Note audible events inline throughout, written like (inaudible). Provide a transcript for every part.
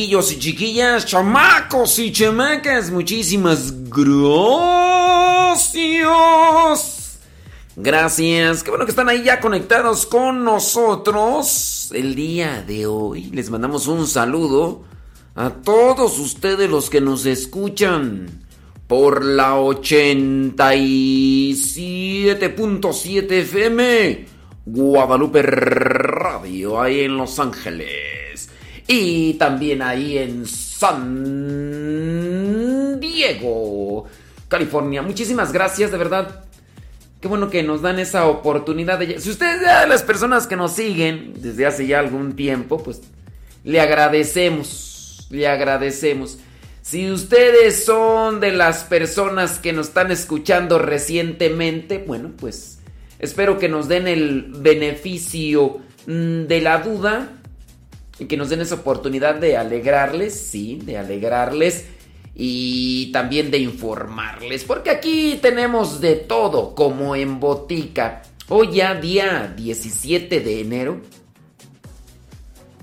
chiquillos y chiquillas, chamacos y chamacas, muchísimas gracias. Gracias. Qué bueno que están ahí ya conectados con nosotros el día de hoy. Les mandamos un saludo a todos ustedes los que nos escuchan por la 87.7 FM. Guadalupe Radio, ahí en Los Ángeles. Y también ahí en San Diego, California. Muchísimas gracias, de verdad. Qué bueno que nos dan esa oportunidad de... Si ustedes las personas que nos siguen desde hace ya algún tiempo, pues le agradecemos, le agradecemos. Si ustedes son de las personas que nos están escuchando recientemente, bueno, pues espero que nos den el beneficio mm, de la duda y que nos den esa oportunidad de alegrarles, sí, de alegrarles y también de informarles, porque aquí tenemos de todo, como en botica. Hoy ya día 17 de enero,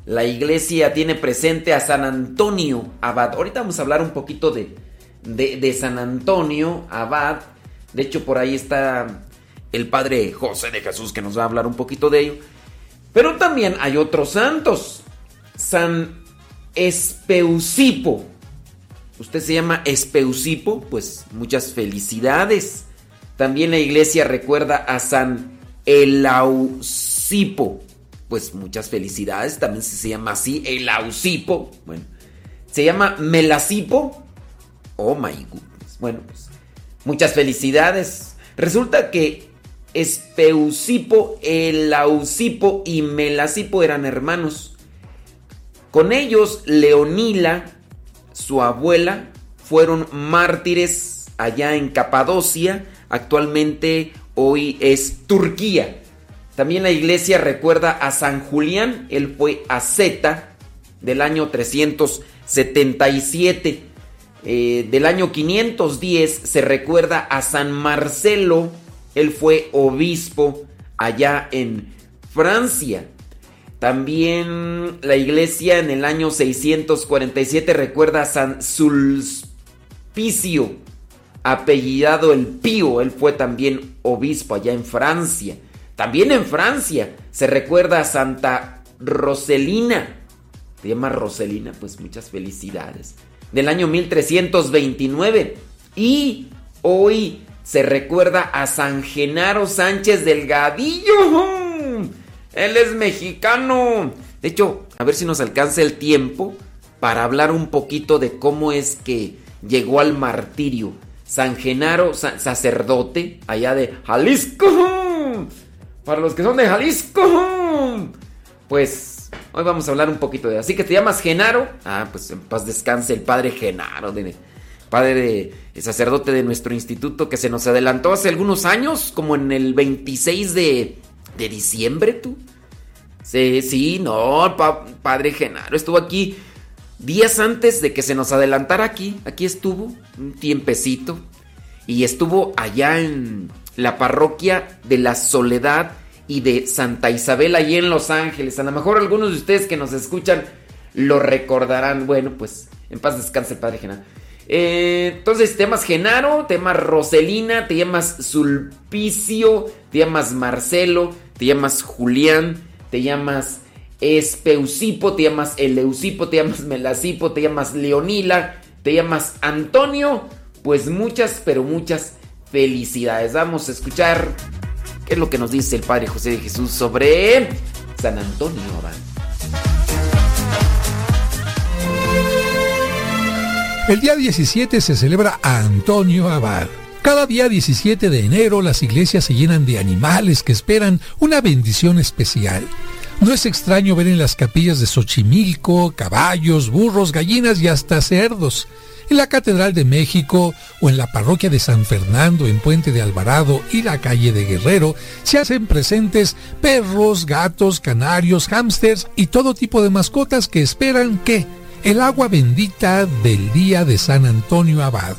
la iglesia tiene presente a San Antonio Abad. Ahorita vamos a hablar un poquito de, de, de San Antonio Abad. De hecho, por ahí está el padre José de Jesús que nos va a hablar un poquito de ello. Pero también hay otros santos. San Espeusipo. Usted se llama Espeusipo, pues muchas felicidades. También la iglesia recuerda a San Elausipo. Pues muchas felicidades. También se llama así, Elausipo. Bueno, se llama Melasipo. Oh my goodness. Bueno, pues muchas felicidades. Resulta que Espeusipo, Elausipo y Melasipo eran hermanos. Con ellos, Leonila, su abuela, fueron mártires allá en Capadocia. Actualmente hoy es Turquía. También la iglesia recuerda a San Julián, él fue asceta del año 377. Eh, del año 510 se recuerda a San Marcelo, él fue obispo allá en Francia. También la iglesia en el año 647 recuerda a San Sulpicio, apellidado el Pío, él fue también obispo allá en Francia. También en Francia se recuerda a Santa Roselina. ¿Te llama Roselina? Pues muchas felicidades. Del año 1329. Y hoy se recuerda a San Genaro Sánchez Delgadillo. Él es mexicano. De hecho, a ver si nos alcanza el tiempo para hablar un poquito de cómo es que llegó al martirio. San Genaro, sacerdote, allá de Jalisco. Para los que son de Jalisco. Pues hoy vamos a hablar un poquito de... Así que te llamas Genaro. Ah, pues en paz descanse el padre Genaro, padre de, sacerdote de nuestro instituto que se nos adelantó hace algunos años, como en el 26 de, de diciembre, tú. Sí, sí, no, padre Genaro estuvo aquí días antes de que se nos adelantara aquí. Aquí estuvo un tiempecito y estuvo allá en la parroquia de la Soledad y de Santa Isabel, allí en Los Ángeles. A lo mejor algunos de ustedes que nos escuchan lo recordarán. Bueno, pues en paz descanse Padre Genaro. Eh, entonces, te llamas Genaro, te llamas Roselina, te llamas Sulpicio, te llamas Marcelo, te llamas Julián, te llamas Espeusipo, te llamas Eleusipo, te llamas Melasipo, te llamas Leonila, te llamas Antonio. Pues muchas, pero muchas felicidades. Vamos a escuchar qué es lo que nos dice el Padre José de Jesús sobre San Antonio Abad. El día 17 se celebra Antonio Abad. Cada día 17 de enero las iglesias se llenan de animales que esperan una bendición especial. No es extraño ver en las capillas de Xochimilco caballos, burros, gallinas y hasta cerdos en la Catedral de México o en la parroquia de San Fernando en Puente de Alvarado y la calle de Guerrero se hacen presentes perros, gatos, canarios, hámsters y todo tipo de mascotas que esperan que el agua bendita del día de San Antonio Abad.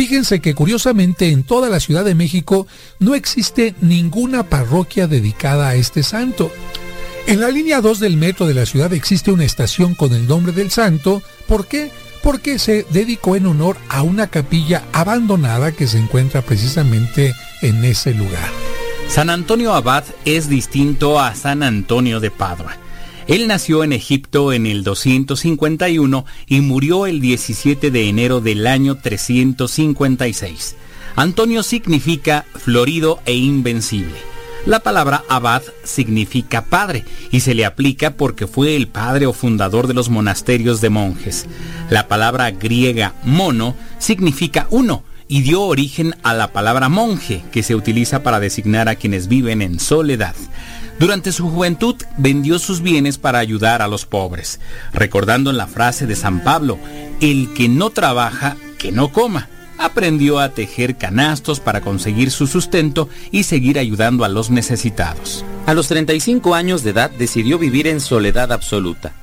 Fíjense que curiosamente en toda la Ciudad de México no existe ninguna parroquia dedicada a este santo. En la línea 2 del metro de la ciudad existe una estación con el nombre del santo. ¿Por qué? porque se dedicó en honor a una capilla abandonada que se encuentra precisamente en ese lugar. San Antonio Abad es distinto a San Antonio de Padua. Él nació en Egipto en el 251 y murió el 17 de enero del año 356. Antonio significa florido e invencible. La palabra abad significa padre y se le aplica porque fue el padre o fundador de los monasterios de monjes. La palabra griega mono significa uno y dio origen a la palabra monje que se utiliza para designar a quienes viven en soledad. Durante su juventud vendió sus bienes para ayudar a los pobres, recordando la frase de San Pablo, el que no trabaja, que no coma aprendió a tejer canastos para conseguir su sustento y seguir ayudando a los necesitados. A los 35 años de edad decidió vivir en soledad absoluta.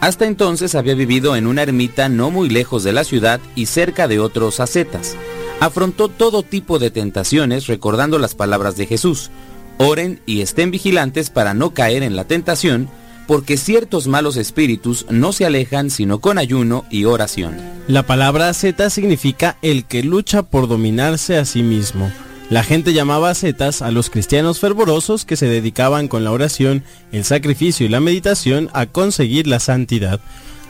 Hasta entonces había vivido en una ermita no muy lejos de la ciudad y cerca de otros ascetas. Afrontó todo tipo de tentaciones recordando las palabras de Jesús. Oren y estén vigilantes para no caer en la tentación, porque ciertos malos espíritus no se alejan sino con ayuno y oración. La palabra Z significa el que lucha por dominarse a sí mismo. La gente llamaba zetas a los cristianos fervorosos que se dedicaban con la oración, el sacrificio y la meditación a conseguir la santidad.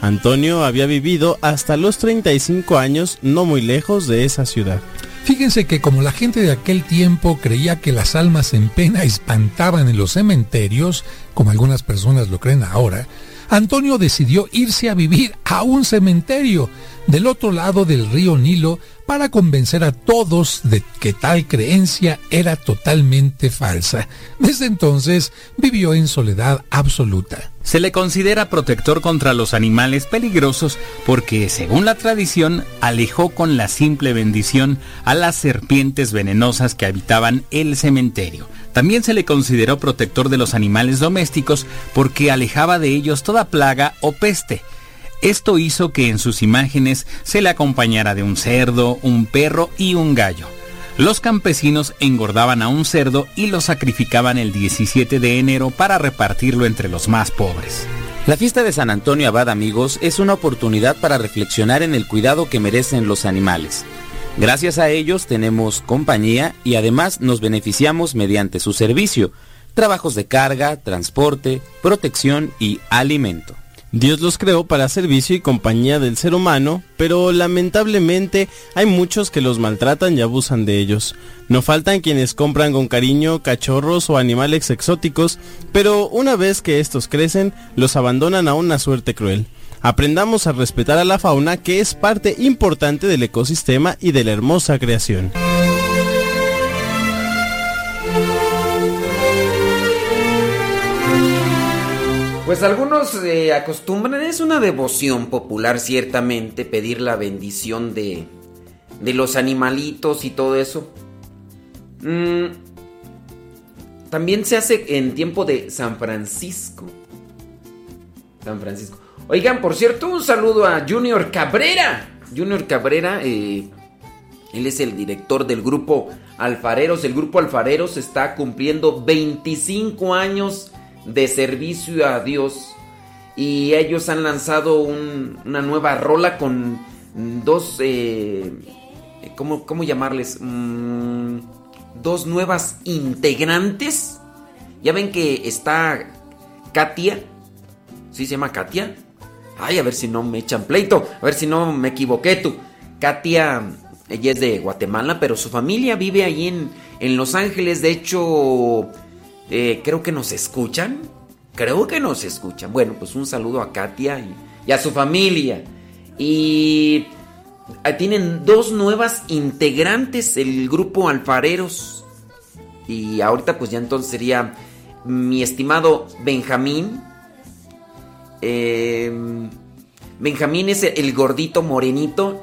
Antonio había vivido hasta los 35 años no muy lejos de esa ciudad. Fíjense que como la gente de aquel tiempo creía que las almas en pena espantaban en los cementerios, como algunas personas lo creen ahora, Antonio decidió irse a vivir a un cementerio del otro lado del río Nilo para convencer a todos de que tal creencia era totalmente falsa. Desde entonces vivió en soledad absoluta. Se le considera protector contra los animales peligrosos porque, según la tradición, alejó con la simple bendición a las serpientes venenosas que habitaban el cementerio. También se le consideró protector de los animales domésticos porque alejaba de ellos toda plaga o peste esto hizo que en sus imágenes se le acompañara de un cerdo, un perro y un gallo. Los campesinos engordaban a un cerdo y lo sacrificaban el 17 de enero para repartirlo entre los más pobres. La fiesta de San Antonio Abad, amigos, es una oportunidad para reflexionar en el cuidado que merecen los animales. Gracias a ellos tenemos compañía y además nos beneficiamos mediante su servicio, trabajos de carga, transporte, protección y alimento. Dios los creó para servicio y compañía del ser humano, pero lamentablemente hay muchos que los maltratan y abusan de ellos. No faltan quienes compran con cariño cachorros o animales exóticos, pero una vez que estos crecen, los abandonan a una suerte cruel. Aprendamos a respetar a la fauna que es parte importante del ecosistema y de la hermosa creación. Pues algunos eh, acostumbran, es una devoción popular ciertamente, pedir la bendición de, de los animalitos y todo eso. Mm, también se hace en tiempo de San Francisco. San Francisco. Oigan, por cierto, un saludo a Junior Cabrera. Junior Cabrera, eh, él es el director del grupo Alfareros. El grupo Alfareros está cumpliendo 25 años de servicio a Dios. Y ellos han lanzado una nueva rola con dos... Eh, ¿cómo, llamarles? Mm, dos nuevas integrantes. Ya ven que está Katia. ¿Sí se llama Katia? Ay, a ver si no me echan pleito. A ver si no me equivoqué tú. Katia, ella es de Guatemala, pero su familia vive ahí en, en Los Ángeles. De hecho, eh, creo que nos escuchan. Creo que nos escuchan. Bueno, pues un saludo a Katia y, a su familia. Y eh, tienen dos nuevas integrantes, el grupo Alfareros. Y ahorita pues ya entonces sería mi estimado Benjamín. Em, Benjamín es el gordito morenito.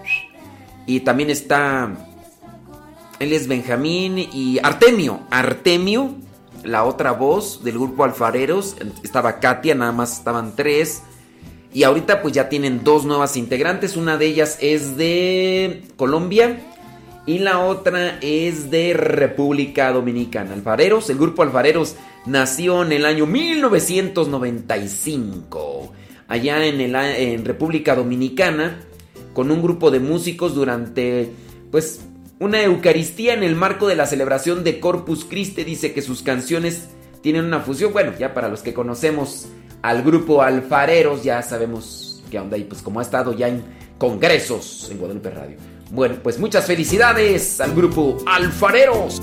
Y también está... Él es Benjamín y Artemio. Artemio la otra voz del grupo Alfareros. Estaba Katia, nada más estaban tres. Y ahorita pues ya tienen dos nuevas integrantes. Una de ellas es de Colombia y la otra es de República Dominicana. Alfareros, el grupo Alfareros nació en el año 1995. Allá en, el, en República Dominicana. Con un grupo de músicos durante pues una Eucaristía en el marco de la celebración de Corpus Christi dice que sus canciones tienen una fusión. Bueno, ya para los que conocemos al grupo Alfareros, ya sabemos qué onda. Y pues como ha estado ya en congresos en Guadalupe Radio. Bueno, pues muchas felicidades al grupo Alfareros.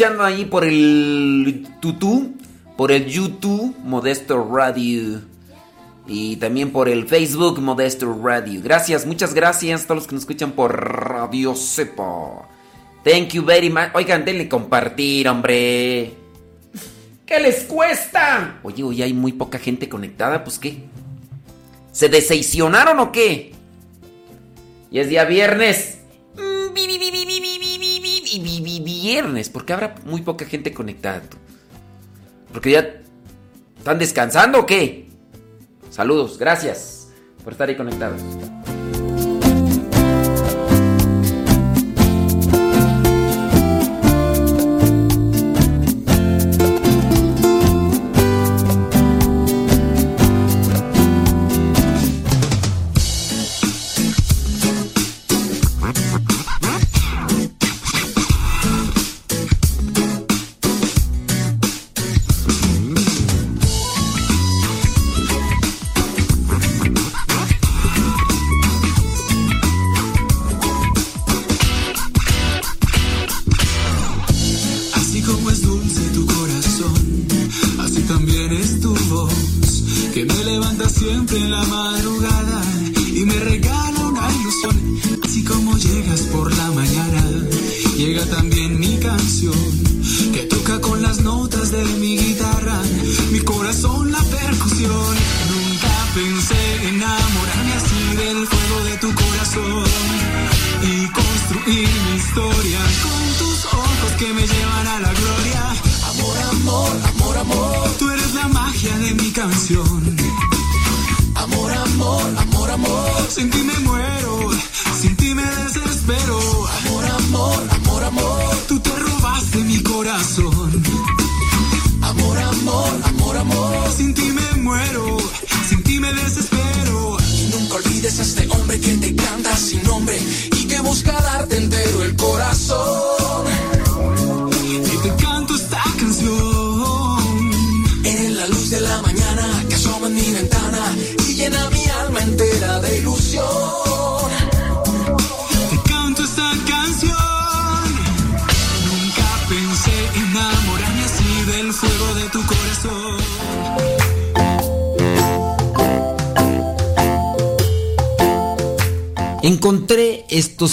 Escuchando ahí por el tutú, por el YouTube Modesto Radio y también por el Facebook Modesto Radio. Gracias, muchas gracias a todos los que nos escuchan por Radio Cepo. Thank you very much. Oigan, denle compartir, hombre. ¿Qué les cuesta? Oye, oye, hay muy poca gente conectada, pues qué. ¿Se decepcionaron o qué? Y es día viernes viernes, porque habrá muy poca gente conectada. Porque ya están descansando o qué? Saludos, gracias por estar ahí conectados.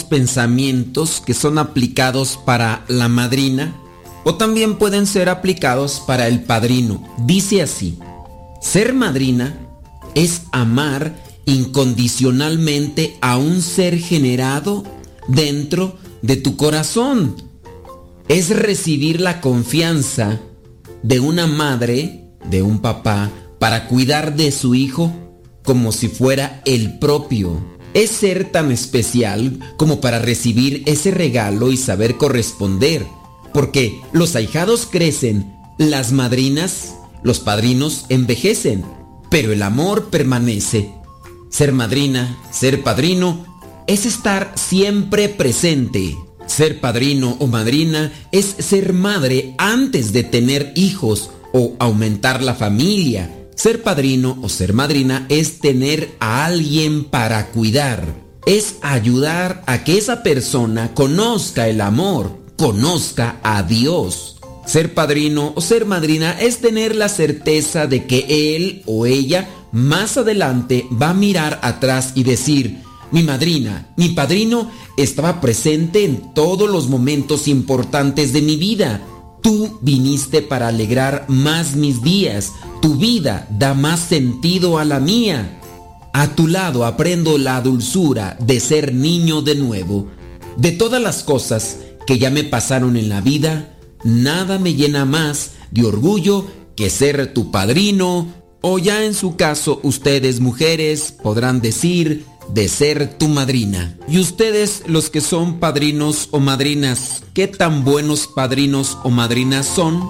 Pensamientos que son aplicados para la madrina o también pueden ser aplicados para el padrino. Dice así, ser madrina es amar incondicionalmente a un ser generado dentro de tu corazón. Es recibir la confianza de una madre, de un papá, para cuidar de su hijo como si fuera el propio. Es ser tan especial como para recibir ese regalo y saber corresponder. Porque los ahijados crecen, las madrinas, los padrinos envejecen, pero el amor permanece. Ser madrina, ser padrino, es estar siempre presente. Ser padrino o madrina es ser madre antes de tener hijos o aumentar la familia. Ser padrino o ser madrina es tener a alguien para cuidar. Es ayudar a que esa persona conozca el amor, conozca a Dios. Ser padrino o ser madrina es tener la certeza de que él o ella más adelante va a mirar atrás y decir, mi madrina, mi padrino estaba presente en todos los momentos importantes de mi vida. Tú viniste para alegrar más mis días. Tu vida da más sentido a la mía. A tu lado aprendo la dulzura de ser niño de nuevo. De todas las cosas que ya me pasaron en la vida, nada me llena más de orgullo que ser tu padrino o ya en su caso ustedes mujeres podrán decir de ser tu madrina. Y ustedes los que son padrinos o madrinas, ¿qué tan buenos padrinos o madrinas son?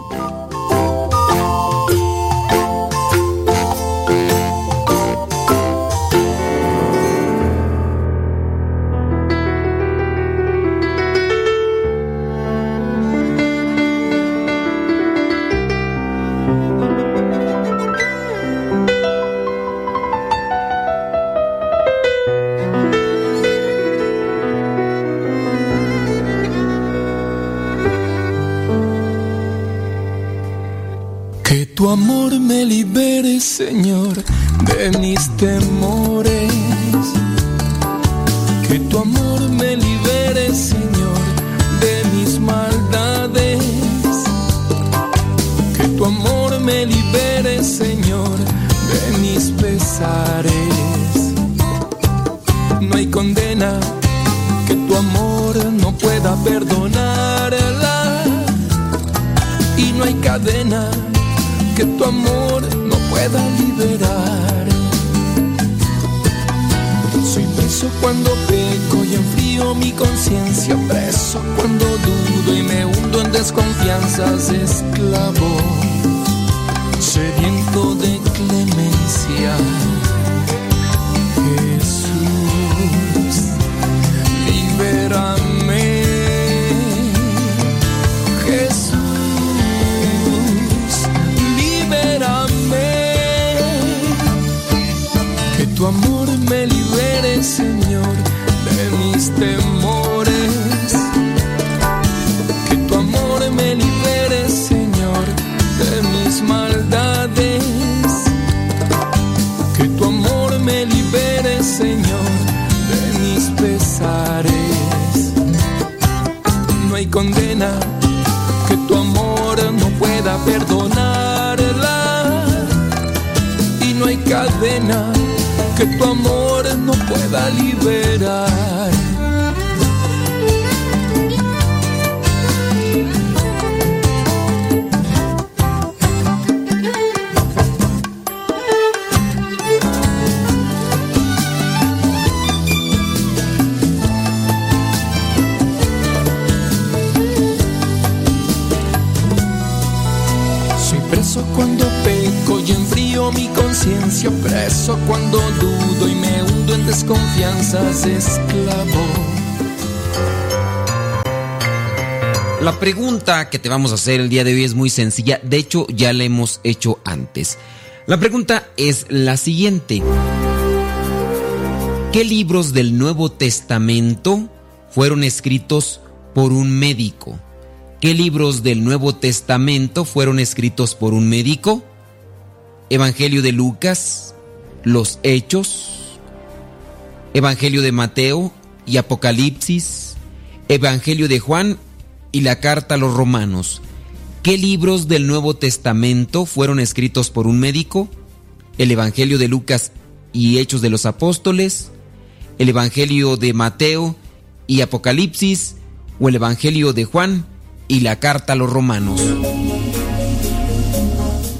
Que te vamos a hacer el día de hoy es muy sencilla, de hecho ya la hemos hecho antes. La pregunta es la siguiente. ¿Qué libros del Nuevo Testamento fueron escritos por un médico? ¿Qué libros del Nuevo Testamento fueron escritos por un médico? Evangelio de Lucas, los Hechos, Evangelio de Mateo y Apocalipsis, Evangelio de Juan y la carta a los romanos. ¿Qué libros del Nuevo Testamento fueron escritos por un médico? El Evangelio de Lucas y Hechos de los Apóstoles, el Evangelio de Mateo y Apocalipsis, o el Evangelio de Juan y la carta a los romanos.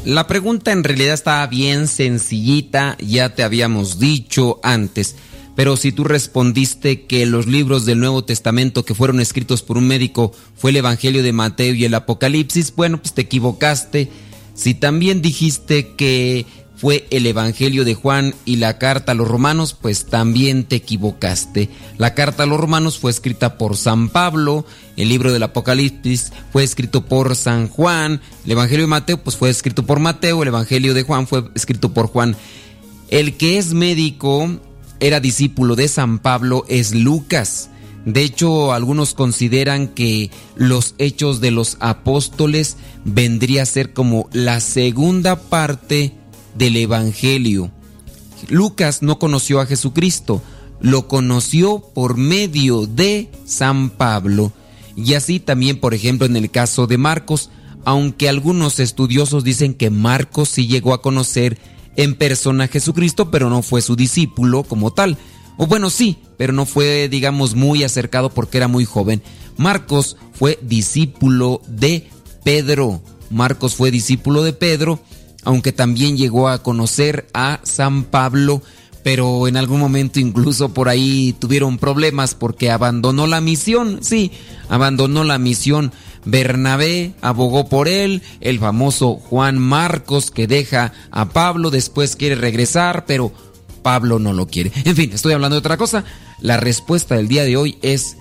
La pregunta en realidad está bien sencillita, ya te habíamos dicho antes. Pero si tú respondiste que los libros del Nuevo Testamento que fueron escritos por un médico fue el Evangelio de Mateo y el Apocalipsis, bueno, pues te equivocaste. Si también dijiste que fue el Evangelio de Juan y la carta a los romanos, pues también te equivocaste. La carta a los romanos fue escrita por San Pablo, el libro del Apocalipsis fue escrito por San Juan, el Evangelio de Mateo pues fue escrito por Mateo, el Evangelio de Juan fue escrito por Juan. El que es médico era discípulo de San Pablo es Lucas. De hecho, algunos consideran que los hechos de los apóstoles vendría a ser como la segunda parte del Evangelio. Lucas no conoció a Jesucristo, lo conoció por medio de San Pablo. Y así también, por ejemplo, en el caso de Marcos, aunque algunos estudiosos dicen que Marcos sí llegó a conocer en persona Jesucristo, pero no fue su discípulo como tal. O bueno, sí, pero no fue, digamos, muy acercado porque era muy joven. Marcos fue discípulo de Pedro. Marcos fue discípulo de Pedro, aunque también llegó a conocer a San Pablo, pero en algún momento incluso por ahí tuvieron problemas porque abandonó la misión, sí, abandonó la misión. Bernabé abogó por él, el famoso Juan Marcos que deja a Pablo, después quiere regresar, pero Pablo no lo quiere. En fin, estoy hablando de otra cosa. La respuesta del día de hoy es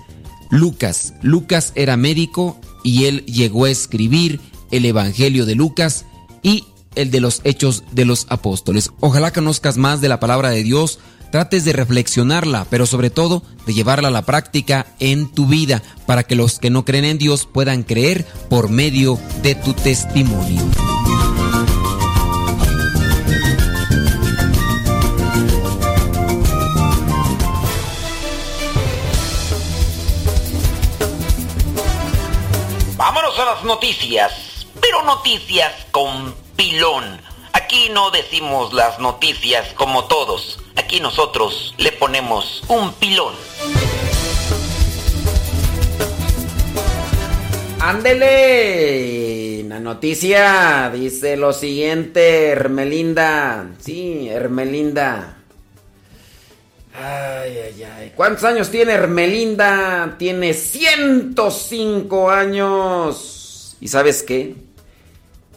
Lucas. Lucas era médico y él llegó a escribir el Evangelio de Lucas y el de los Hechos de los Apóstoles. Ojalá conozcas más de la palabra de Dios, trates de reflexionarla, pero sobre todo de llevarla a la práctica en tu vida, para que los que no creen en Dios puedan creer por medio de tu testimonio. Vámonos a las noticias, pero noticias con pilón. Aquí no decimos las noticias como todos. Aquí nosotros le ponemos un pilón. Ándele. La noticia dice lo siguiente, Hermelinda. Sí, Hermelinda. Ay, ay, ay. ¿Cuántos años tiene Hermelinda? Tiene 105 años. ¿Y sabes qué?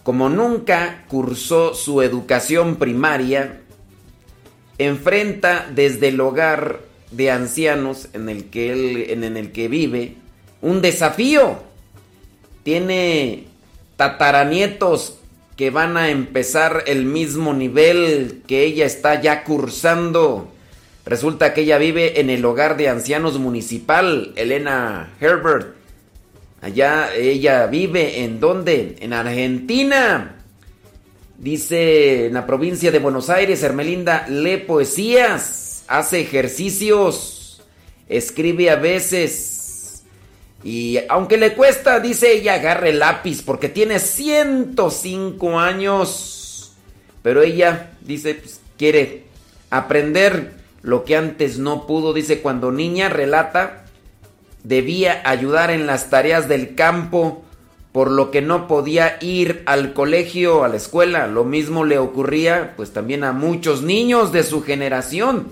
Como nunca cursó su educación primaria, enfrenta desde el hogar de ancianos en el que en el que vive un desafío. Tiene tataranietos que van a empezar el mismo nivel que ella está ya cursando. Resulta que ella vive en el hogar de ancianos municipal, Elena Herbert. Allá ella vive en dónde? En Argentina. Dice en la provincia de Buenos Aires, Hermelinda lee poesías, hace ejercicios, escribe a veces Y aunque le cuesta, dice ella, agarre lápiz porque tiene 105 años. Pero ella dice, pues, quiere aprender lo que antes no pudo. Dice, cuando niña relata, debía ayudar en las tareas del campo, por lo que no podía ir al colegio, a la escuela. Lo mismo le ocurría pues también a muchos niños de su generación.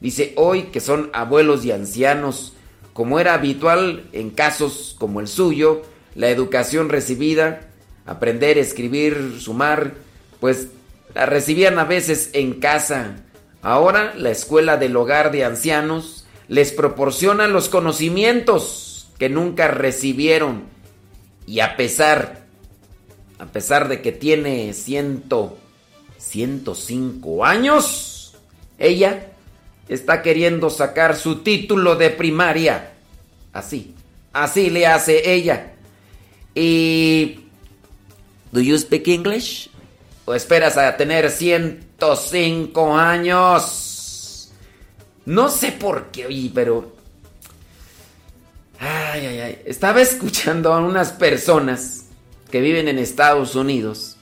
Dice, hoy que son abuelos y ancianos, como era habitual en casos como el suyo, la educación recibida, aprender, escribir, sumar, pues la recibían a veces en casa. Ahora la escuela del hogar de ancianos les proporciona los conocimientos que nunca recibieron. Y a pesar, a pesar de que tiene ciento, 105 años, ella está queriendo sacar su título de primaria. Así, así le hace ella. Y... ¿Do you speak English? ¿O esperas a tener 105 años? No sé por qué, pero... Ay, ay, ay. Estaba escuchando a unas personas que viven en Estados Unidos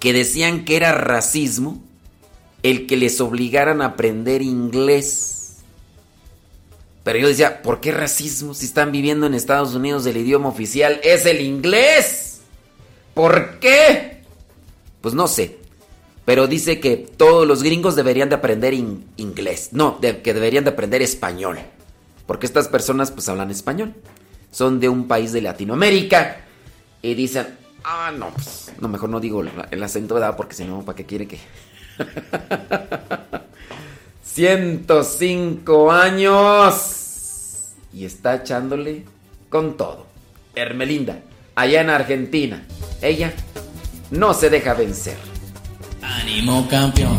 que decían que era racismo el que les obligaran a aprender inglés. Pero yo decía, ¿por qué racismo si están viviendo en Estados Unidos el idioma oficial es el inglés? ¿Por qué? Pues no sé. Pero dice que todos los gringos deberían de aprender inglés. No, que deberían de aprender español. Porque estas personas pues hablan español. Son de un país de Latinoamérica. Y dicen, ah, no, pues, no, mejor no digo el acento de edad porque si no, ¿para qué quiere que... (laughs) 105 años. Y está echándole con todo. Hermelinda, allá en Argentina. Ella no se deja vencer. Ánimo campeón.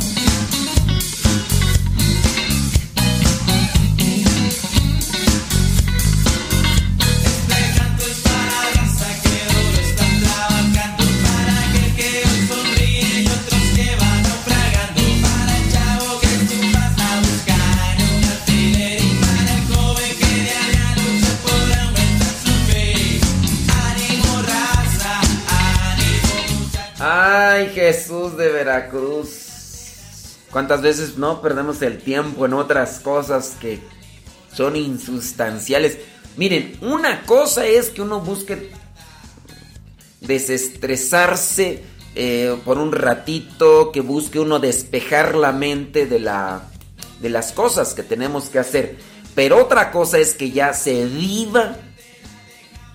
Jesús de Veracruz. ¿Cuántas veces no perdemos el tiempo en otras cosas que son insustanciales? Miren, una cosa es que uno busque desestresarse eh, por un ratito, que busque uno despejar la mente de, la, de las cosas que tenemos que hacer. Pero otra cosa es que ya se viva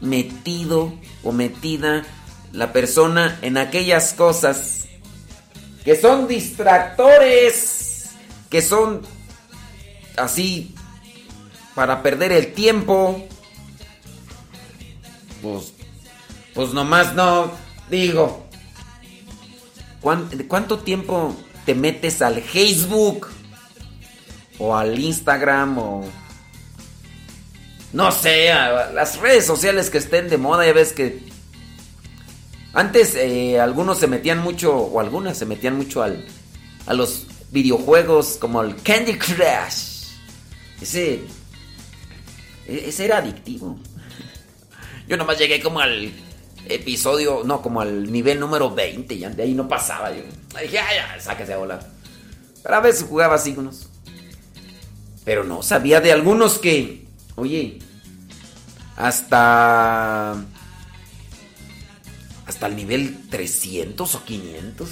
metido o metida la persona en aquellas cosas que son distractores, que son así para perder el tiempo. Pues, pues nomás no digo. ¿Cuánto tiempo te metes al Facebook? O al Instagram o... No sé, a las redes sociales que estén de moda, ya ves que antes eh, algunos se metían mucho, o algunas se metían mucho al, a los videojuegos como el Candy Crush. Ese, e, ese era adictivo. Yo nomás llegué como al episodio, no, como al nivel número 20, ya de ahí no pasaba. Yo dije, ay, ya, sáquese a volar. Pero a veces jugaba así unos. Pero no, sabía de algunos que, oye, hasta hasta el nivel 300 o 500.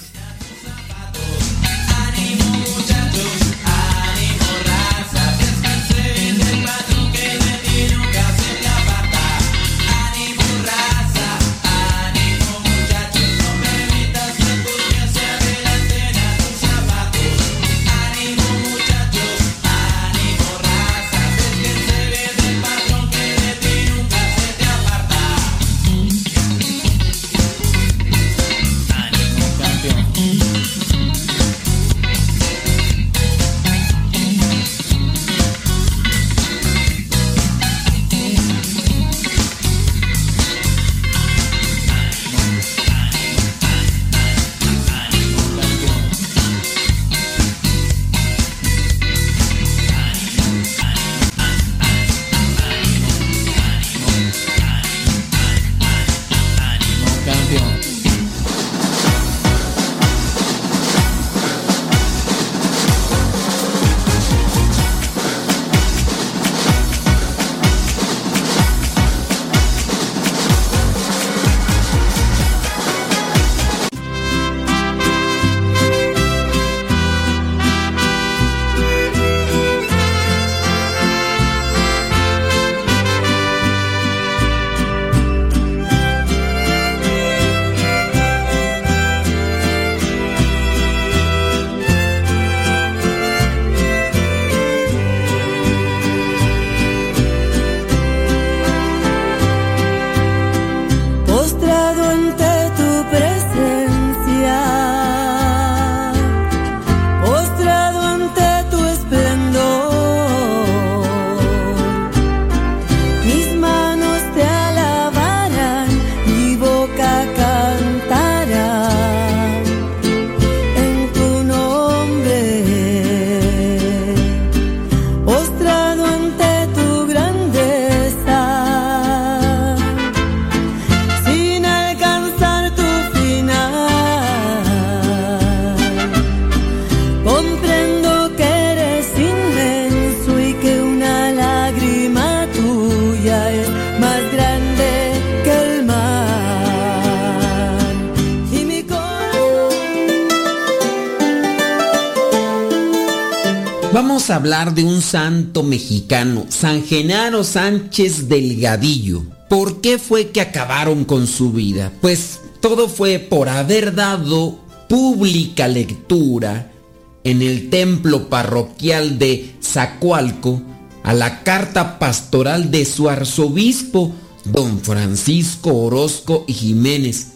Hablar de un santo mexicano, San Genaro Sánchez Delgadillo. ¿Por qué fue que acabaron con su vida? Pues todo fue por haber dado pública lectura en el templo parroquial de Zacualco a la carta pastoral de su arzobispo, don Francisco Orozco y Jiménez,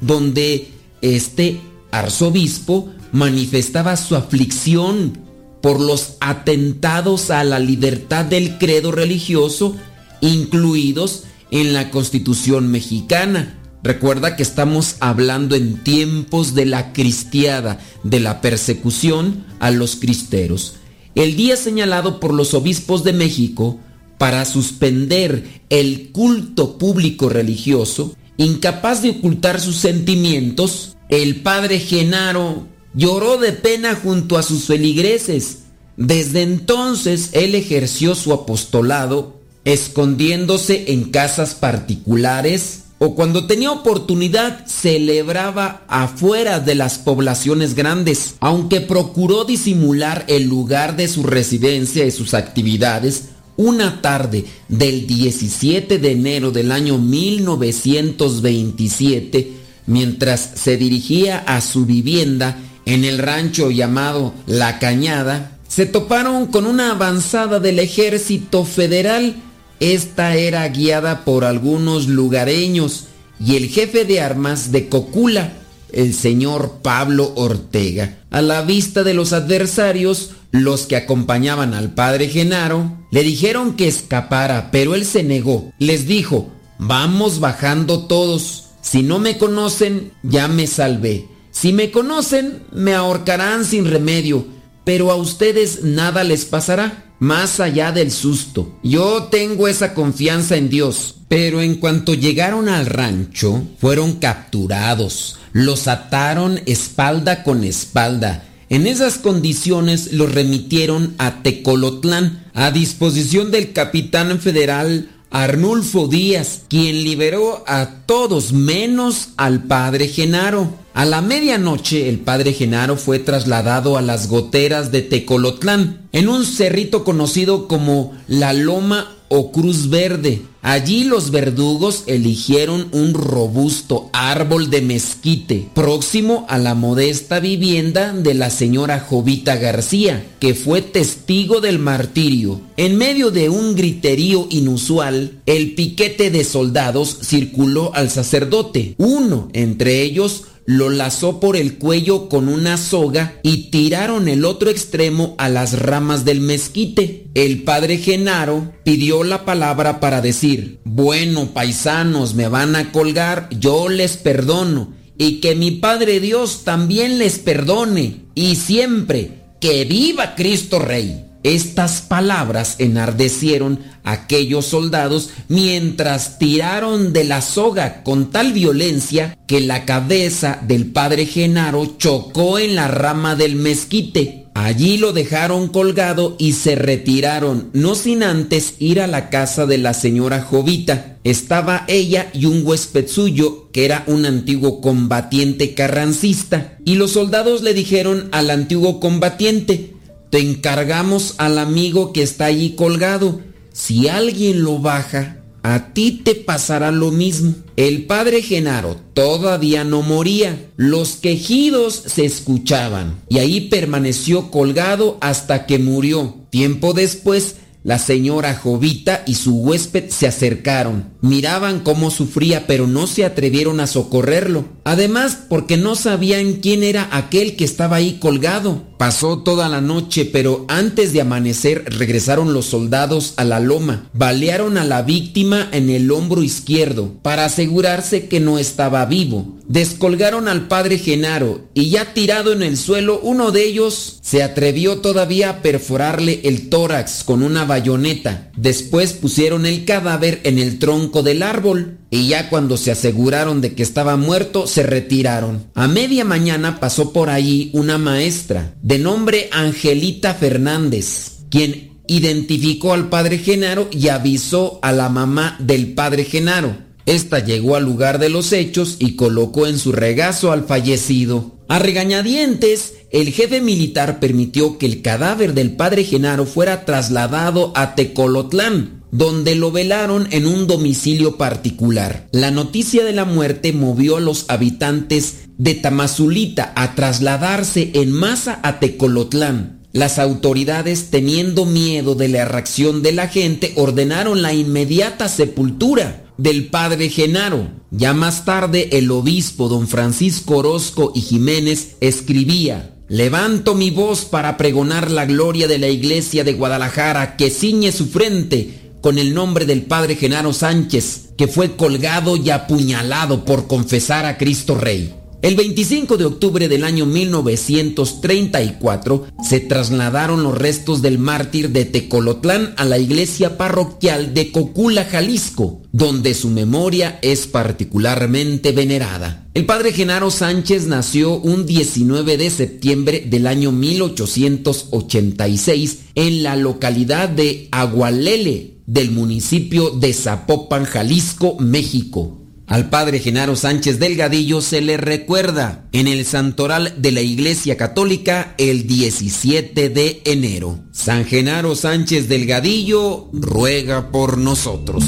donde este arzobispo manifestaba su aflicción por los atentados a la libertad del credo religioso incluidos en la Constitución mexicana. Recuerda que estamos hablando en tiempos de la cristiada, de la persecución a los cristeros. El día señalado por los obispos de México para suspender el culto público religioso, incapaz de ocultar sus sentimientos, el padre Genaro lloró de pena junto a sus feligreses. Desde entonces él ejerció su apostolado escondiéndose en casas particulares o cuando tenía oportunidad celebraba afuera de las poblaciones grandes, aunque procuró disimular el lugar de su residencia y sus actividades. Una tarde del 17 de enero del año 1927, mientras se dirigía a su vivienda en el rancho llamado La Cañada, se toparon con una avanzada del ejército federal. Esta era guiada por algunos lugareños y el jefe de armas de Cocula, el señor Pablo Ortega. A la vista de los adversarios, los que acompañaban al padre Genaro, le dijeron que escapara, pero él se negó. Les dijo, vamos bajando todos. Si no me conocen, ya me salvé. Si me conocen, me ahorcarán sin remedio, pero a ustedes nada les pasará, más allá del susto. Yo tengo esa confianza en Dios. Pero en cuanto llegaron al rancho, fueron capturados, los ataron espalda con espalda. En esas condiciones los remitieron a Tecolotlán, a disposición del capitán federal Arnulfo Díaz, quien liberó a todos menos al padre Genaro. A la medianoche el padre Genaro fue trasladado a las goteras de Tecolotlán, en un cerrito conocido como la Loma o Cruz Verde. Allí los verdugos eligieron un robusto árbol de mezquite próximo a la modesta vivienda de la señora Jovita García, que fue testigo del martirio. En medio de un griterío inusual, el piquete de soldados circuló al sacerdote. Uno entre ellos lo lazó por el cuello con una soga y tiraron el otro extremo a las ramas del mezquite. El padre Genaro pidió la palabra para decir, bueno paisanos, me van a colgar, yo les perdono, y que mi Padre Dios también les perdone, y siempre, que viva Cristo Rey. Estas palabras enardecieron a aquellos soldados mientras tiraron de la soga con tal violencia que la cabeza del padre Genaro chocó en la rama del mezquite. Allí lo dejaron colgado y se retiraron, no sin antes ir a la casa de la señora Jovita. Estaba ella y un huésped suyo, que era un antiguo combatiente carrancista. Y los soldados le dijeron al antiguo combatiente, te encargamos al amigo que está allí colgado. Si alguien lo baja, a ti te pasará lo mismo. El padre Genaro todavía no moría. Los quejidos se escuchaban y ahí permaneció colgado hasta que murió. Tiempo después, la señora Jovita y su huésped se acercaron. Miraban cómo sufría, pero no se atrevieron a socorrerlo. Además, porque no sabían quién era aquel que estaba ahí colgado. Pasó toda la noche, pero antes de amanecer regresaron los soldados a la loma. Balearon a la víctima en el hombro izquierdo para asegurarse que no estaba vivo. Descolgaron al padre Genaro y ya tirado en el suelo, uno de ellos se atrevió todavía a perforarle el tórax con una bayoneta. Después pusieron el cadáver en el tronco del árbol y ya cuando se aseguraron de que estaba muerto se retiraron. A media mañana pasó por allí una maestra de nombre Angelita Fernández, quien identificó al padre Genaro y avisó a la mamá del padre Genaro. Esta llegó al lugar de los hechos y colocó en su regazo al fallecido. A regañadientes, el jefe militar permitió que el cadáver del padre Genaro fuera trasladado a Tecolotlán, donde lo velaron en un domicilio particular. La noticia de la muerte movió a los habitantes de Tamazulita a trasladarse en masa a Tecolotlán. Las autoridades, teniendo miedo de la reacción de la gente, ordenaron la inmediata sepultura del padre Genaro. Ya más tarde el obispo don Francisco Orozco y Jiménez escribía, Levanto mi voz para pregonar la gloria de la iglesia de Guadalajara que ciñe su frente con el nombre del padre Genaro Sánchez, que fue colgado y apuñalado por confesar a Cristo Rey. El 25 de octubre del año 1934 se trasladaron los restos del mártir de Tecolotlán a la iglesia parroquial de Cocula, Jalisco, donde su memoria es particularmente venerada. El padre Genaro Sánchez nació un 19 de septiembre del año 1886 en la localidad de Agualele del municipio de Zapopan, Jalisco, México. Al padre Genaro Sánchez Delgadillo se le recuerda en el santoral de la Iglesia Católica el 17 de enero. San Genaro Sánchez Delgadillo ruega por nosotros.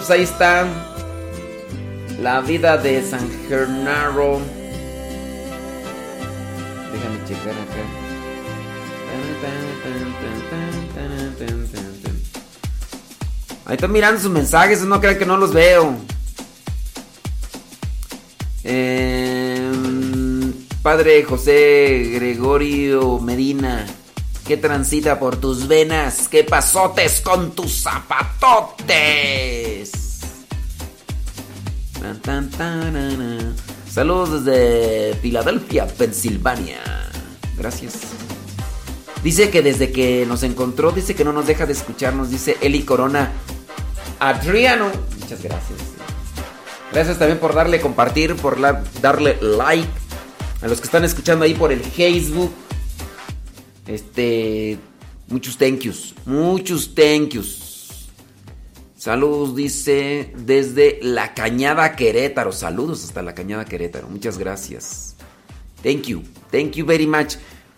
Pues ahí está. La vida de San Gernaro. Déjame checar acá. Ahí estoy mirando sus mensajes, no crean que no los veo. Em, padre José Gregorio Medina, ¿qué transita por tus venas? ¿Qué pasotes con tus zapatotes? Saludos desde Filadelfia, Pensilvania. Gracias. Dice que desde que nos encontró, dice que no nos deja de escucharnos, dice Eli Corona. Adriano. Muchas gracias. Gracias también por darle compartir, por darle like. A los que están escuchando ahí por el Facebook. Este. Muchos thank yous. Muchos thank yous. Saludos, dice, desde La Cañada Querétaro. Saludos hasta La Cañada Querétaro. Muchas gracias. Thank you. Thank you very much.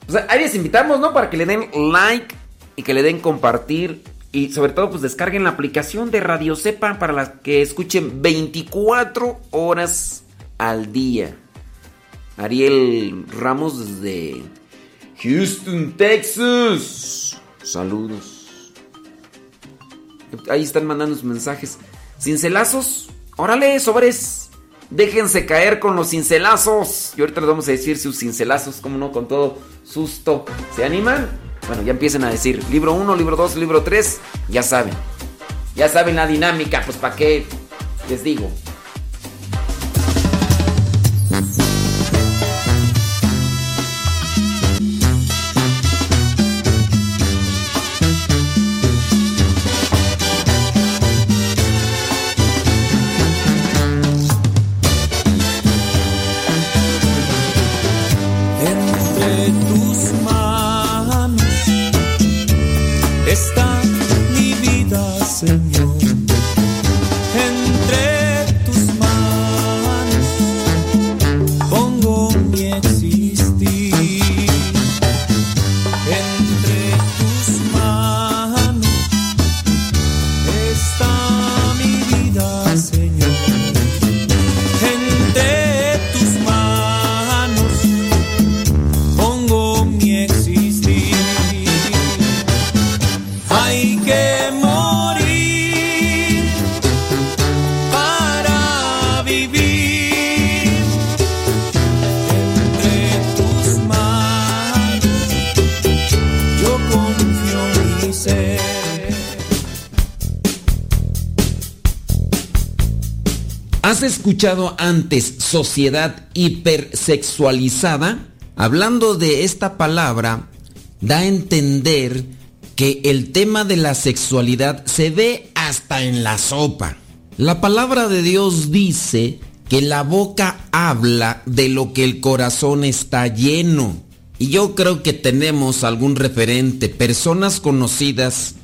Sea, ahí les invitamos, ¿no? Para que le den like y que le den compartir. Y sobre todo, pues descarguen la aplicación de Radio Cepa para las que escuchen 24 horas al día. Ariel Ramos desde Houston, Texas. Saludos. Ahí están mandando sus mensajes. Cincelazos. Órale, sobres. Déjense caer con los cincelazos. Y ahorita les vamos a decir sus cincelazos, como no, con todo susto. ¿Se animan? Bueno, ya empiecen a decir. Libro 1, libro 2, libro 3. Ya saben. Ya saben la dinámica. Pues para qué les digo. ¿Has escuchado antes sociedad hipersexualizada? Hablando de esta palabra, da a entender que el tema de la sexualidad se ve hasta en la sopa. La palabra de Dios dice que la boca habla de lo que el corazón está lleno. Y yo creo que tenemos algún referente, personas conocidas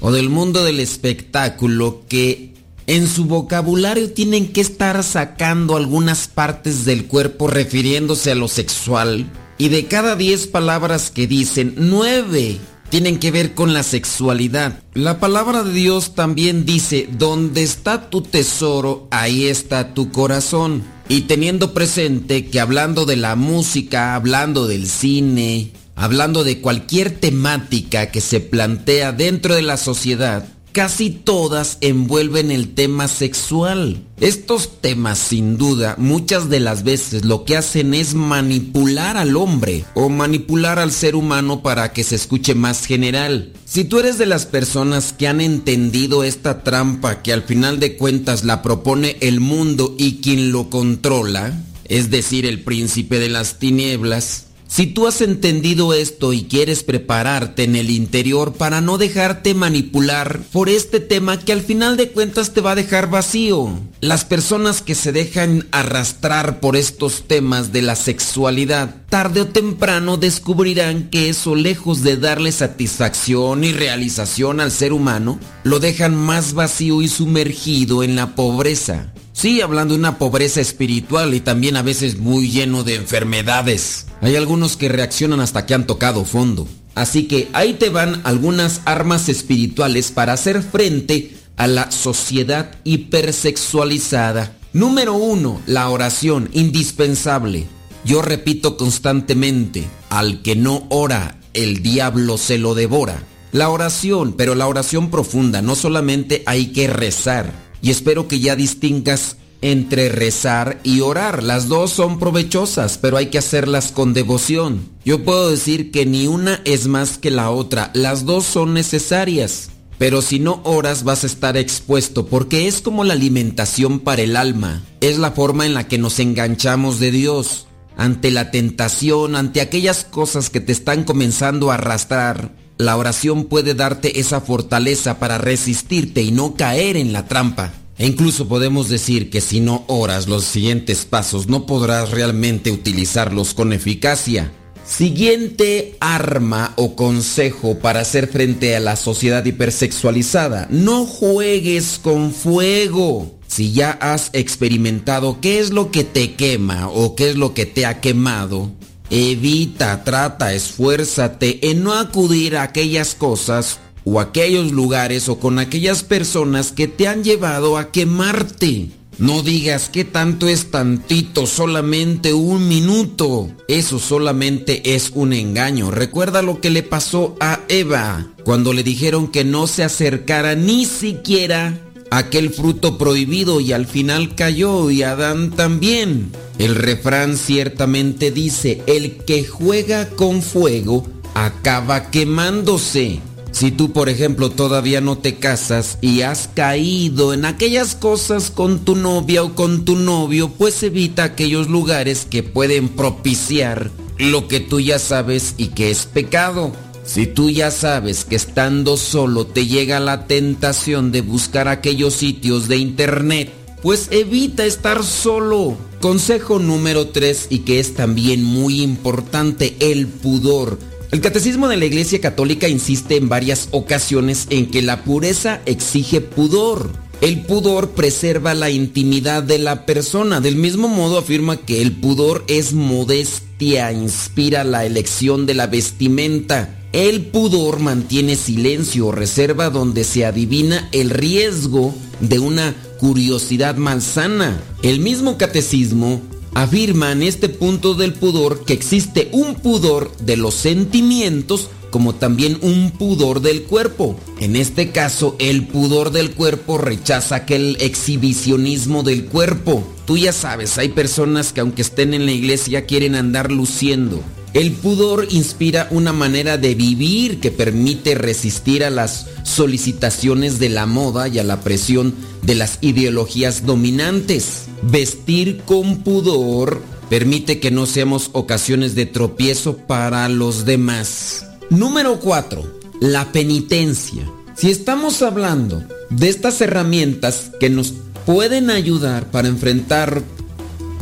o del mundo del espectáculo que en su vocabulario tienen que estar sacando algunas partes del cuerpo refiriéndose a lo sexual. Y de cada 10 palabras que dicen, 9 tienen que ver con la sexualidad. La palabra de Dios también dice, donde está tu tesoro, ahí está tu corazón. Y teniendo presente que hablando de la música, hablando del cine, hablando de cualquier temática que se plantea dentro de la sociedad, casi todas envuelven el tema sexual. Estos temas, sin duda, muchas de las veces lo que hacen es manipular al hombre o manipular al ser humano para que se escuche más general. Si tú eres de las personas que han entendido esta trampa que al final de cuentas la propone el mundo y quien lo controla, es decir, el príncipe de las tinieblas, si tú has entendido esto y quieres prepararte en el interior para no dejarte manipular por este tema que al final de cuentas te va a dejar vacío. Las personas que se dejan arrastrar por estos temas de la sexualidad, tarde o temprano descubrirán que eso lejos de darle satisfacción y realización al ser humano, lo dejan más vacío y sumergido en la pobreza. Sí, hablando de una pobreza espiritual y también a veces muy lleno de enfermedades. Hay algunos que reaccionan hasta que han tocado fondo. Así que ahí te van algunas armas espirituales para hacer frente a la sociedad hipersexualizada. Número uno, la oración, indispensable. Yo repito constantemente, al que no ora, el diablo se lo devora. La oración, pero la oración profunda, no solamente hay que rezar. Y espero que ya distingas entre rezar y orar. Las dos son provechosas, pero hay que hacerlas con devoción. Yo puedo decir que ni una es más que la otra. Las dos son necesarias. Pero si no oras vas a estar expuesto porque es como la alimentación para el alma. Es la forma en la que nos enganchamos de Dios. Ante la tentación, ante aquellas cosas que te están comenzando a arrastrar, la oración puede darte esa fortaleza para resistirte y no caer en la trampa. E incluso podemos decir que si no oras los siguientes pasos no podrás realmente utilizarlos con eficacia. Siguiente arma o consejo para hacer frente a la sociedad hipersexualizada. No juegues con fuego. Si ya has experimentado qué es lo que te quema o qué es lo que te ha quemado, evita, trata, esfuérzate en no acudir a aquellas cosas o aquellos lugares o con aquellas personas que te han llevado a quemarte. No digas que tanto es tantito, solamente un minuto. Eso solamente es un engaño. Recuerda lo que le pasó a Eva cuando le dijeron que no se acercara ni siquiera aquel fruto prohibido y al final cayó y Adán también. El refrán ciertamente dice, el que juega con fuego acaba quemándose. Si tú, por ejemplo, todavía no te casas y has caído en aquellas cosas con tu novia o con tu novio, pues evita aquellos lugares que pueden propiciar lo que tú ya sabes y que es pecado. Si tú ya sabes que estando solo te llega la tentación de buscar aquellos sitios de internet, pues evita estar solo. Consejo número 3 y que es también muy importante, el pudor. El Catecismo de la Iglesia Católica insiste en varias ocasiones en que la pureza exige pudor. El pudor preserva la intimidad de la persona. Del mismo modo afirma que el pudor es modestia, inspira la elección de la vestimenta. El pudor mantiene silencio o reserva donde se adivina el riesgo de una curiosidad malsana. El mismo catecismo afirma en este punto del pudor que existe un pudor de los sentimientos como también un pudor del cuerpo. En este caso, el pudor del cuerpo rechaza aquel exhibicionismo del cuerpo. Tú ya sabes, hay personas que aunque estén en la iglesia quieren andar luciendo. El pudor inspira una manera de vivir que permite resistir a las solicitaciones de la moda y a la presión de las ideologías dominantes. Vestir con pudor permite que no seamos ocasiones de tropiezo para los demás. Número 4. La penitencia. Si estamos hablando de estas herramientas que nos pueden ayudar para enfrentar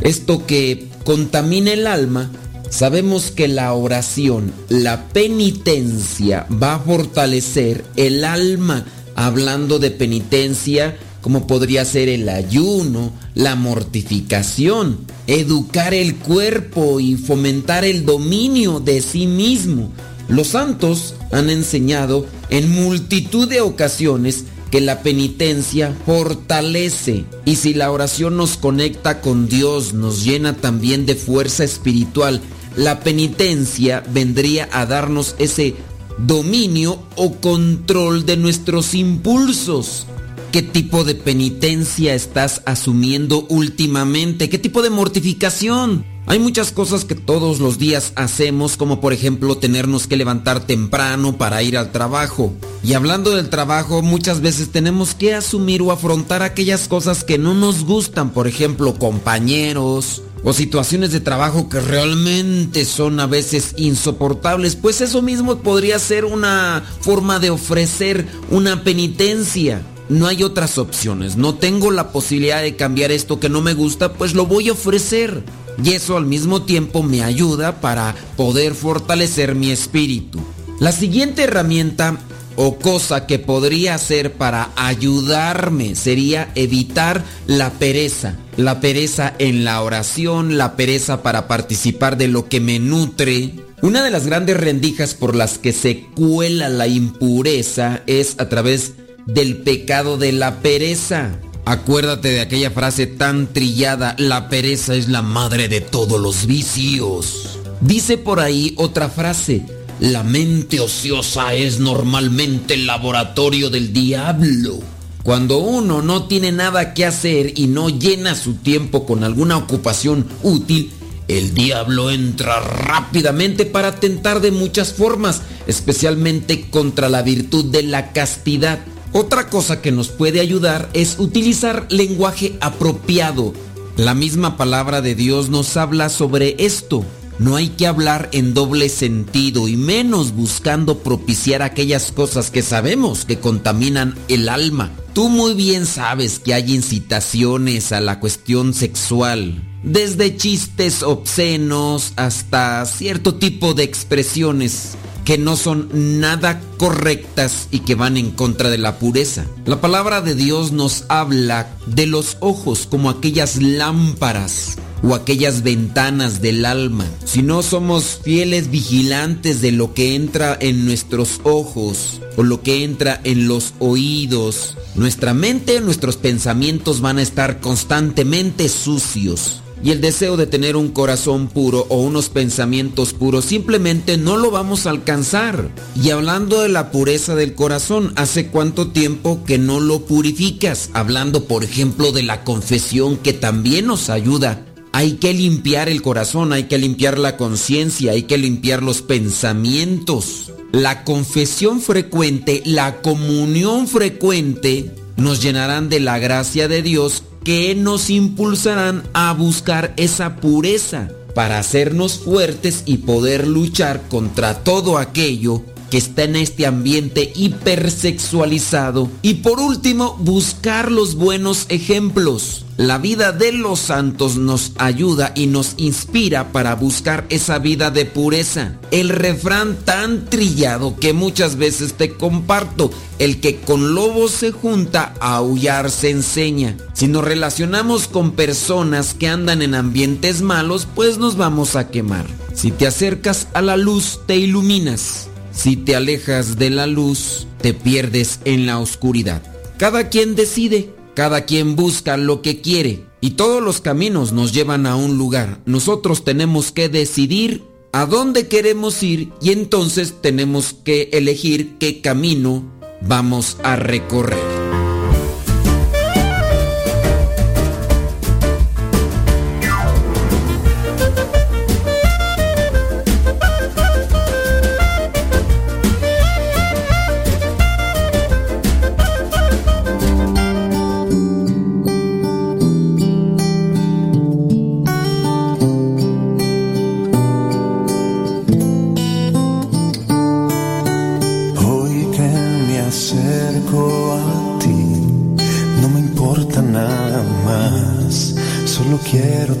esto que contamina el alma, sabemos que la oración, la penitencia va a fortalecer el alma. Hablando de penitencia, como podría ser el ayuno, la mortificación, educar el cuerpo y fomentar el dominio de sí mismo. Los santos han enseñado en multitud de ocasiones que la penitencia fortalece y si la oración nos conecta con Dios, nos llena también de fuerza espiritual, la penitencia vendría a darnos ese dominio o control de nuestros impulsos. ¿Qué tipo de penitencia estás asumiendo últimamente? ¿Qué tipo de mortificación? Hay muchas cosas que todos los días hacemos, como por ejemplo tenernos que levantar temprano para ir al trabajo. Y hablando del trabajo, muchas veces tenemos que asumir o afrontar aquellas cosas que no nos gustan, por ejemplo, compañeros, o situaciones de trabajo que realmente son a veces insoportables, pues eso mismo podría ser una forma de ofrecer una penitencia. No hay otras opciones, no tengo la posibilidad de cambiar esto que no me gusta, pues lo voy a ofrecer. Y eso al mismo tiempo me ayuda para poder fortalecer mi espíritu. La siguiente herramienta o cosa que podría hacer para ayudarme sería evitar la pereza. La pereza en la oración, la pereza para participar de lo que me nutre. Una de las grandes rendijas por las que se cuela la impureza es a través del pecado de la pereza. Acuérdate de aquella frase tan trillada, la pereza es la madre de todos los vicios. Dice por ahí otra frase, la mente ociosa es normalmente el laboratorio del diablo. Cuando uno no tiene nada que hacer y no llena su tiempo con alguna ocupación útil, el diablo entra rápidamente para tentar de muchas formas, especialmente contra la virtud de la castidad. Otra cosa que nos puede ayudar es utilizar lenguaje apropiado. La misma palabra de Dios nos habla sobre esto. No hay que hablar en doble sentido y menos buscando propiciar aquellas cosas que sabemos que contaminan el alma. Tú muy bien sabes que hay incitaciones a la cuestión sexual, desde chistes obscenos hasta cierto tipo de expresiones que no son nada correctas y que van en contra de la pureza. La palabra de Dios nos habla de los ojos como aquellas lámparas o aquellas ventanas del alma. Si no somos fieles vigilantes de lo que entra en nuestros ojos o lo que entra en los oídos, nuestra mente, nuestros pensamientos van a estar constantemente sucios y el deseo de tener un corazón puro o unos pensamientos puros simplemente no lo vamos a alcanzar. Y hablando de la pureza del corazón, ¿hace cuánto tiempo que no lo purificas? Hablando por ejemplo de la confesión que también nos ayuda. Hay que limpiar el corazón, hay que limpiar la conciencia, hay que limpiar los pensamientos. La confesión frecuente, la comunión frecuente nos llenarán de la gracia de Dios que nos impulsarán a buscar esa pureza para hacernos fuertes y poder luchar contra todo aquello que está en este ambiente hipersexualizado. Y por último, buscar los buenos ejemplos. La vida de los santos nos ayuda y nos inspira para buscar esa vida de pureza. El refrán tan trillado que muchas veces te comparto, el que con lobos se junta, a aullar se enseña. Si nos relacionamos con personas que andan en ambientes malos, pues nos vamos a quemar. Si te acercas a la luz, te iluminas. Si te alejas de la luz, te pierdes en la oscuridad. Cada quien decide, cada quien busca lo que quiere y todos los caminos nos llevan a un lugar. Nosotros tenemos que decidir a dónde queremos ir y entonces tenemos que elegir qué camino vamos a recorrer.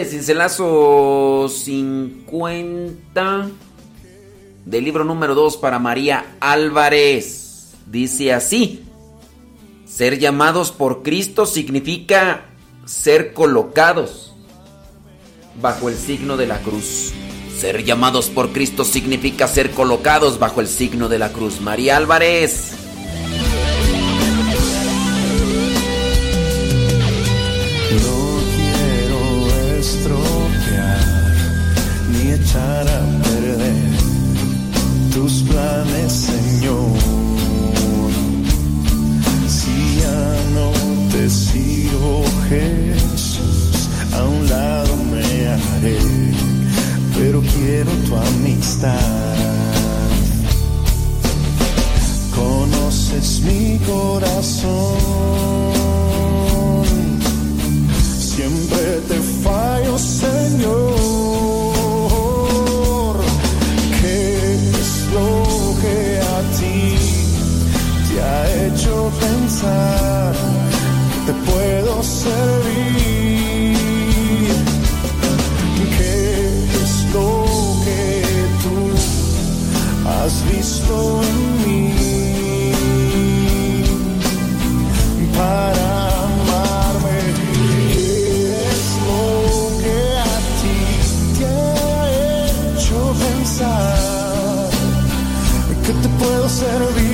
Cincelazo 50 del libro número 2 para María Álvarez. Dice así, ser llamados por Cristo significa ser colocados bajo el signo de la cruz. Ser llamados por Cristo significa ser colocados bajo el signo de la cruz. María Álvarez. Echar a perder tus planes, Señor. Si ya no te sigo, Jesús, a un lado me haré, pero quiero tu amistad. Conoces mi corazón siempre te fallo, Señor. te puedo servir. ¿Qué es lo que tú has visto en mí? Para amarme, ¿qué es lo que a ti te ha hecho pensar que te puedo servir?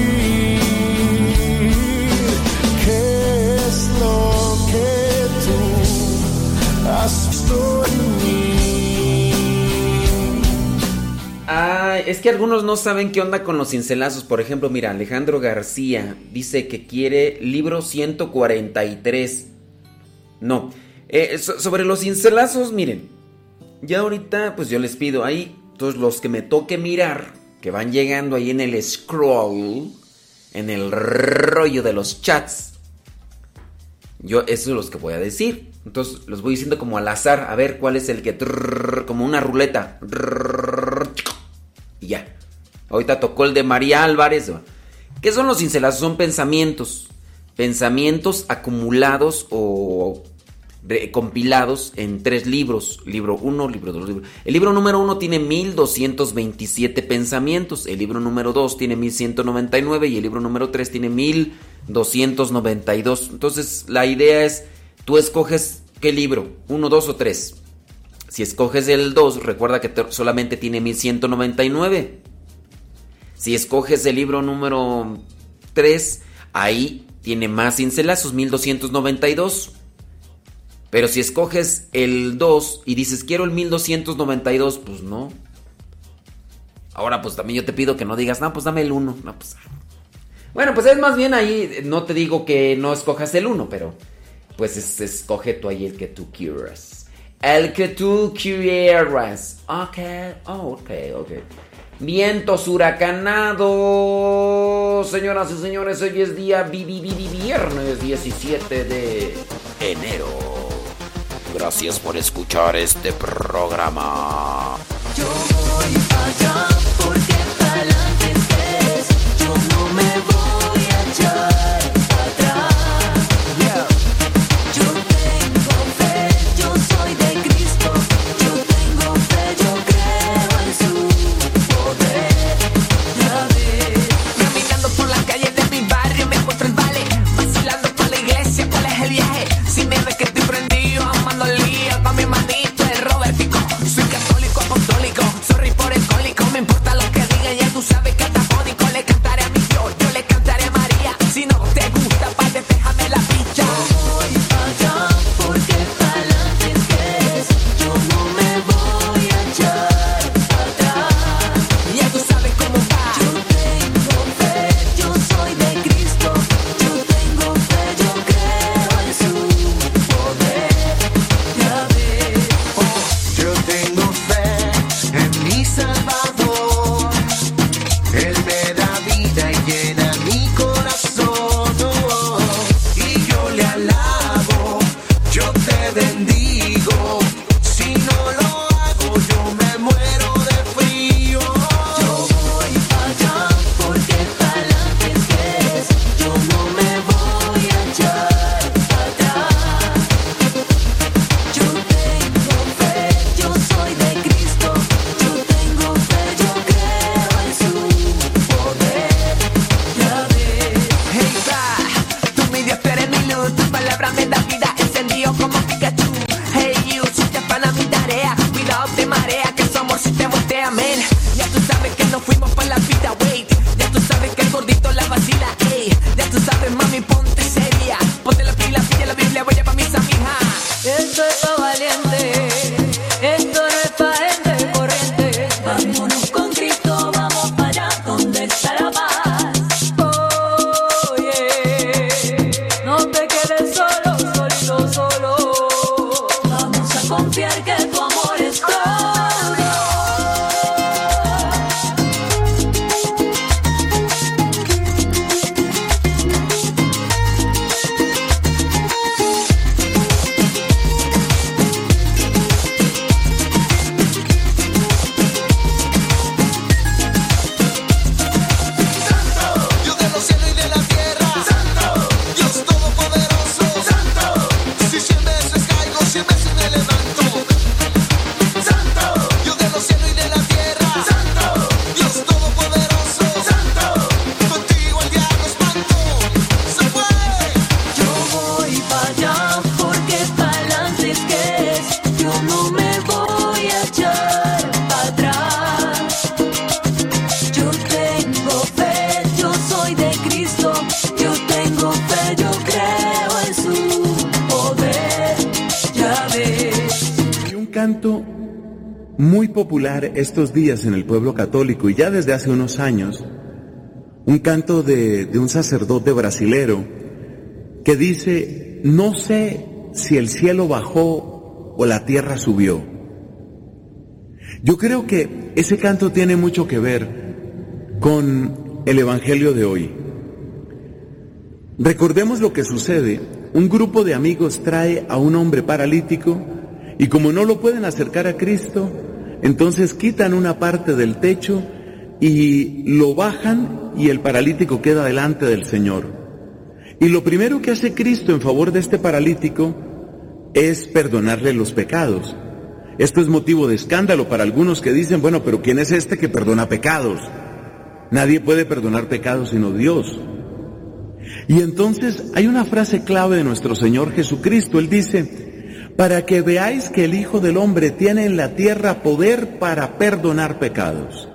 Ah, es que algunos no saben qué onda con los cincelazos. Por ejemplo, mira, Alejandro García dice que quiere libro 143. No. Eh, so- sobre los cincelazos, miren. Ya ahorita, pues yo les pido ahí, todos los que me toque mirar, que van llegando ahí en el scroll, en el rollo de los chats. Yo, eso es los que voy a decir. Entonces los voy diciendo como al azar, a ver cuál es el que. como una ruleta. Y ya. Ahorita tocó el de María Álvarez. ¿Qué son los cincelazos? Son pensamientos. Pensamientos acumulados o compilados en tres libros. Libro 1, libro 2, libro. El libro número 1 tiene 1227 pensamientos. El libro número 2 tiene 1199 y el libro número 3 tiene 1292. Entonces la idea es, tú escoges qué libro, 1, 2 o 3. Si escoges el 2, recuerda que te- solamente tiene 1199. Si escoges el libro número 3, ahí tiene más cincelazos, 1292. Pero si escoges el 2 y dices quiero el 1292, pues no. Ahora pues también yo te pido que no digas, no, pues dame el 1. No, pues, Bueno, pues es más bien ahí, no te digo que no escojas el 1, pero pues es- escoge tú ahí el que tú quieras. El que tú quieras. Ok, oh, ok, ok. Vientos huracanados. Señoras y señores, hoy es día vi- vi- vi- vi- viernes 17 de enero. Gracias por escuchar este programa. Yo voy allá estos días en el pueblo católico y ya desde hace unos años, un canto de, de un sacerdote brasilero que dice, no sé si el cielo bajó o la tierra subió. Yo creo que ese canto tiene mucho que ver con el Evangelio de hoy. Recordemos lo que sucede. Un grupo de amigos trae a un hombre paralítico y como no lo pueden acercar a Cristo, entonces quitan una parte del techo y lo bajan y el paralítico queda delante del Señor. Y lo primero que hace Cristo en favor de este paralítico es perdonarle los pecados. Esto es motivo de escándalo para algunos que dicen, bueno, pero ¿quién es este que perdona pecados? Nadie puede perdonar pecados sino Dios. Y entonces hay una frase clave de nuestro Señor Jesucristo. Él dice, para que veáis que el Hijo del Hombre tiene en la tierra poder para perdonar pecados.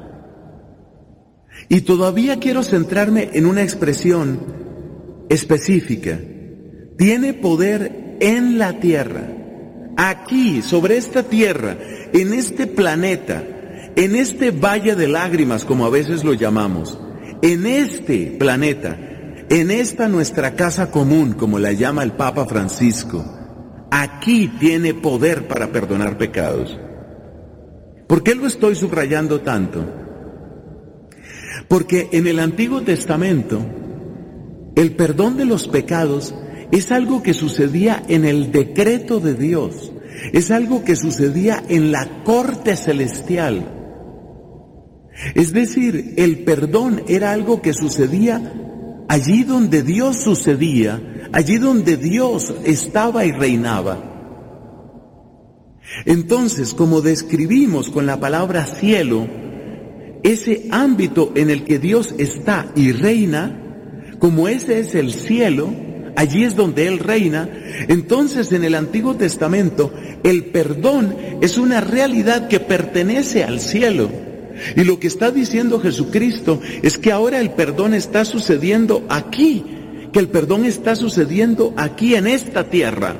Y todavía quiero centrarme en una expresión específica. Tiene poder en la tierra aquí, sobre esta tierra, en este planeta, en este valle de lágrimas, como a veces lo llamamos, en este planeta, en esta nuestra casa común, como la llama el Papa Francisco, aquí tiene poder para perdonar pecados. ¿Por qué lo estoy subrayando tanto? Porque en el Antiguo Testamento, el perdón de los pecados es algo que sucedía en el decreto de Dios, es algo que sucedía en la corte celestial. Es decir, el perdón era algo que sucedía allí donde Dios sucedía, allí donde Dios estaba y reinaba. Entonces, como describimos con la palabra cielo, ese ámbito en el que Dios está y reina, como ese es el cielo, allí es donde Él reina, entonces en el Antiguo Testamento el perdón es una realidad que pertenece al cielo. Y lo que está diciendo Jesucristo es que ahora el perdón está sucediendo aquí, que el perdón está sucediendo aquí en esta tierra.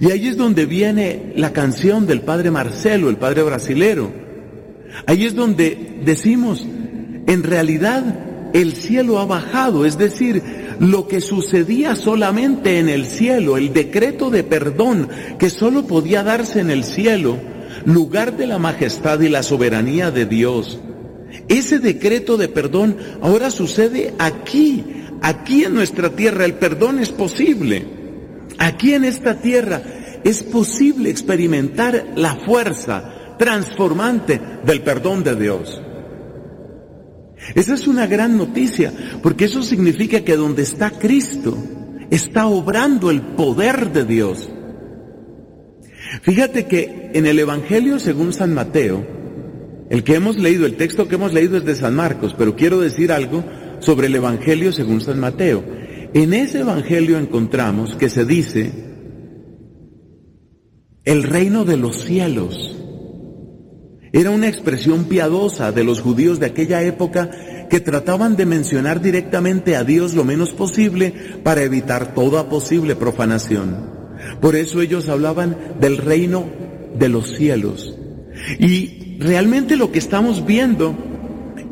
Y ahí es donde viene la canción del padre Marcelo, el padre brasilero. Ahí es donde decimos, en realidad el cielo ha bajado, es decir, lo que sucedía solamente en el cielo, el decreto de perdón que solo podía darse en el cielo, lugar de la majestad y la soberanía de Dios. Ese decreto de perdón ahora sucede aquí, aquí en nuestra tierra. El perdón es posible. Aquí en esta tierra es posible experimentar la fuerza transformante del perdón de Dios. Esa es una gran noticia, porque eso significa que donde está Cristo, está obrando el poder de Dios. Fíjate que en el Evangelio según San Mateo, el que hemos leído, el texto que hemos leído es de San Marcos, pero quiero decir algo sobre el Evangelio según San Mateo. En ese Evangelio encontramos que se dice, el reino de los cielos era una expresión piadosa de los judíos de aquella época que trataban de mencionar directamente a Dios lo menos posible para evitar toda posible profanación. Por eso ellos hablaban del reino de los cielos. Y realmente lo que estamos viendo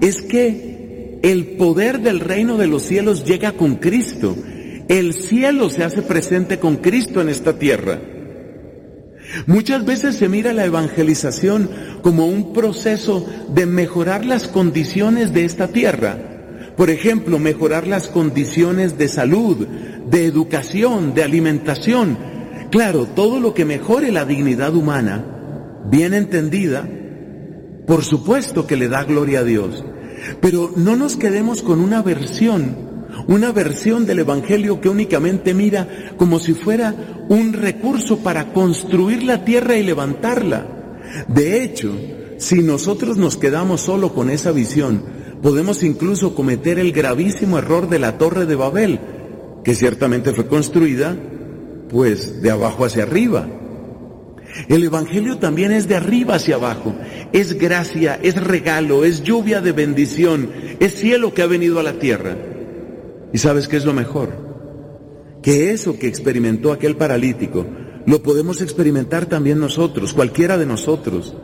es que el poder del reino de los cielos llega con Cristo. El cielo se hace presente con Cristo en esta tierra. Muchas veces se mira la evangelización como un proceso de mejorar las condiciones de esta tierra. Por ejemplo, mejorar las condiciones de salud, de educación, de alimentación. Claro, todo lo que mejore la dignidad humana, bien entendida, por supuesto que le da gloria a Dios. Pero no nos quedemos con una versión una versión del Evangelio que únicamente mira como si fuera un recurso para construir la tierra y levantarla. De hecho, si nosotros nos quedamos solo con esa visión, podemos incluso cometer el gravísimo error de la torre de Babel, que ciertamente fue construida pues de abajo hacia arriba. El Evangelio también es de arriba hacia abajo. Es gracia, es regalo, es lluvia de bendición, es cielo que ha venido a la tierra. ¿Y sabes qué es lo mejor? Que eso que experimentó aquel paralítico lo podemos experimentar también nosotros, cualquiera de nosotros.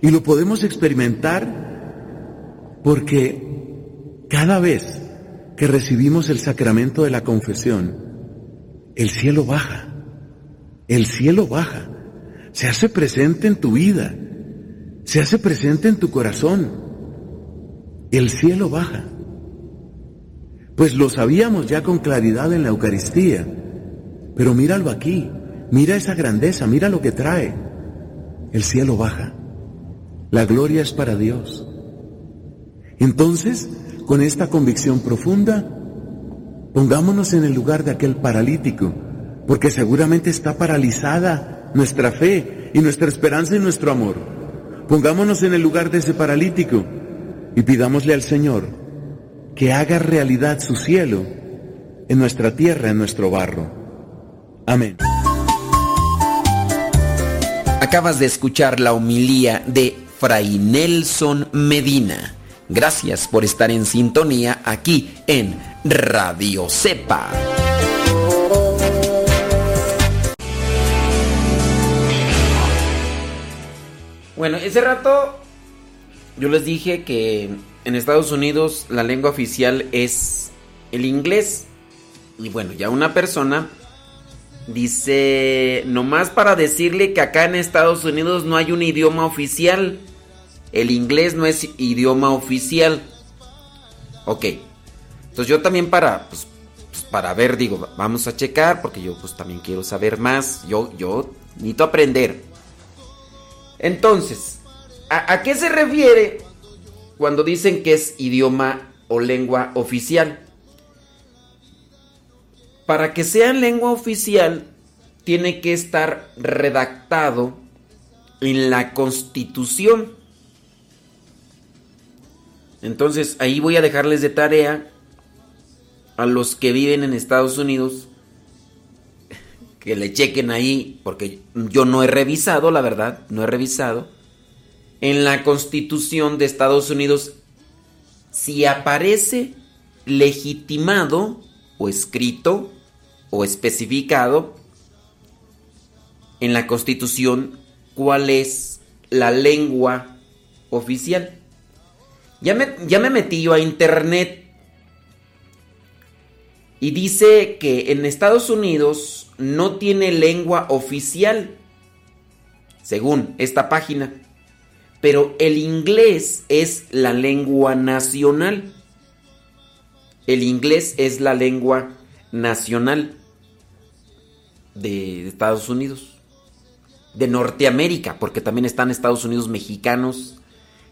Y lo podemos experimentar porque cada vez que recibimos el sacramento de la confesión, el cielo baja, el cielo baja, se hace presente en tu vida, se hace presente en tu corazón, el cielo baja. Pues lo sabíamos ya con claridad en la Eucaristía, pero míralo aquí, mira esa grandeza, mira lo que trae. El cielo baja, la gloria es para Dios. Entonces, con esta convicción profunda, pongámonos en el lugar de aquel paralítico, porque seguramente está paralizada nuestra fe y nuestra esperanza y nuestro amor. Pongámonos en el lugar de ese paralítico y pidámosle al Señor que haga realidad su cielo en nuestra tierra, en nuestro barro. Amén. Acabas de escuchar la homilía de Fray Nelson Medina. Gracias por estar en sintonía aquí en Radio Cepa. Bueno, ese rato yo les dije que en Estados Unidos la lengua oficial es el inglés. Y bueno, ya una persona dice, nomás para decirle que acá en Estados Unidos no hay un idioma oficial. El inglés no es idioma oficial. Ok. Entonces yo también para, pues, pues, para ver, digo, vamos a checar porque yo pues también quiero saber más. Yo, yo necesito aprender. Entonces, ¿a, ¿a qué se refiere cuando dicen que es idioma o lengua oficial? Para que sea lengua oficial, tiene que estar redactado en la Constitución. Entonces ahí voy a dejarles de tarea a los que viven en Estados Unidos que le chequen ahí, porque yo no he revisado, la verdad, no he revisado, en la constitución de Estados Unidos si aparece legitimado o escrito o especificado en la constitución cuál es la lengua oficial. Ya me, ya me metí yo a internet y dice que en Estados Unidos no tiene lengua oficial, según esta página, pero el inglés es la lengua nacional. El inglés es la lengua nacional de Estados Unidos, de Norteamérica, porque también están Estados Unidos mexicanos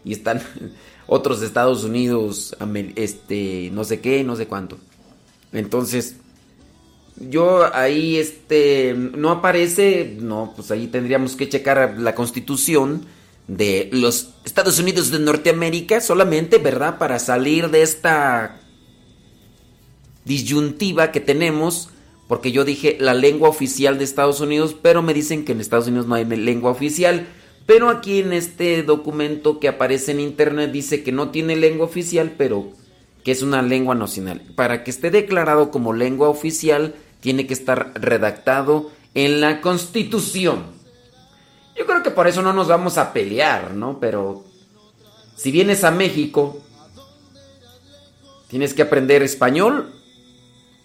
y están (laughs) otros Estados Unidos, este, no sé qué, no sé cuánto. Entonces, yo ahí, este, no aparece, no, pues ahí tendríamos que checar la constitución de los Estados Unidos de Norteamérica solamente, ¿verdad? Para salir de esta disyuntiva que tenemos, porque yo dije la lengua oficial de Estados Unidos, pero me dicen que en Estados Unidos no hay lengua oficial. Pero aquí en este documento que aparece en internet dice que no tiene lengua oficial, pero que es una lengua nacional. Para que esté declarado como lengua oficial, tiene que estar redactado en la Constitución. Yo creo que por eso no nos vamos a pelear, ¿no? Pero si vienes a México, tienes que aprender español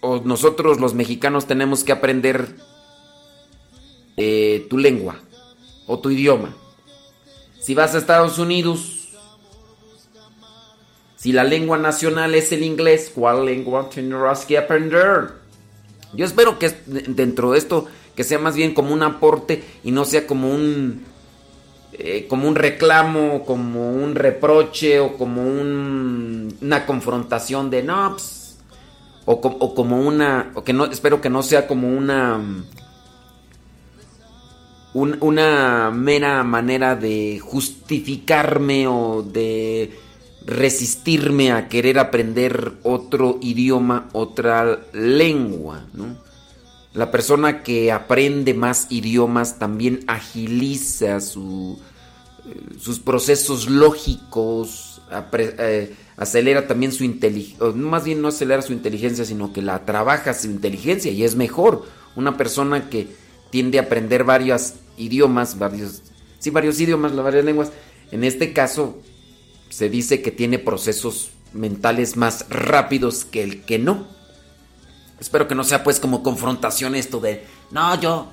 o nosotros los mexicanos tenemos que aprender eh, tu lengua o tu idioma. Si vas a Estados Unidos, si la lengua nacional es el inglés, ¿cuál lengua tendrás que aprender? Yo espero que dentro de esto que sea más bien como un aporte y no sea como un eh, como un reclamo, como un reproche o como un, una confrontación de no, pues", o, o, como una, o que no, espero que no sea como una una mera manera de justificarme o de resistirme a querer aprender otro idioma, otra lengua. La persona que aprende más idiomas también agiliza eh, sus procesos lógicos, eh, acelera también su inteligencia, más bien no acelera su inteligencia, sino que la trabaja su inteligencia y es mejor. Una persona que tiende a aprender varios idiomas, varios, sí, varios idiomas, varias lenguas. En este caso, se dice que tiene procesos mentales más rápidos que el que no. Espero que no sea pues como confrontación esto de, no, yo,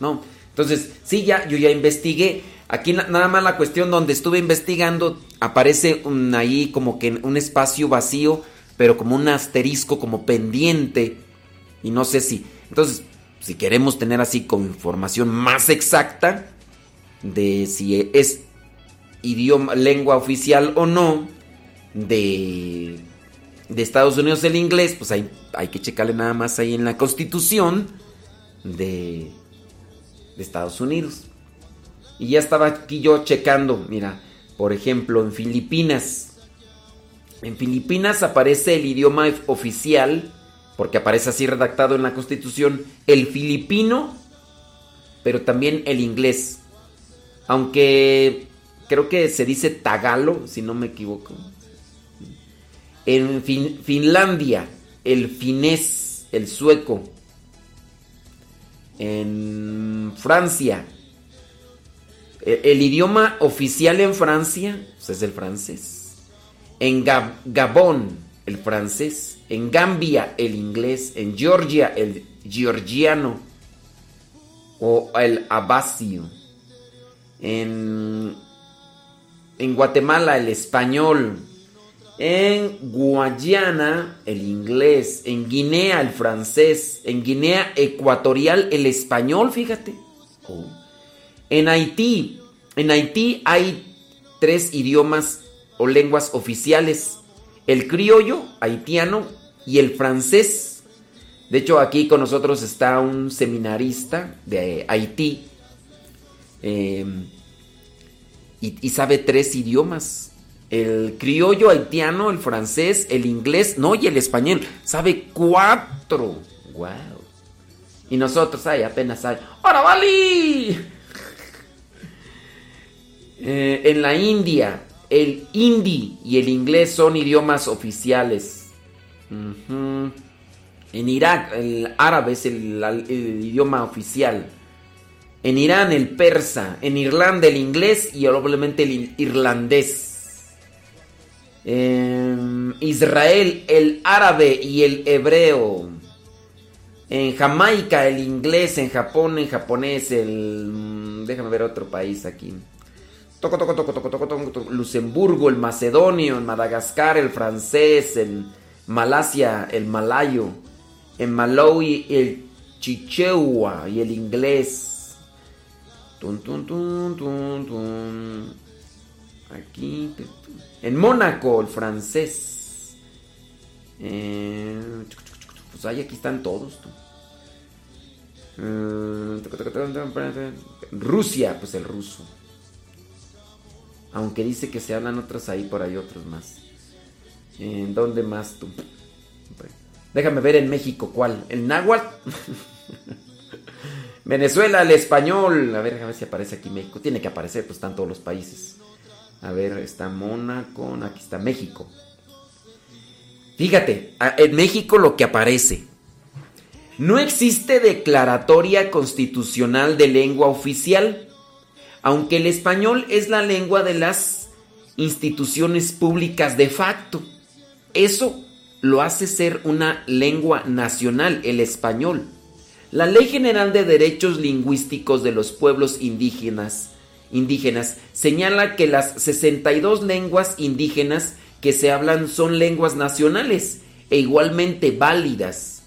no. Entonces, sí, ya, yo ya investigué. Aquí nada más la cuestión donde estuve investigando, aparece ahí como que un espacio vacío, pero como un asterisco, como pendiente. Y no sé si. Entonces, si queremos tener así como información más exacta de si es idioma, lengua oficial o no de, de Estados Unidos el inglés, pues hay, hay que checarle nada más ahí en la constitución de, de Estados Unidos. Y ya estaba aquí yo checando, mira, por ejemplo, en Filipinas. En Filipinas aparece el idioma oficial, porque aparece así redactado en la constitución, el filipino, pero también el inglés. Aunque creo que se dice tagalo, si no me equivoco. En Finlandia, el finés, el sueco. En Francia, e, el, idioma oficial en Francia pues, es el francés. En Gabón, el francés. En Gambia, el inglés. En Georgia, el georgiano o el abasio. En en Guatemala el español, en Guayana el inglés, en Guinea el francés, en Guinea Ecuatorial el español, fíjate. Oh. En Haití, en Haití hay tres idiomas o lenguas oficiales, el criollo haitiano y el francés. De hecho, aquí con nosotros está un seminarista de Haití. Eh, y, sabe tres idiomas. El criollo haitiano, el francés, el inglés, no, y el español. Sabe cuatro. Wow. Y nosotros, ay, apenas hay. ¡Ahora! (laughs) Eh, en la India, el hindi y el inglés son idiomas oficiales. En Irak, el árabe es el idioma oficial. En Irán el persa, en Irlanda el inglés y obviamente el irlandés. En Israel el árabe y el hebreo. En Jamaica el inglés, en Japón el japonés, el... Mm, déjame ver otro país aquí. Toco, toco, toco, toco, toco, toco, Luxemburgo, el macedonio, en Madagascar el francés, en Malasia el malayo, en Malawi el chichewa y el inglés. Aquí. En Mónaco, el francés. Eh, pues ahí aquí están todos. Eh, Rusia, pues el ruso. Aunque dice que se hablan otros ahí, por ahí otros más. ¿En dónde más tú? Déjame ver en México cuál. ¿El náhuatl? (laughs) Venezuela, el español. A ver, a ver si aparece aquí México. Tiene que aparecer, pues están todos los países. A ver, está Mónaco, aquí está México. Fíjate, en México lo que aparece. No existe declaratoria constitucional de lengua oficial, aunque el español es la lengua de las instituciones públicas de facto. Eso lo hace ser una lengua nacional, el español. La Ley General de Derechos Lingüísticos de los Pueblos Indígenas, indígenas señala que las 62 lenguas indígenas que se hablan son lenguas nacionales e igualmente válidas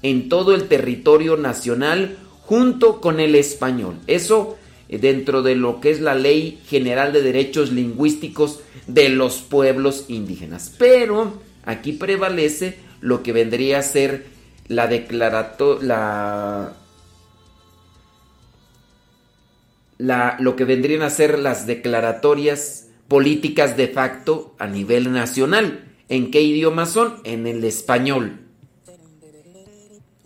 en todo el territorio nacional junto con el español. Eso eh, dentro de lo que es la Ley General de Derechos Lingüísticos de los Pueblos Indígenas. Pero aquí prevalece lo que vendría a ser la declarato la, la lo que vendrían a ser las declaratorias políticas de facto a nivel nacional. ¿En qué idioma son? En el español.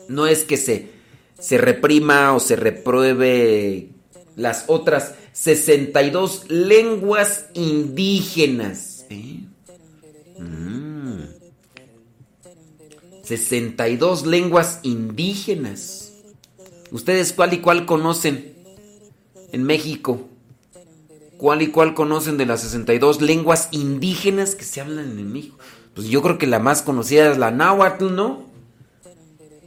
No es que se, se reprima o se repruebe las otras 62 lenguas indígenas. ¿eh? Mm. 62 lenguas indígenas. ¿Ustedes cuál y cuál conocen en México? ¿Cuál y cuál conocen de las 62 lenguas indígenas que se hablan en México? Pues yo creo que la más conocida es la náhuatl, ¿no?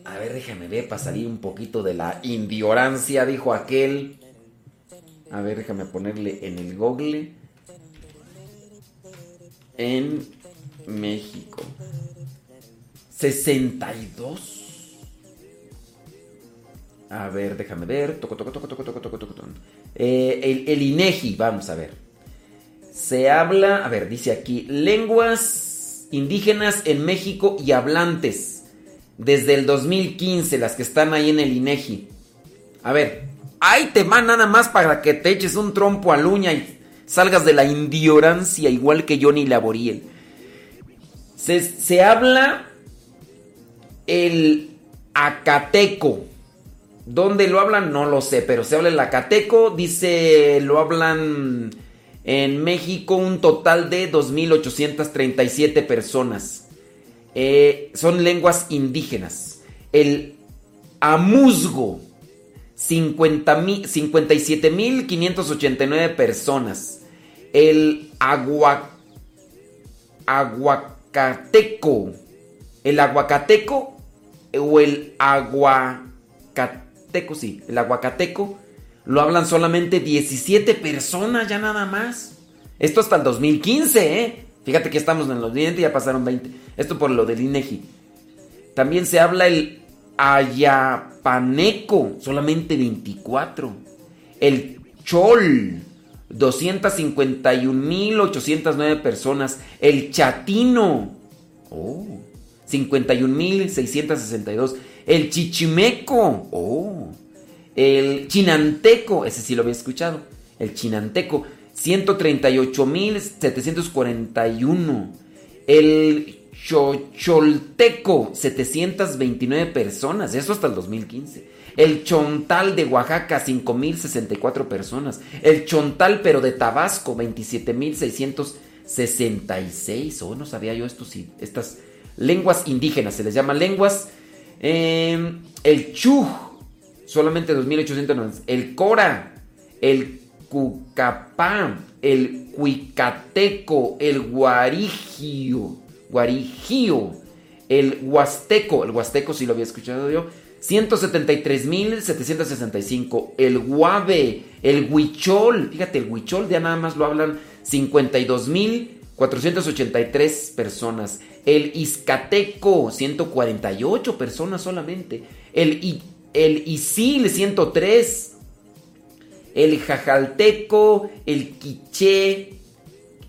A ver, déjame ver para salir un poquito de la indiorancia, dijo aquel. A ver, déjame ponerle en el google. En México. 62. A ver, déjame ver. Toco, toco, toco, toco, toco, toco, toco. Eh, el, el INEGI, vamos a ver. Se habla, a ver, dice aquí, lenguas indígenas en México y hablantes. Desde el 2015, las que están ahí en el INEGI. A ver, ahí te va nada más para que te eches un trompo a uña y salgas de la indiorancia igual que Johnny Laboriel. Se, se habla el acateco. ¿Dónde lo hablan? No lo sé, pero se habla el acateco. Dice, lo hablan en México un total de 2.837 personas. Eh, son lenguas indígenas. El amuzgo, 57.589 personas. El agua, aguacateco, el aguacateco o el aguacateco, sí, el aguacateco lo hablan solamente 17 personas ya nada más. Esto hasta el 2015, ¿eh? Fíjate que estamos en los 20 y ya pasaron 20. Esto por lo del INEGI. También se habla el ayapaneco, solamente 24. El chol, 251.809 personas. El chatino, oh, 51.662. El chichimeco, oh. El chinanteco, ese sí lo había escuchado. El chinanteco, 138.741. El chocholteco, 729 personas. Eso hasta el 2015. El chontal de Oaxaca, 5.064 personas. El chontal, pero de Tabasco, 27.666. Oh, no sabía yo esto, sí, estas lenguas indígenas. Se les llama lenguas. Eh, el chuj, solamente 2.890. El cora. El cucapá. El cuicateco. El guarigio. Guarigio. El huasteco. El huasteco sí lo había escuchado yo. 173.765. El guave. El huichol. Fíjate, el huichol ya nada más lo hablan 52.483 personas. El Izcateco, 148 personas solamente. El, el Isil, 103. El Jajalteco, el Quiché,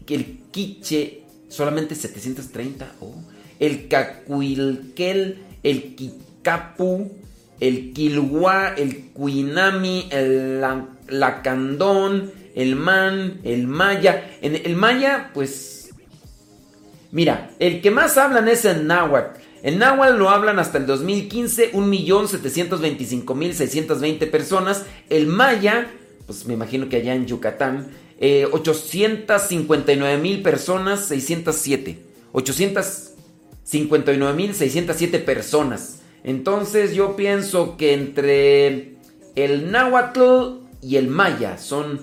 el Quiche, solamente 730. Oh. El Cacuilquel, el Kikapu, el Quilhuá, el Cuinami, el Lacandón, el Man, el Maya. En el Maya, pues Mira, el que más hablan es en náhuatl. En náhuatl lo hablan hasta el 2015 1.725.620 personas. El maya, pues me imagino que allá en Yucatán, eh, 859.000 personas, 607. 859.607 personas. Entonces yo pienso que entre el náhuatl y el maya son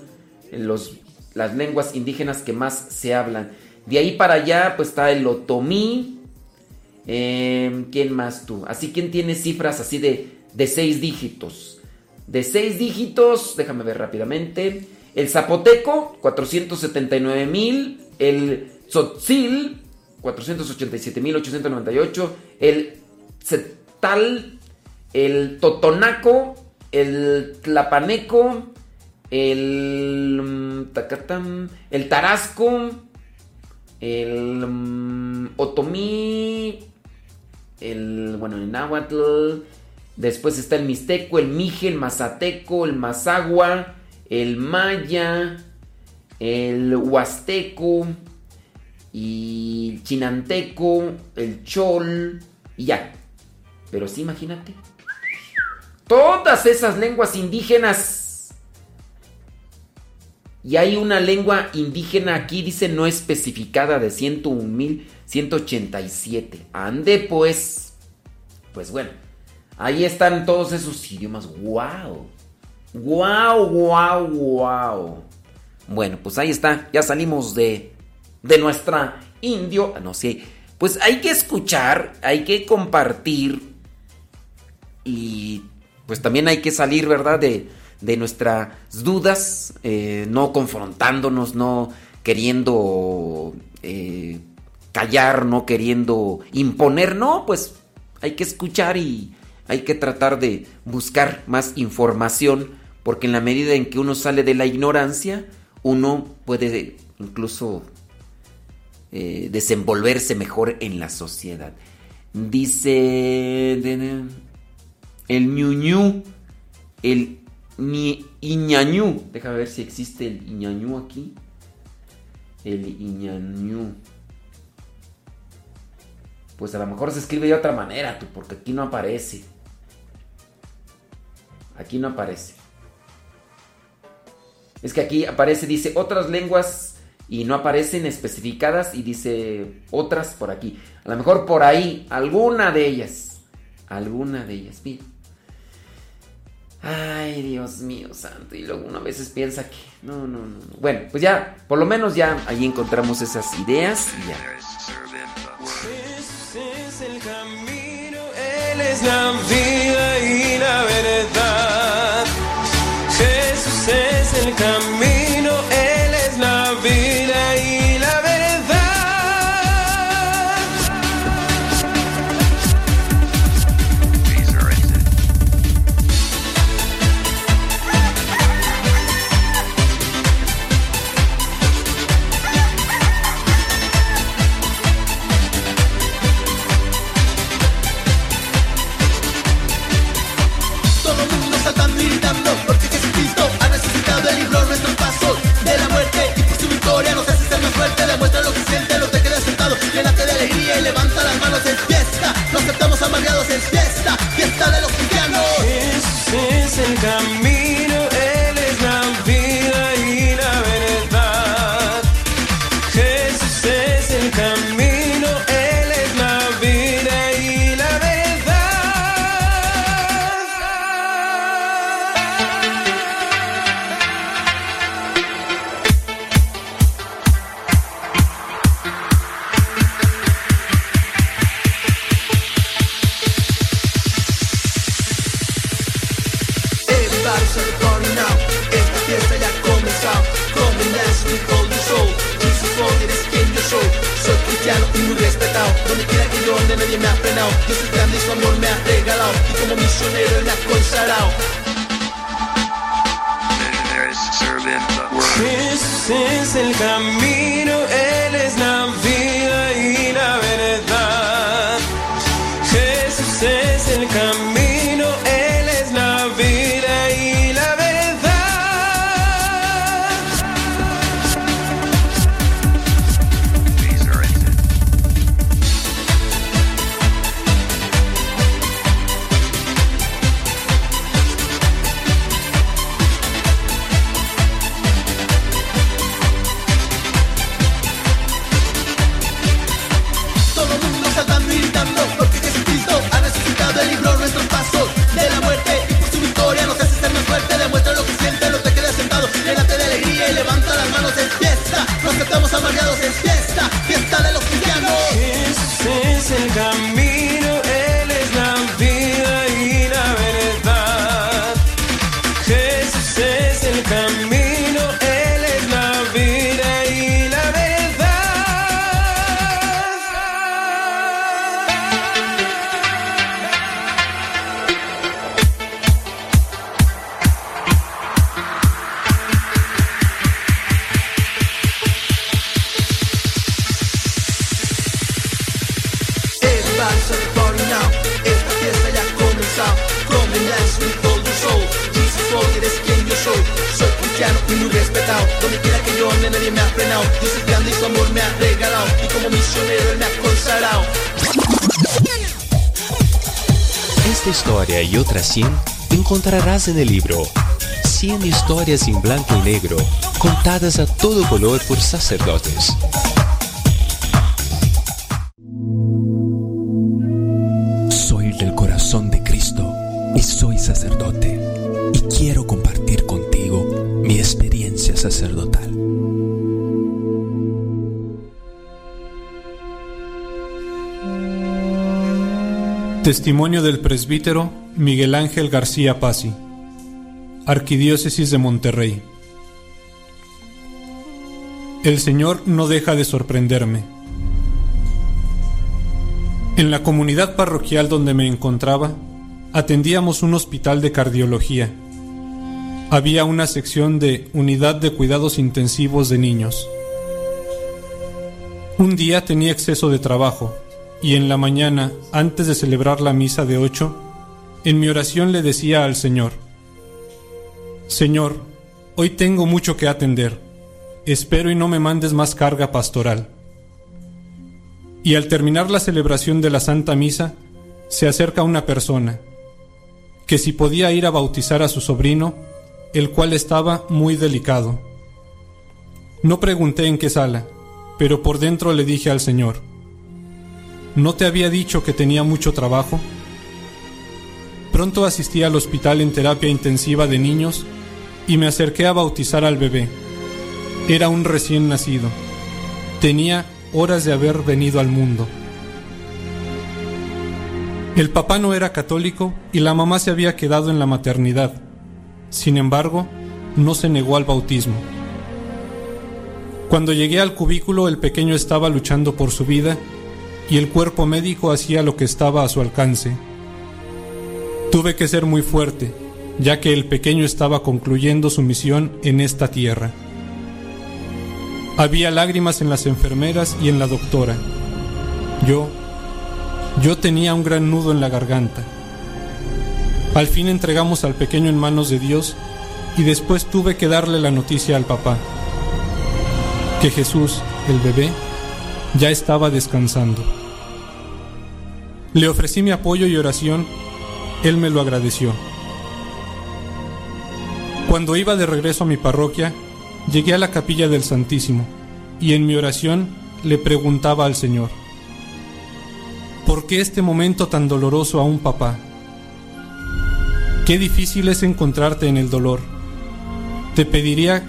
las lenguas indígenas que más se hablan. De ahí para allá, pues está el otomí. Em, ¿Quién más tú? Así, ¿quién tiene cifras así de, de seis dígitos? De seis dígitos, déjame ver rápidamente. El zapoteco, 479 mil. El tzotzil, 487 mil 898. El Zetal, el totonaco, el tlapaneco, el, mm, el tarasco, el um, otomí, el, bueno, el náhuatl, después está el mixteco, el mije, el mazateco, el mazagua, el maya, el huasteco, y el chinanteco, el chol, y ya. Pero sí, imagínate. Todas esas lenguas indígenas y hay una lengua indígena aquí, dice no especificada, de 101.187. Ande pues. Pues bueno. Ahí están todos esos idiomas. ¡Wow! ¡Wow, wow, wow! Bueno, pues ahí está. Ya salimos de, de nuestra indio. No sé. Pues hay que escuchar, hay que compartir. Y pues también hay que salir, ¿verdad? De, de nuestras dudas. eh, no confrontándonos, no queriendo eh, callar, no queriendo imponer. No, pues hay que escuchar y hay que tratar de buscar más información, porque en la medida en que uno sale de la ignorancia, uno puede incluso eh, desenvolverse mejor en la sociedad. Dice el ñuñu, el ni, iñañú. Déjame ver si existe el iñañú aquí. El iñañú. Pues a lo mejor se escribe de otra manera, tú, porque aquí no aparece. Aquí no aparece. Es que aquí aparece, dice otras lenguas y no aparecen especificadas y dice otras por aquí. A lo mejor por ahí, alguna de ellas. Alguna de ellas, mira. Ay, Dios mío santo. Y luego uno a veces piensa que... No, no, no. no. Bueno, pues ya, por lo menos ya ahí encontramos esas ideas y ya. es el camino, Él es la vida y la verdad. Jesús es el camino, fiesta no aceptamos amargados en fiesta fiesta de los cristianos. Jesús es el camino, donde quiera que yo ande nadie me ha frenado. Dios es grande y su amor me ha regalado. Y como misionero él me ha consagrado. Jesús es el camino, Él es la en el libro 100 historias en blanco y negro contadas a todo color por sacerdotes. Soy del corazón de Cristo y soy sacerdote y quiero compartir contigo mi experiencia sacerdotal. Testimonio del presbítero Miguel Ángel García Pasi, Arquidiócesis de Monterrey. El Señor no deja de sorprenderme. En la comunidad parroquial donde me encontraba, atendíamos un hospital de cardiología. Había una sección de unidad de cuidados intensivos de niños. Un día tenía exceso de trabajo y en la mañana, antes de celebrar la misa de ocho, en mi oración le decía al Señor, Señor, hoy tengo mucho que atender, espero y no me mandes más carga pastoral. Y al terminar la celebración de la Santa Misa, se acerca una persona, que si podía ir a bautizar a su sobrino, el cual estaba muy delicado. No pregunté en qué sala, pero por dentro le dije al Señor, ¿No te había dicho que tenía mucho trabajo? Pronto asistí al hospital en terapia intensiva de niños y me acerqué a bautizar al bebé. Era un recién nacido. Tenía horas de haber venido al mundo. El papá no era católico y la mamá se había quedado en la maternidad. Sin embargo, no se negó al bautismo. Cuando llegué al cubículo el pequeño estaba luchando por su vida y el cuerpo médico hacía lo que estaba a su alcance. Tuve que ser muy fuerte, ya que el pequeño estaba concluyendo su misión en esta tierra. Había lágrimas en las enfermeras y en la doctora. Yo, yo tenía un gran nudo en la garganta. Al fin entregamos al pequeño en manos de Dios y después tuve que darle la noticia al papá, que Jesús, el bebé, ya estaba descansando. Le ofrecí mi apoyo y oración, él me lo agradeció. Cuando iba de regreso a mi parroquia, llegué a la capilla del Santísimo y en mi oración le preguntaba al Señor, ¿por qué este momento tan doloroso a un papá? Qué difícil es encontrarte en el dolor. Te pediría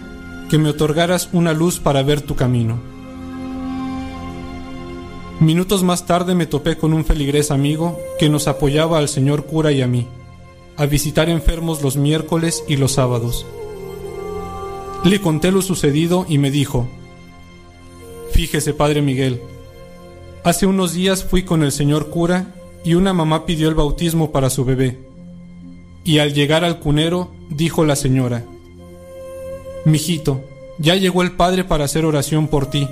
que me otorgaras una luz para ver tu camino. Minutos más tarde me topé con un feligrés amigo que nos apoyaba al señor cura y a mí, a visitar enfermos los miércoles y los sábados. Le conté lo sucedido y me dijo, Fíjese, padre Miguel, hace unos días fui con el señor cura y una mamá pidió el bautismo para su bebé. Y al llegar al cunero, dijo la señora, Mijito, ya llegó el padre para hacer oración por ti,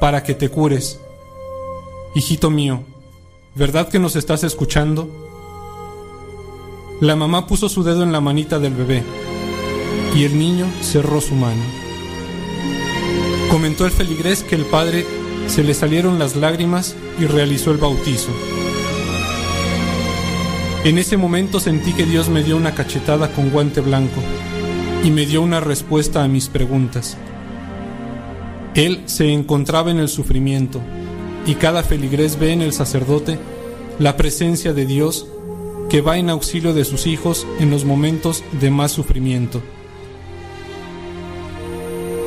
para que te cures. Hijito mío, ¿verdad que nos estás escuchando? La mamá puso su dedo en la manita del bebé y el niño cerró su mano. Comentó el feligrés que el padre se le salieron las lágrimas y realizó el bautizo. En ese momento sentí que Dios me dio una cachetada con guante blanco y me dio una respuesta a mis preguntas. Él se encontraba en el sufrimiento y cada feligrés ve en el sacerdote la presencia de Dios que va en auxilio de sus hijos en los momentos de más sufrimiento.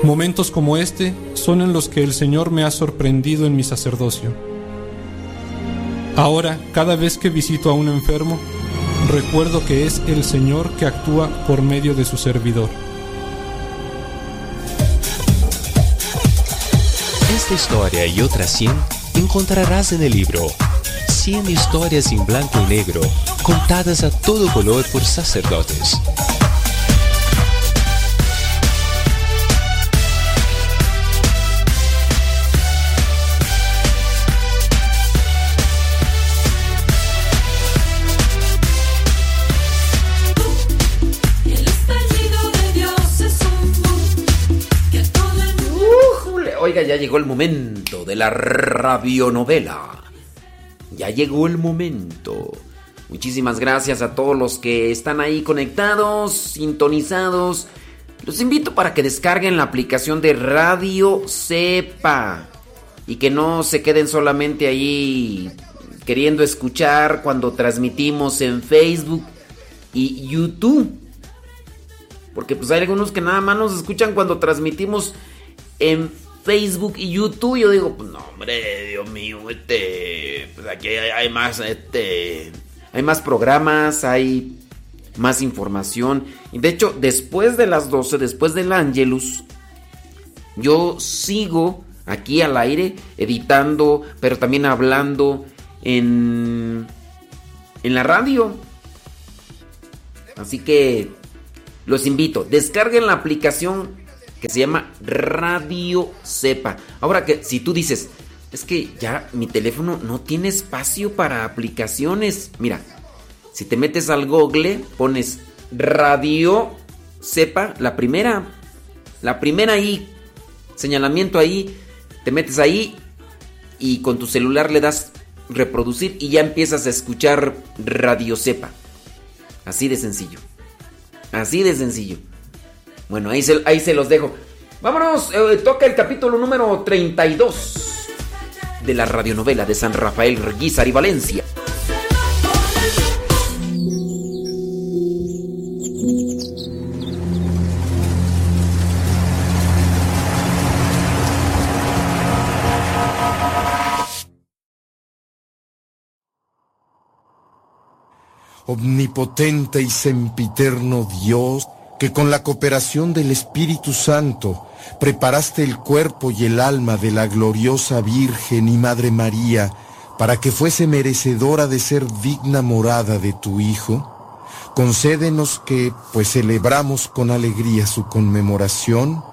Momentos como este son en los que el Señor me ha sorprendido en mi sacerdocio. Ahora, cada vez que visito a un enfermo, recuerdo que es el Señor que actúa por medio de su servidor. Esta historia y otras 100 encontrarás en el libro 100 historias en blanco y negro contadas a todo color por sacerdotes. Ya llegó el momento de la radionovela. Ya llegó el momento. Muchísimas gracias a todos los que están ahí conectados, sintonizados. Los invito para que descarguen la aplicación de Radio Sepa y que no se queden solamente ahí queriendo escuchar cuando transmitimos en Facebook y YouTube. Porque pues hay algunos que nada más nos escuchan cuando transmitimos en Facebook y YouTube. Yo digo, pues no, hombre, Dios mío, este. Pues aquí hay, más, este. hay más programas, hay más información. Y de hecho, después de las 12, después del Angelus, yo sigo aquí al aire editando, pero también hablando en, en la radio. Así que los invito, descarguen la aplicación que se llama Radio Cepa. Ahora que si tú dices, es que ya mi teléfono no tiene espacio para aplicaciones. Mira, si te metes al Google, pones Radio Cepa, la primera, la primera ahí, señalamiento ahí, te metes ahí y con tu celular le das reproducir y ya empiezas a escuchar Radio Cepa. Así de sencillo. Así de sencillo. Bueno, ahí se, ahí se los dejo. Vámonos, eh, toca el capítulo número 32 de la radionovela de San Rafael Reguizar y Valencia. Omnipotente y sempiterno Dios, que con la cooperación del Espíritu Santo preparaste el cuerpo y el alma de la gloriosa Virgen y Madre María para que fuese merecedora de ser digna morada de tu Hijo, concédenos que, pues celebramos con alegría su conmemoración,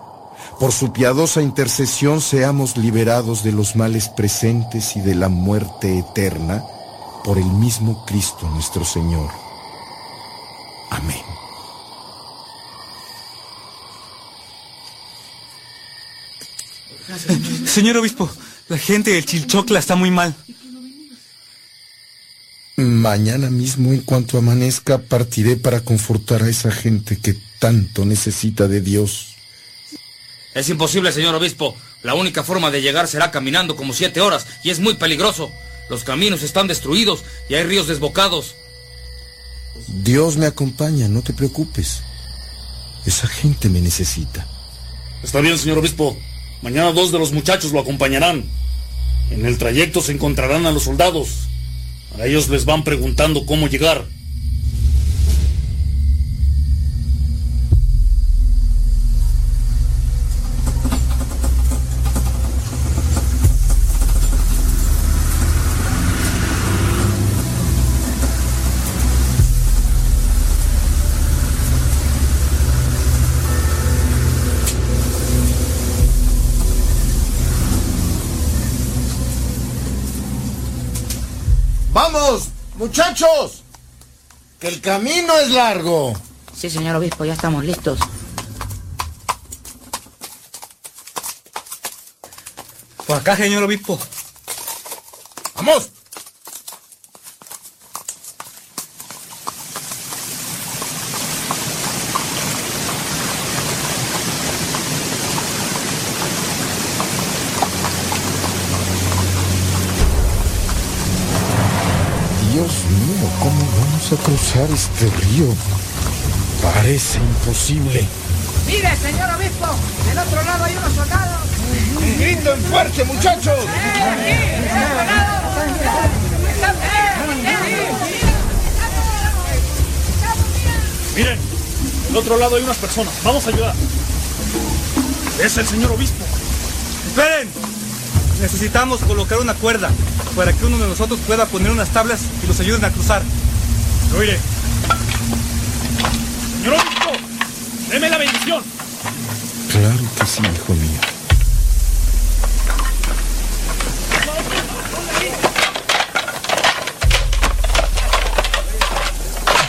por su piadosa intercesión seamos liberados de los males presentes y de la muerte eterna, por el mismo Cristo nuestro Señor. Amén. Señor obispo, la gente del Chilchocla está muy mal. Mañana mismo, en cuanto amanezca, partiré para confortar a esa gente que tanto necesita de Dios. Es imposible, señor obispo. La única forma de llegar será caminando como siete horas y es muy peligroso. Los caminos están destruidos y hay ríos desbocados. Dios me acompaña, no te preocupes. Esa gente me necesita. Está bien, señor obispo. Mañana dos de los muchachos lo acompañarán. En el trayecto se encontrarán a los soldados. A ellos les van preguntando cómo llegar. Muchachos! Que el camino es largo. Sí, señor obispo, ya estamos listos. Por acá, señor obispo. ¡Vamos! Cruzar este río? Parece imposible. Mire, señor obispo, del otro lado hay unos soldados. ¡Griten fuerte, muchachos! Miren, del otro lado hay unas personas. Vamos a ayudar. Es el señor obispo. ¡Esperen! Necesitamos colocar una cuerda para que uno de nosotros pueda poner unas tablas y los ayuden a cruzar. Yo iré. Señor obispo, deme la bendición. Claro que sí, hijo mío.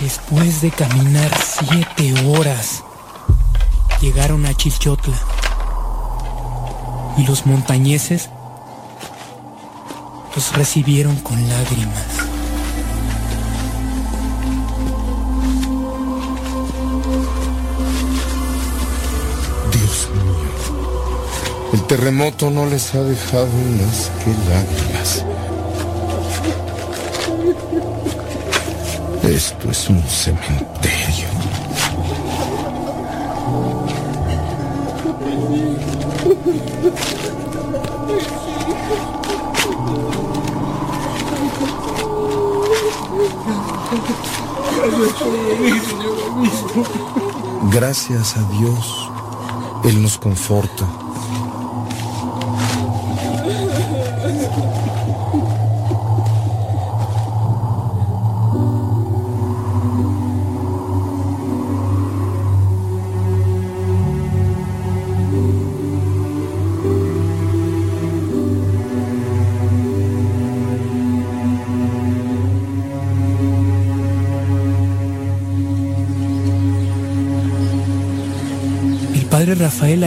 Después de caminar siete horas, llegaron a Chilchotla. Y los montañeses los recibieron con lágrimas. El terremoto no les ha dejado más que lágrimas. Esto es un cementerio. Gracias a Dios, Él nos conforta.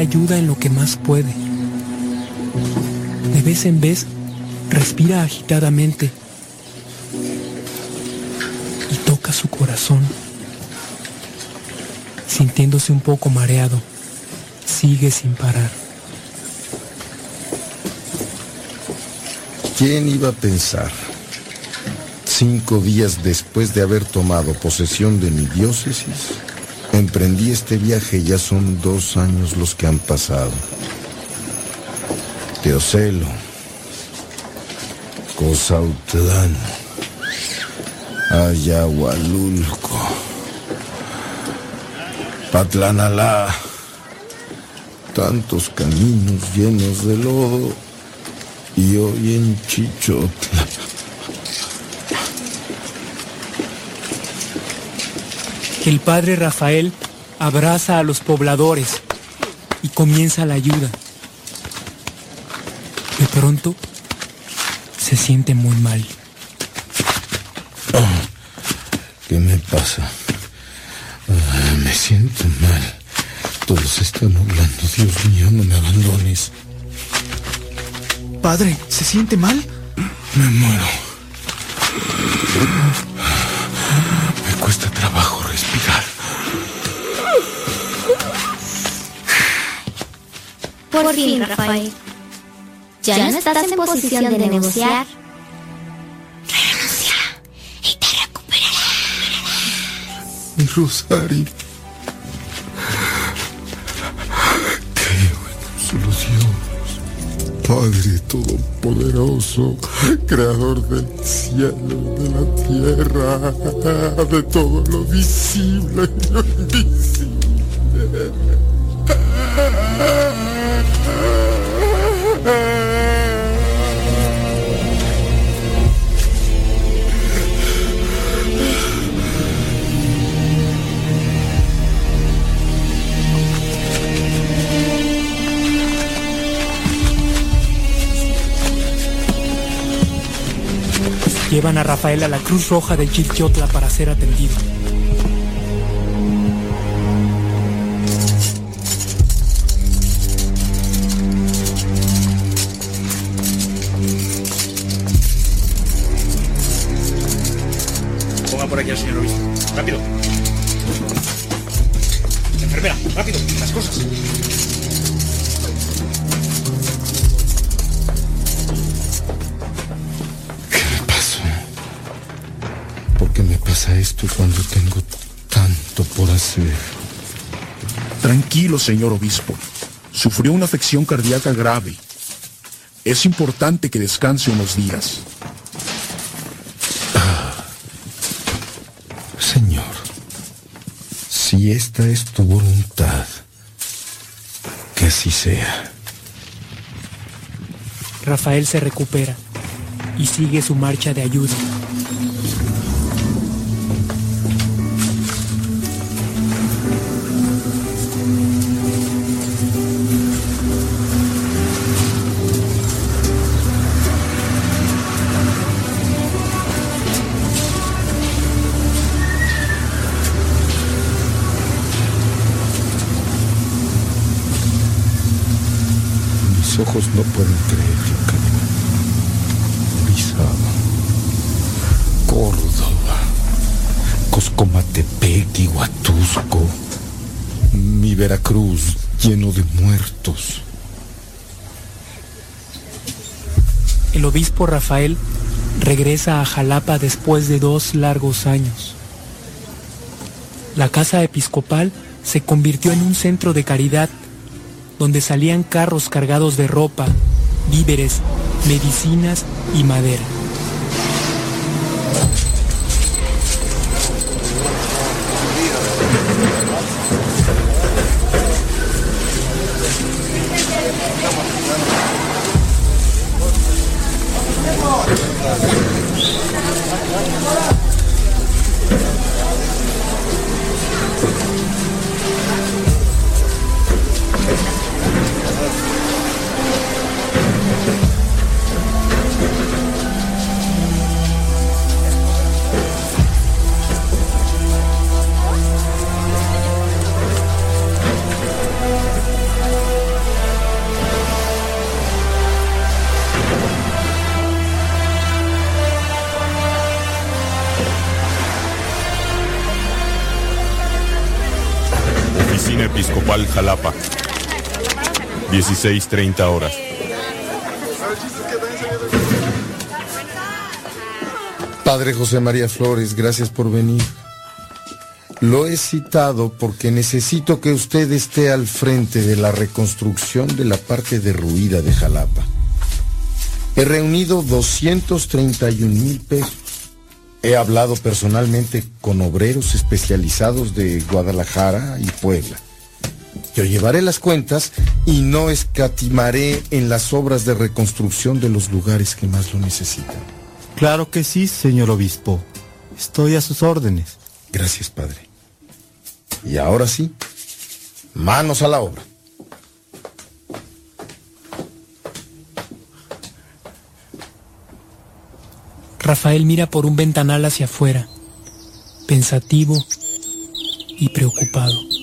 Ayuda en lo que más puede. De vez en vez respira agitadamente y toca su corazón. Sintiéndose un poco mareado, sigue sin parar. ¿Quién iba a pensar? Cinco días después de haber tomado posesión de mi diócesis, emprendí este viaje ya son dos años los que han pasado. Teocelo, Cosautlán, Ayahualulco, Patlanalá, tantos caminos llenos de lodo. Y hoy en Chichotla. El padre Rafael abraza a los pobladores y comienza la ayuda. De pronto se siente muy mal. ¿Qué me pasa? Me siento mal. Todos están hablando. Dios mío, no me abandones. Padre, ¿se siente mal? Me muero. Fin, Rafael. Ya no estás en posición de negociar. Mi rosario. Creo en solo Dios. Padre Todopoderoso, Creador del cielo y de la tierra, de todo lo visible y lo invisible. Llevan a Rafael a la Cruz Roja de Chilchotla para ser atendido. Ponga por aquí al señor obispo. Rápido. Enfermera, rápido, las cosas. Pasa esto cuando tengo tanto por hacer? Tranquilo, señor obispo. Sufrió una afección cardíaca grave. Es importante que descanse unos días. Señor, si esta es tu voluntad, que así sea. Rafael se recupera y sigue su marcha de ayuda. Pueden creer lo que Córdoba, Coscomatepec y Huatusco. Mi Veracruz lleno de muertos. El obispo Rafael regresa a Jalapa después de dos largos años. La casa episcopal se convirtió en un centro de caridad donde salían carros cargados de ropa, víveres, medicinas y madera. 16.30 horas. Padre José María Flores, gracias por venir. Lo he citado porque necesito que usted esté al frente de la reconstrucción de la parte derruida de Jalapa. He reunido 231 mil pesos. He hablado personalmente con obreros especializados de Guadalajara y Puebla. Yo llevaré las cuentas y no escatimaré en las obras de reconstrucción de los lugares que más lo necesitan. Claro que sí, señor obispo. Estoy a sus órdenes. Gracias, padre. Y ahora sí, manos a la obra. Rafael mira por un ventanal hacia afuera, pensativo y preocupado.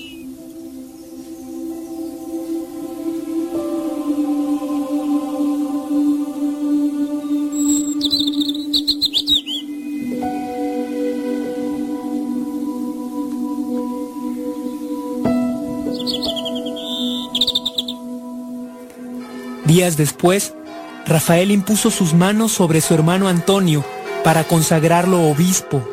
Días después, Rafael impuso sus manos sobre su hermano Antonio para consagrarlo obispo.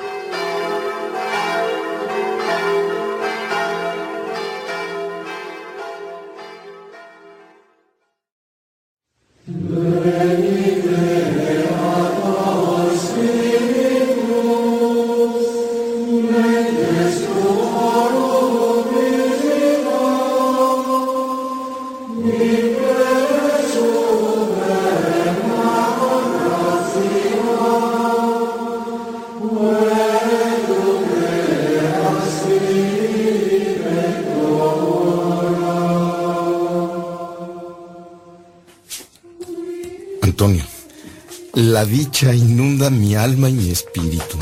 La dicha inunda mi alma y mi espíritu.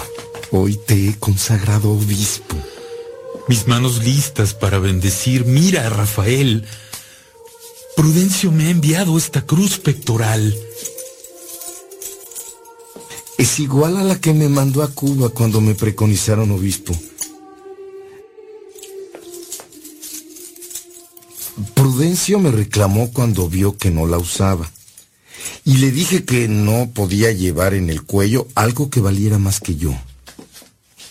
Hoy te he consagrado obispo. Mis manos listas para bendecir. Mira, Rafael. Prudencio me ha enviado esta cruz pectoral. Es igual a la que me mandó a Cuba cuando me preconizaron obispo. Prudencio me reclamó cuando vio que no la usaba. Y le dije que no podía llevar en el cuello algo que valiera más que yo.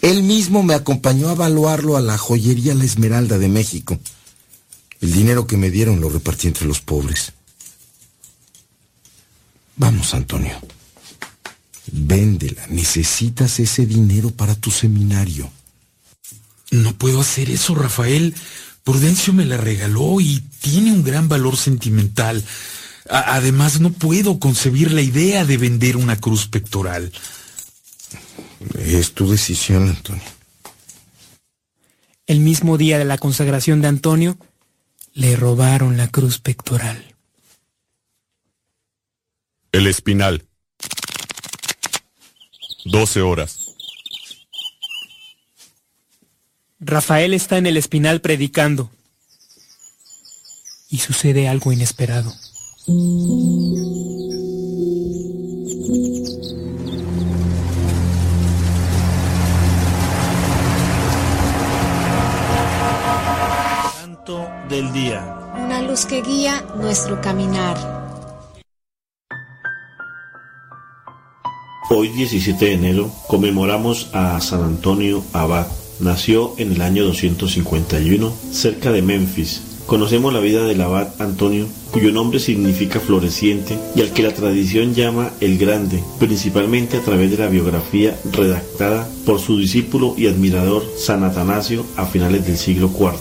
Él mismo me acompañó a evaluarlo a la joyería La Esmeralda de México. El dinero que me dieron lo repartí entre los pobres. Vamos, Antonio. Véndela. Necesitas ese dinero para tu seminario. No puedo hacer eso, Rafael. Prudencio me la regaló y tiene un gran valor sentimental. A- además, no puedo concebir la idea de vender una cruz pectoral. Es tu decisión, Antonio. El mismo día de la consagración de Antonio, le robaron la cruz pectoral. El Espinal. 12 horas. Rafael está en el espinal predicando. Y sucede algo inesperado. Santo del día. Una luz que guía nuestro caminar. Hoy 17 de enero conmemoramos a San Antonio Abad. Nació en el año 251 cerca de Memphis. Conocemos la vida del abad Antonio, cuyo nombre significa floreciente y al que la tradición llama el Grande, principalmente a través de la biografía redactada por su discípulo y admirador San Atanasio a finales del siglo IV.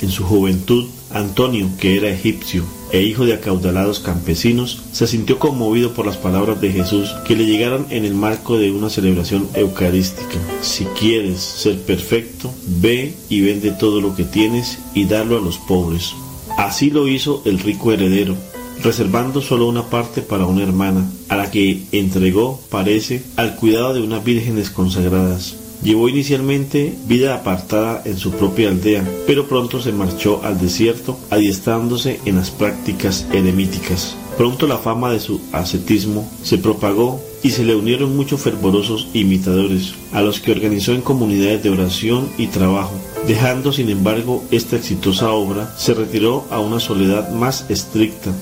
En su juventud Antonio, que era egipcio e hijo de acaudalados campesinos, se sintió conmovido por las palabras de Jesús que le llegaron en el marco de una celebración eucarística. Si quieres ser perfecto, ve y vende todo lo que tienes y dalo a los pobres. Así lo hizo el rico heredero, reservando solo una parte para una hermana, a la que entregó, parece, al cuidado de unas vírgenes consagradas. Llevó inicialmente vida apartada en su propia aldea, pero pronto se marchó al desierto, adiestrándose en las prácticas eremíticas. Pronto la fama de su ascetismo se propagó y se le unieron muchos fervorosos imitadores, a los que organizó en comunidades de oración y trabajo. Dejando sin embargo esta exitosa obra, se retiró a una soledad más estricta,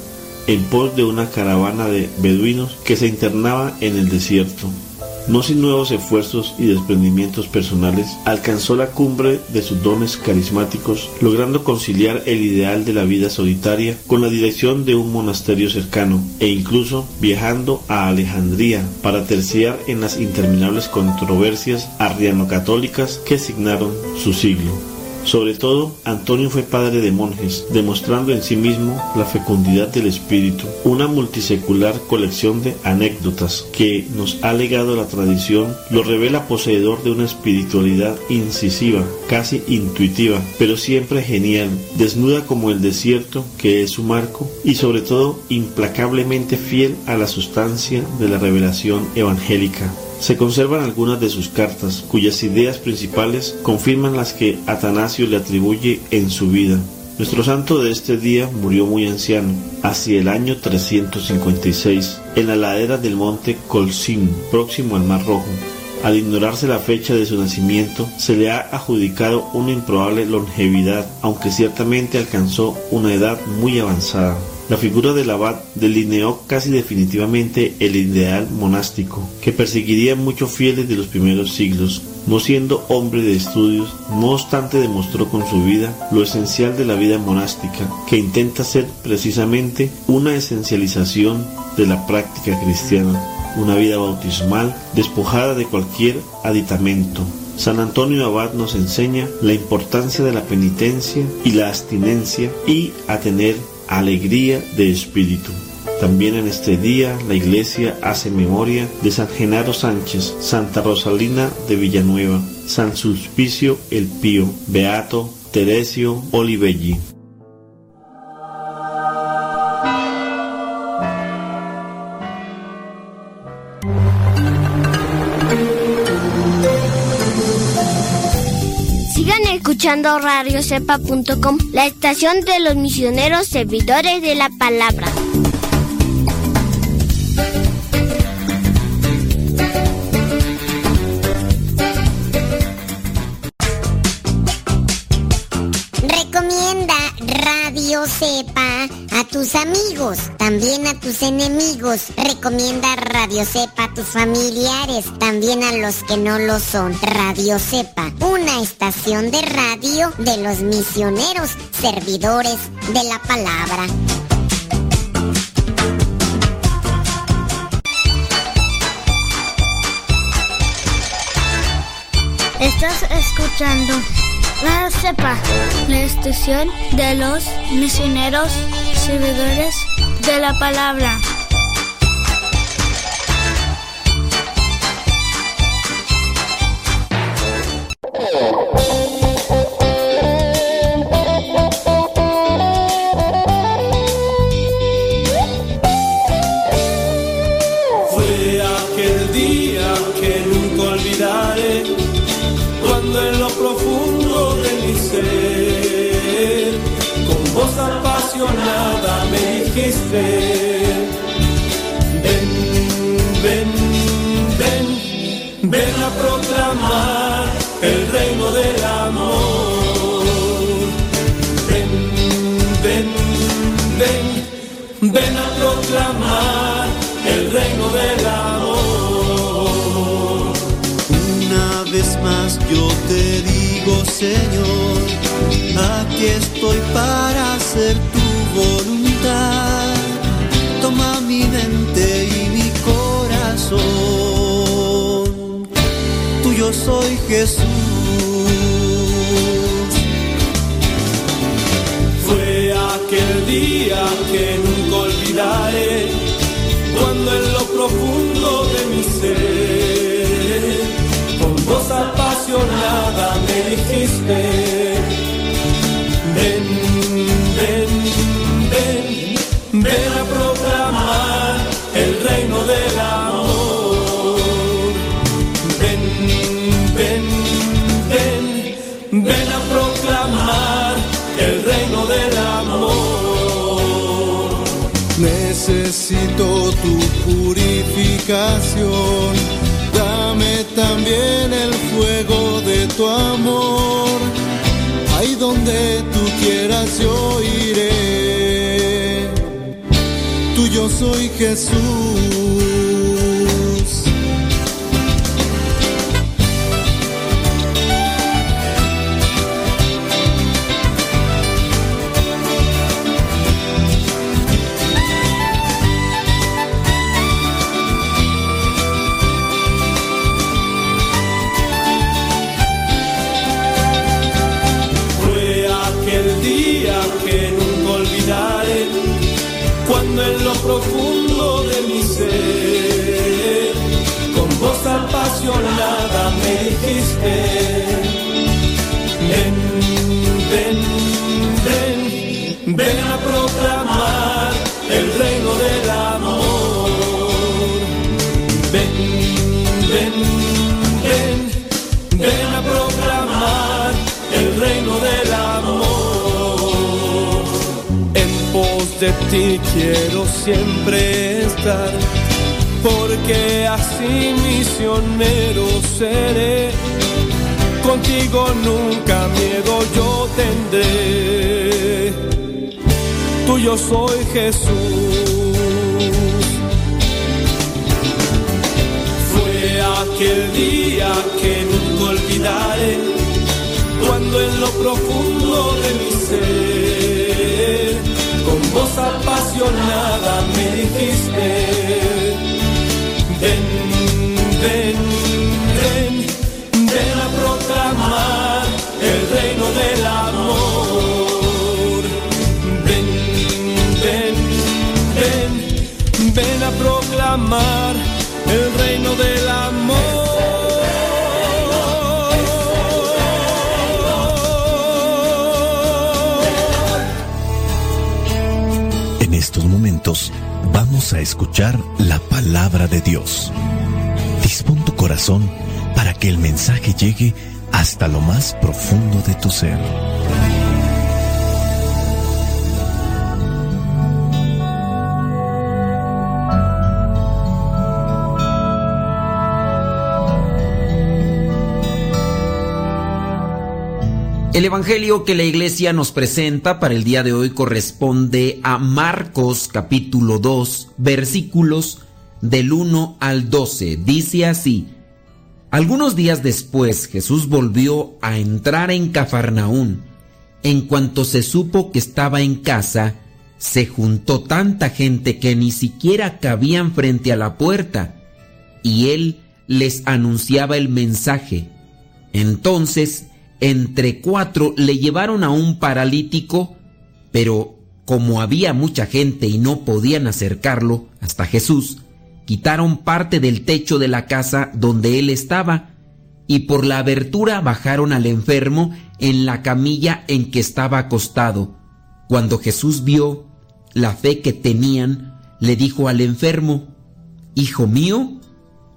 en pos de una caravana de beduinos que se internaba en el desierto. No sin nuevos esfuerzos y desprendimientos personales, alcanzó la cumbre de sus dones carismáticos, logrando conciliar el ideal de la vida solitaria con la dirección de un monasterio cercano, e incluso viajando a Alejandría para terciar en las interminables controversias arriano-católicas que signaron su siglo. Sobre todo, Antonio fue padre de monjes, demostrando en sí mismo la fecundidad del espíritu, una multisecular colección de anécdotas que nos ha legado la tradición, lo revela poseedor de una espiritualidad incisiva, casi intuitiva, pero siempre genial, desnuda como el desierto que es su marco y sobre todo implacablemente fiel a la sustancia de la revelación evangélica. Se conservan algunas de sus cartas, cuyas ideas principales confirman las que Atanasio le atribuye en su vida. Nuestro santo de este día murió muy anciano, hacia el año 356, en la ladera del monte Colcín, próximo al Mar Rojo. Al ignorarse la fecha de su nacimiento, se le ha adjudicado una improbable longevidad, aunque ciertamente alcanzó una edad muy avanzada. La figura del abad delineó casi definitivamente el ideal monástico que perseguirían muchos fieles de los primeros siglos. No siendo hombre de estudios, no obstante demostró con su vida lo esencial de la vida monástica, que intenta ser precisamente una esencialización de la práctica cristiana, una vida bautismal despojada de cualquier aditamento, San Antonio Abad nos enseña la importancia de la penitencia y la abstinencia y a tener alegría de espíritu. También en este día la iglesia hace memoria de San Genaro Sánchez, Santa Rosalina de Villanueva, San Sulpicio el Pío, Beato Teresio Olivelli. Escuchando radiocepa.com, la estación de los misioneros servidores de la palabra. Recomienda Radio Cepa tus amigos, también a tus enemigos. Recomienda Radio Cepa a tus familiares, también a los que no lo son. Radio Cepa, una estación de radio de los misioneros, servidores de la palabra. Estás escuchando la CEPA, la estación de los misioneros servidores de la palabra. Amor. Una vez más yo te digo, Señor, aquí estoy para hacer tu voluntad. Toma mi mente y mi corazón. Tuyo soy Jesús. En lo profundo de mi ser, con voz apasionada me dijiste, tu purificación, dame también el fuego de tu amor. Ahí donde tú quieras yo iré, tuyo soy Jesús. El Evangelio que la iglesia nos presenta para el día de hoy corresponde a Marcos capítulo 2 versículos del 1 al 12. Dice así, algunos días después Jesús volvió a entrar en Cafarnaún. En cuanto se supo que estaba en casa, se juntó tanta gente que ni siquiera cabían frente a la puerta, y él les anunciaba el mensaje. Entonces, entre cuatro le llevaron a un paralítico, pero como había mucha gente y no podían acercarlo hasta Jesús, quitaron parte del techo de la casa donde él estaba y por la abertura bajaron al enfermo en la camilla en que estaba acostado. Cuando Jesús vio la fe que tenían, le dijo al enfermo, Hijo mío,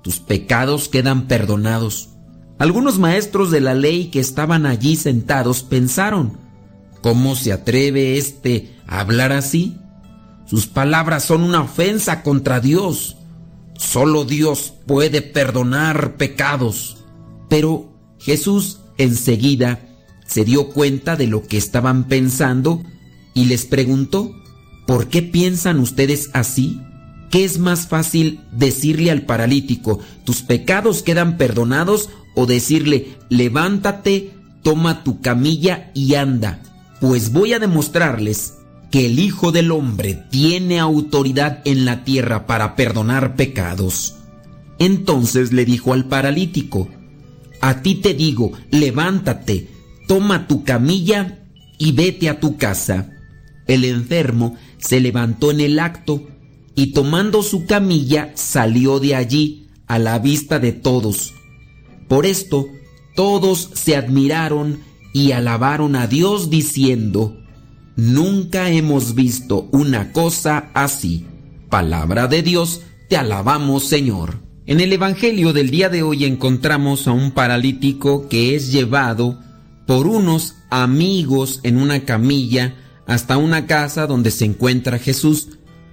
tus pecados quedan perdonados. Algunos maestros de la ley que estaban allí sentados pensaron, ¿cómo se atreve éste a hablar así? Sus palabras son una ofensa contra Dios. Solo Dios puede perdonar pecados. Pero Jesús enseguida se dio cuenta de lo que estaban pensando y les preguntó, ¿por qué piensan ustedes así? ¿Qué es más fácil decirle al paralítico, tus pecados quedan perdonados o decirle, levántate, toma tu camilla y anda? Pues voy a demostrarles que el Hijo del Hombre tiene autoridad en la tierra para perdonar pecados. Entonces le dijo al paralítico, a ti te digo, levántate, toma tu camilla y vete a tu casa. El enfermo se levantó en el acto y tomando su camilla salió de allí a la vista de todos. Por esto todos se admiraron y alabaron a Dios diciendo, Nunca hemos visto una cosa así. Palabra de Dios, te alabamos Señor. En el Evangelio del día de hoy encontramos a un paralítico que es llevado por unos amigos en una camilla hasta una casa donde se encuentra Jesús.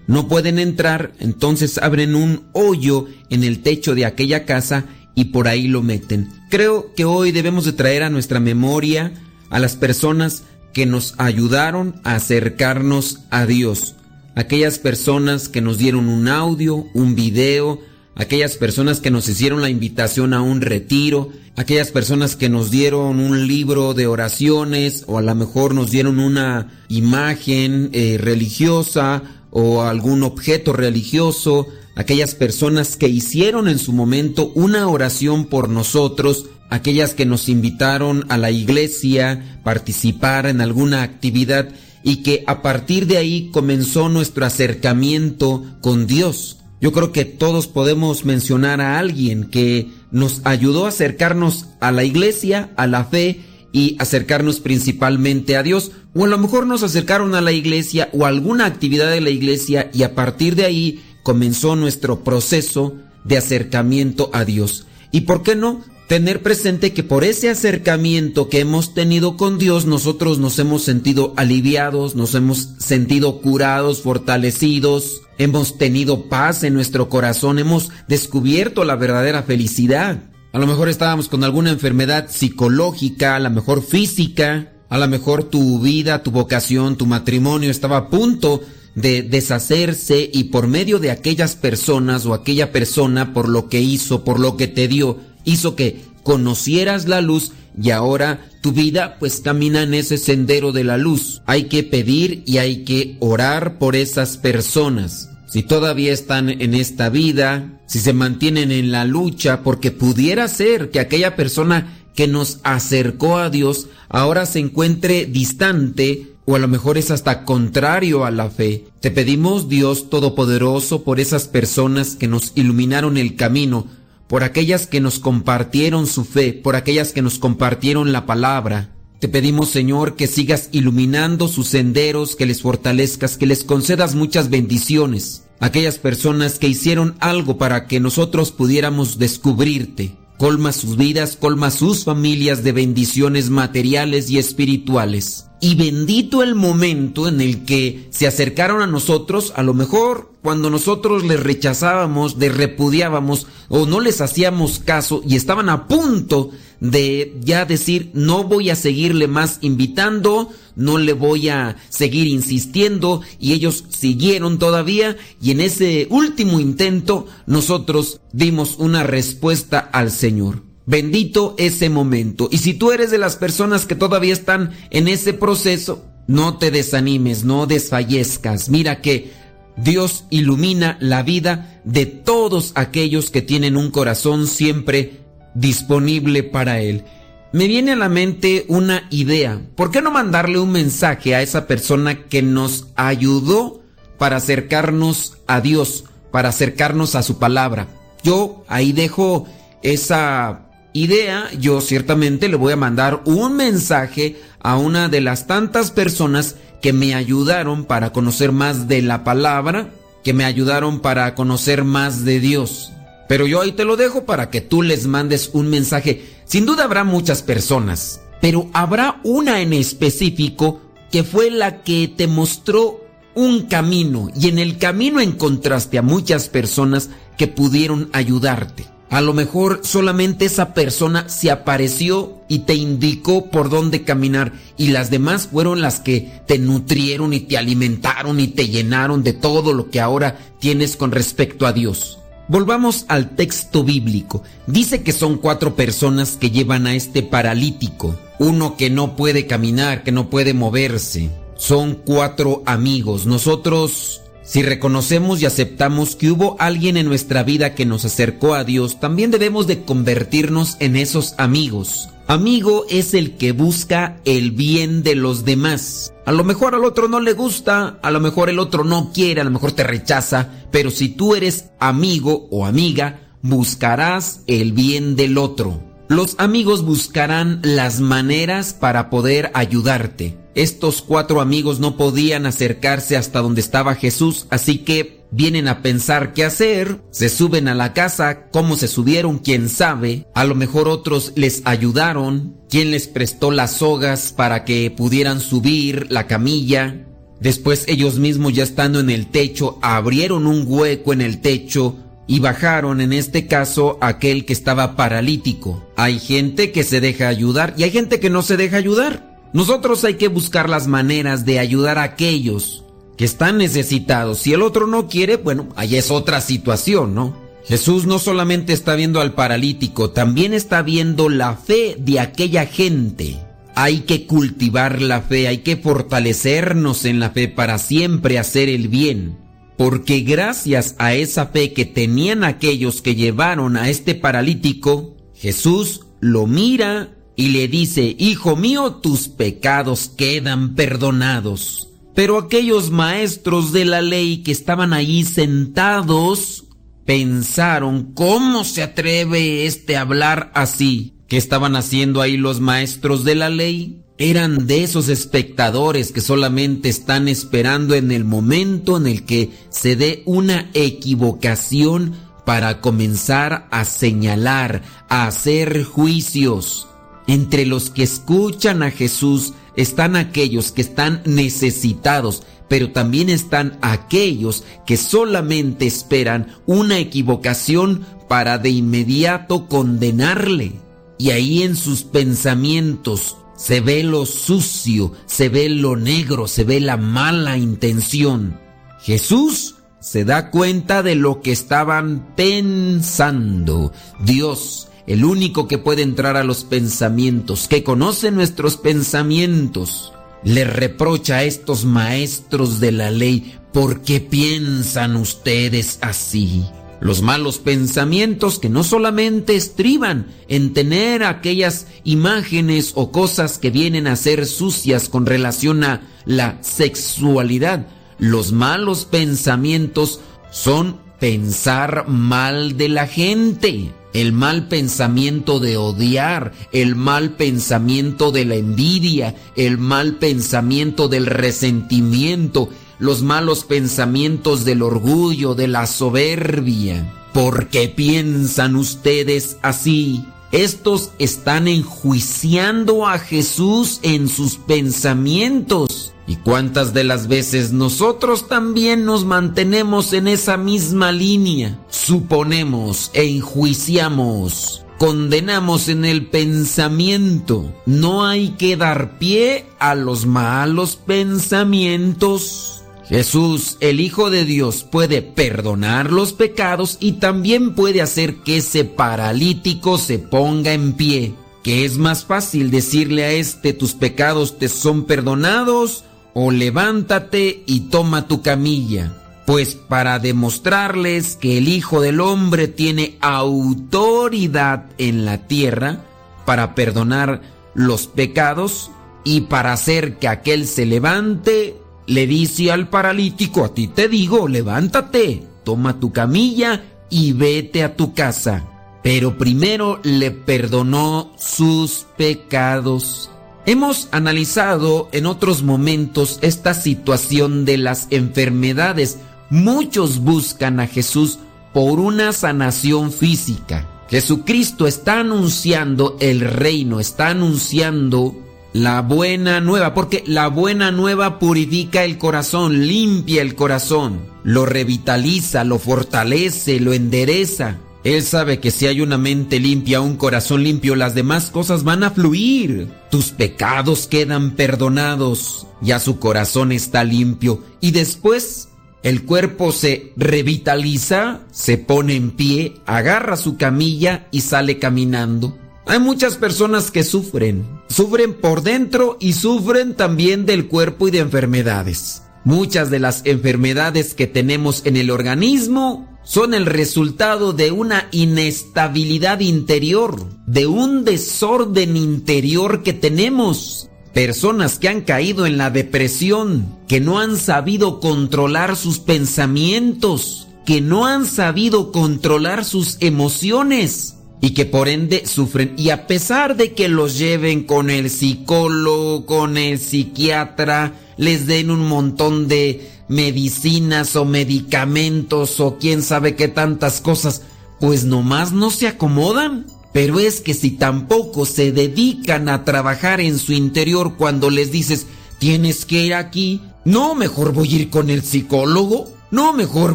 No pueden entrar, entonces abren un hoyo en el techo de aquella casa y por ahí lo meten. Creo que hoy debemos de traer a nuestra memoria a las personas que nos ayudaron a acercarnos a Dios. Aquellas personas que nos dieron un audio, un video, aquellas personas que nos hicieron la invitación a un retiro, aquellas personas que nos dieron un libro de oraciones o a lo mejor nos dieron una imagen eh, religiosa o algún objeto religioso, aquellas personas que hicieron en su momento una oración por nosotros, aquellas que nos invitaron a la iglesia, participar en alguna actividad y que a partir de ahí comenzó nuestro acercamiento con Dios. Yo creo que todos podemos mencionar a alguien que nos ayudó a acercarnos a la iglesia, a la fe y acercarnos principalmente a Dios. O a lo mejor nos acercaron a la iglesia o a alguna actividad de la iglesia y a partir de ahí comenzó nuestro proceso de acercamiento a Dios. ¿Y por qué no? Tener presente que por ese acercamiento que hemos tenido con Dios nosotros nos hemos sentido aliviados, nos hemos sentido curados, fortalecidos, hemos tenido paz en nuestro corazón, hemos descubierto la verdadera felicidad. A lo mejor estábamos con alguna enfermedad psicológica, a lo mejor física, a lo mejor tu vida, tu vocación, tu matrimonio estaba a punto de deshacerse y por medio de aquellas personas o aquella persona por lo que hizo, por lo que te dio, hizo que conocieras la luz y ahora tu vida pues camina en ese sendero de la luz. Hay que pedir y hay que orar por esas personas. Si todavía están en esta vida, si se mantienen en la lucha, porque pudiera ser que aquella persona que nos acercó a Dios ahora se encuentre distante o a lo mejor es hasta contrario a la fe. Te pedimos Dios Todopoderoso por esas personas que nos iluminaron el camino, por aquellas que nos compartieron su fe, por aquellas que nos compartieron la palabra. Te pedimos Señor que sigas iluminando sus senderos, que les fortalezcas, que les concedas muchas bendiciones. Aquellas personas que hicieron algo para que nosotros pudiéramos descubrirte. Colma sus vidas, colma sus familias de bendiciones materiales y espirituales. Y bendito el momento en el que se acercaron a nosotros, a lo mejor cuando nosotros les rechazábamos, les repudiábamos o no les hacíamos caso y estaban a punto de ya decir no voy a seguirle más invitando, no le voy a seguir insistiendo y ellos siguieron todavía y en ese último intento nosotros dimos una respuesta al Señor. Bendito ese momento. Y si tú eres de las personas que todavía están en ese proceso, no te desanimes, no desfallezcas. Mira que Dios ilumina la vida de todos aquellos que tienen un corazón siempre disponible para Él. Me viene a la mente una idea. ¿Por qué no mandarle un mensaje a esa persona que nos ayudó para acercarnos a Dios, para acercarnos a su palabra? Yo ahí dejo esa idea, yo ciertamente le voy a mandar un mensaje a una de las tantas personas que me ayudaron para conocer más de la palabra, que me ayudaron para conocer más de Dios. Pero yo ahí te lo dejo para que tú les mandes un mensaje. Sin duda habrá muchas personas, pero habrá una en específico que fue la que te mostró un camino y en el camino encontraste a muchas personas que pudieron ayudarte. A lo mejor solamente esa persona se apareció y te indicó por dónde caminar y las demás fueron las que te nutrieron y te alimentaron y te llenaron de todo lo que ahora tienes con respecto a Dios. Volvamos al texto bíblico. Dice que son cuatro personas que llevan a este paralítico. Uno que no puede caminar, que no puede moverse. Son cuatro amigos. Nosotros si reconocemos y aceptamos que hubo alguien en nuestra vida que nos acercó a Dios, también debemos de convertirnos en esos amigos. Amigo es el que busca el bien de los demás. A lo mejor al otro no le gusta, a lo mejor el otro no quiere, a lo mejor te rechaza, pero si tú eres amigo o amiga, buscarás el bien del otro. Los amigos buscarán las maneras para poder ayudarte. Estos cuatro amigos no podían acercarse hasta donde estaba Jesús, así que vienen a pensar qué hacer, se suben a la casa, cómo se subieron, quién sabe, a lo mejor otros les ayudaron, quién les prestó las sogas para que pudieran subir la camilla. Después ellos mismos ya estando en el techo, abrieron un hueco en el techo y bajaron en este caso aquel que estaba paralítico. Hay gente que se deja ayudar y hay gente que no se deja ayudar. Nosotros hay que buscar las maneras de ayudar a aquellos que están necesitados. Si el otro no quiere, bueno, ahí es otra situación, ¿no? Jesús no solamente está viendo al paralítico, también está viendo la fe de aquella gente. Hay que cultivar la fe, hay que fortalecernos en la fe para siempre hacer el bien. Porque gracias a esa fe que tenían aquellos que llevaron a este paralítico, Jesús lo mira y le dice, Hijo mío, tus pecados quedan perdonados. Pero aquellos maestros de la ley que estaban ahí sentados pensaron, ¿cómo se atreve este a hablar así? ¿Qué estaban haciendo ahí los maestros de la ley? Eran de esos espectadores que solamente están esperando en el momento en el que se dé una equivocación para comenzar a señalar, a hacer juicios. Entre los que escuchan a Jesús están aquellos que están necesitados, pero también están aquellos que solamente esperan una equivocación para de inmediato condenarle. Y ahí en sus pensamientos se ve lo sucio, se ve lo negro, se ve la mala intención. Jesús se da cuenta de lo que estaban pensando. Dios el único que puede entrar a los pensamientos, que conoce nuestros pensamientos, le reprocha a estos maestros de la ley, ¿por qué piensan ustedes así? Los malos pensamientos que no solamente estriban en tener aquellas imágenes o cosas que vienen a ser sucias con relación a la sexualidad, los malos pensamientos son pensar mal de la gente el mal pensamiento de odiar, el mal pensamiento de la envidia, el mal pensamiento del resentimiento, los malos pensamientos del orgullo, de la soberbia. ¿Por qué piensan ustedes así? Estos están enjuiciando a Jesús en sus pensamientos. ¿Y cuántas de las veces nosotros también nos mantenemos en esa misma línea? Suponemos e enjuiciamos, condenamos en el pensamiento. No hay que dar pie a los malos pensamientos. Jesús, el Hijo de Dios, puede perdonar los pecados y también puede hacer que ese paralítico se ponga en pie. ¿Qué es más fácil decirle a este tus pecados te son perdonados o levántate y toma tu camilla. Pues para demostrarles que el Hijo del Hombre tiene autoridad en la tierra para perdonar los pecados y para hacer que aquel se levante, le dice al paralítico, a ti te digo, levántate, toma tu camilla y vete a tu casa. Pero primero le perdonó sus pecados. Hemos analizado en otros momentos esta situación de las enfermedades. Muchos buscan a Jesús por una sanación física. Jesucristo está anunciando el reino, está anunciando la buena nueva, porque la buena nueva purifica el corazón, limpia el corazón, lo revitaliza, lo fortalece, lo endereza. Él sabe que si hay una mente limpia, un corazón limpio, las demás cosas van a fluir. Tus pecados quedan perdonados, ya su corazón está limpio y después el cuerpo se revitaliza, se pone en pie, agarra su camilla y sale caminando. Hay muchas personas que sufren, sufren por dentro y sufren también del cuerpo y de enfermedades. Muchas de las enfermedades que tenemos en el organismo son el resultado de una inestabilidad interior, de un desorden interior que tenemos. Personas que han caído en la depresión, que no han sabido controlar sus pensamientos, que no han sabido controlar sus emociones y que por ende sufren. Y a pesar de que los lleven con el psicólogo, con el psiquiatra, les den un montón de medicinas o medicamentos o quién sabe qué tantas cosas, pues nomás no se acomodan. Pero es que si tampoco se dedican a trabajar en su interior cuando les dices, tienes que ir aquí, no, mejor voy a ir con el psicólogo, no, mejor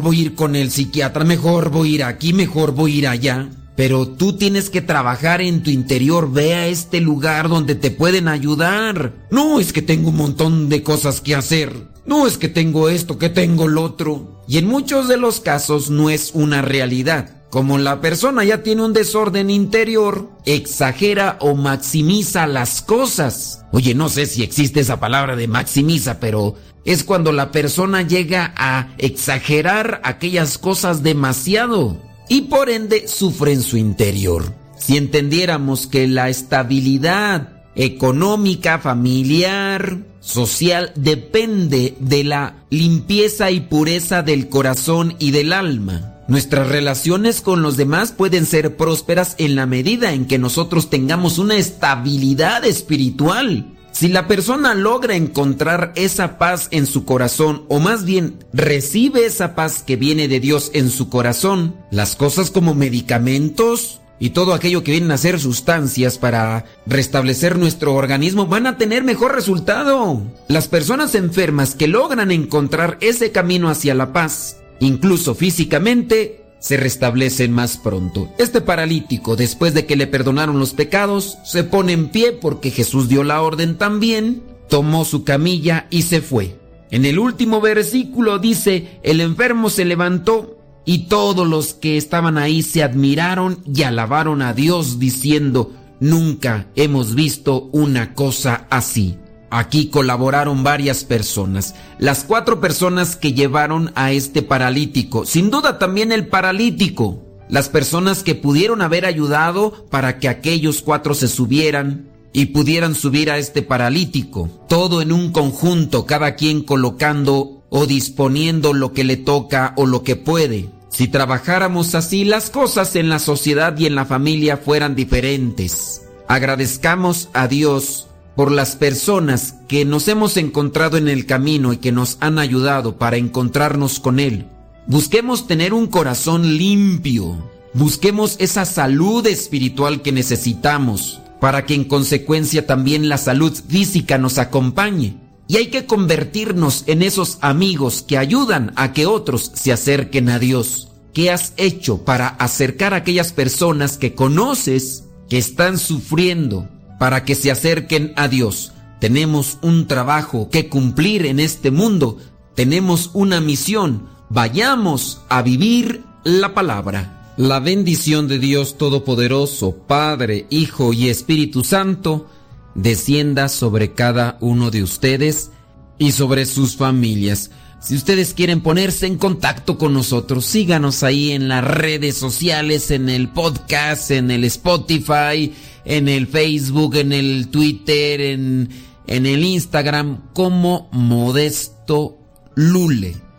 voy a ir con el psiquiatra, mejor voy a ir aquí, mejor voy a ir allá. Pero tú tienes que trabajar en tu interior, ve a este lugar donde te pueden ayudar. No es que tengo un montón de cosas que hacer. No es que tengo esto, que tengo lo otro. Y en muchos de los casos no es una realidad. Como la persona ya tiene un desorden interior, exagera o maximiza las cosas. Oye, no sé si existe esa palabra de maximiza, pero es cuando la persona llega a exagerar aquellas cosas demasiado y por ende sufre en su interior. Si entendiéramos que la estabilidad económica, familiar, social depende de la limpieza y pureza del corazón y del alma. Nuestras relaciones con los demás pueden ser prósperas en la medida en que nosotros tengamos una estabilidad espiritual. Si la persona logra encontrar esa paz en su corazón, o más bien recibe esa paz que viene de Dios en su corazón, las cosas como medicamentos y todo aquello que vienen a ser sustancias para restablecer nuestro organismo van a tener mejor resultado. Las personas enfermas que logran encontrar ese camino hacia la paz, incluso físicamente, se restablecen más pronto. Este paralítico, después de que le perdonaron los pecados, se pone en pie porque Jesús dio la orden también, tomó su camilla y se fue. En el último versículo dice, el enfermo se levantó y todos los que estaban ahí se admiraron y alabaron a Dios diciendo, nunca hemos visto una cosa así. Aquí colaboraron varias personas. Las cuatro personas que llevaron a este paralítico. Sin duda también el paralítico. Las personas que pudieron haber ayudado para que aquellos cuatro se subieran y pudieran subir a este paralítico. Todo en un conjunto, cada quien colocando o disponiendo lo que le toca o lo que puede. Si trabajáramos así, las cosas en la sociedad y en la familia fueran diferentes. Agradezcamos a Dios por las personas que nos hemos encontrado en el camino y que nos han ayudado para encontrarnos con Él. Busquemos tener un corazón limpio. Busquemos esa salud espiritual que necesitamos para que en consecuencia también la salud física nos acompañe. Y hay que convertirnos en esos amigos que ayudan a que otros se acerquen a Dios. ¿Qué has hecho para acercar a aquellas personas que conoces que están sufriendo para que se acerquen a Dios. Tenemos un trabajo que cumplir en este mundo. Tenemos una misión. Vayamos a vivir la palabra. La bendición de Dios Todopoderoso, Padre, Hijo y Espíritu Santo, descienda sobre cada uno de ustedes y sobre sus familias. Si ustedes quieren ponerse en contacto con nosotros, síganos ahí en las redes sociales, en el podcast, en el Spotify, en el Facebook, en el Twitter, en, en el Instagram, como Modesto Lule.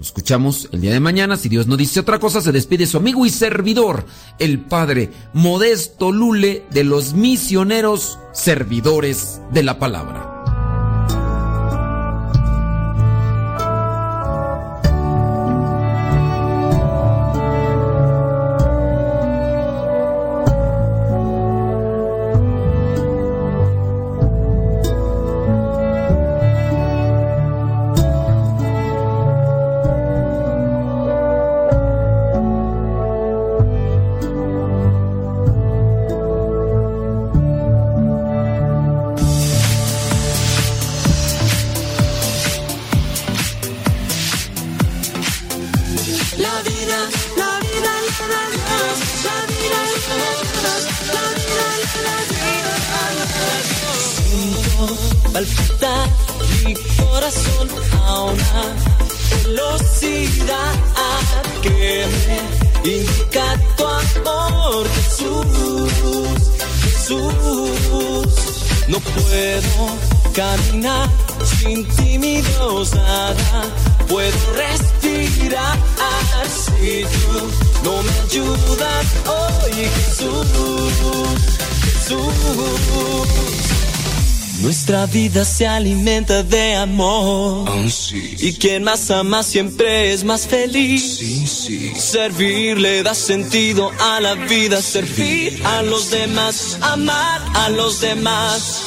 Nos escuchamos el día de mañana. Si Dios no dice otra cosa, se despide su amigo y servidor, el Padre Modesto Lule de los misioneros servidores de la palabra. Nuestra vida se alimenta de amor. Y quien más ama siempre es más feliz. Servir le da sentido a la vida. Servir a los demás. Amar a los demás.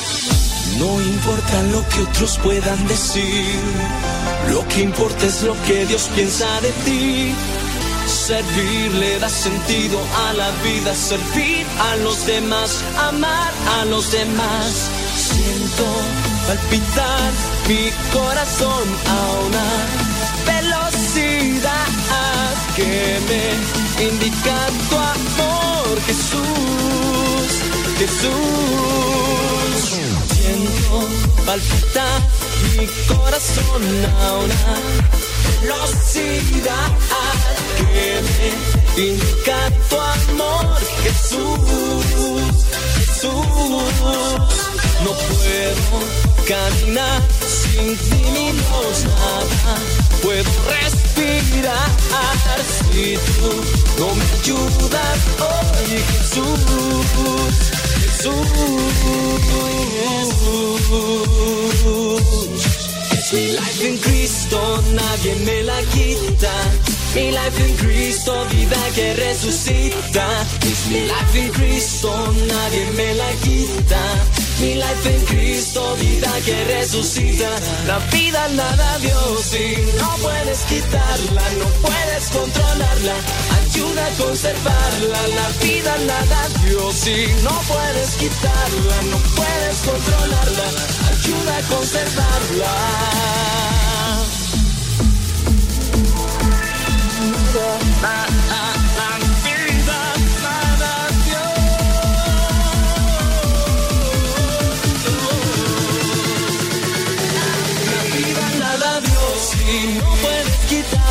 No importa lo que otros puedan decir. Lo que importa es lo que Dios piensa de ti. Servir le da sentido a la vida, servir a los demás, amar a los demás. Siento palpitar mi corazón a una velocidad que me indica tu amor, Jesús, Jesús. Siento palpitar mi corazón a una velocidad que me indica tu amor, Jesús, Jesús. No puedo caminar sin ti voz nada. Puedo respirar si tú no me ayudas hoy, Jesús, Jesús. Es mi life en Cristo, nadie me la quita. Mi life en Cristo, vida que resucita. Es mi life en Cristo, nadie me la quita. Mi life en Cristo, vida que resucita. La vida la da Dios y no puedes quitarla, no puedes controlarla. Ayuda a conservarla, la vida la da Dios y no puedes quitarla, no puedes controlarla. Ayuda a conservarla.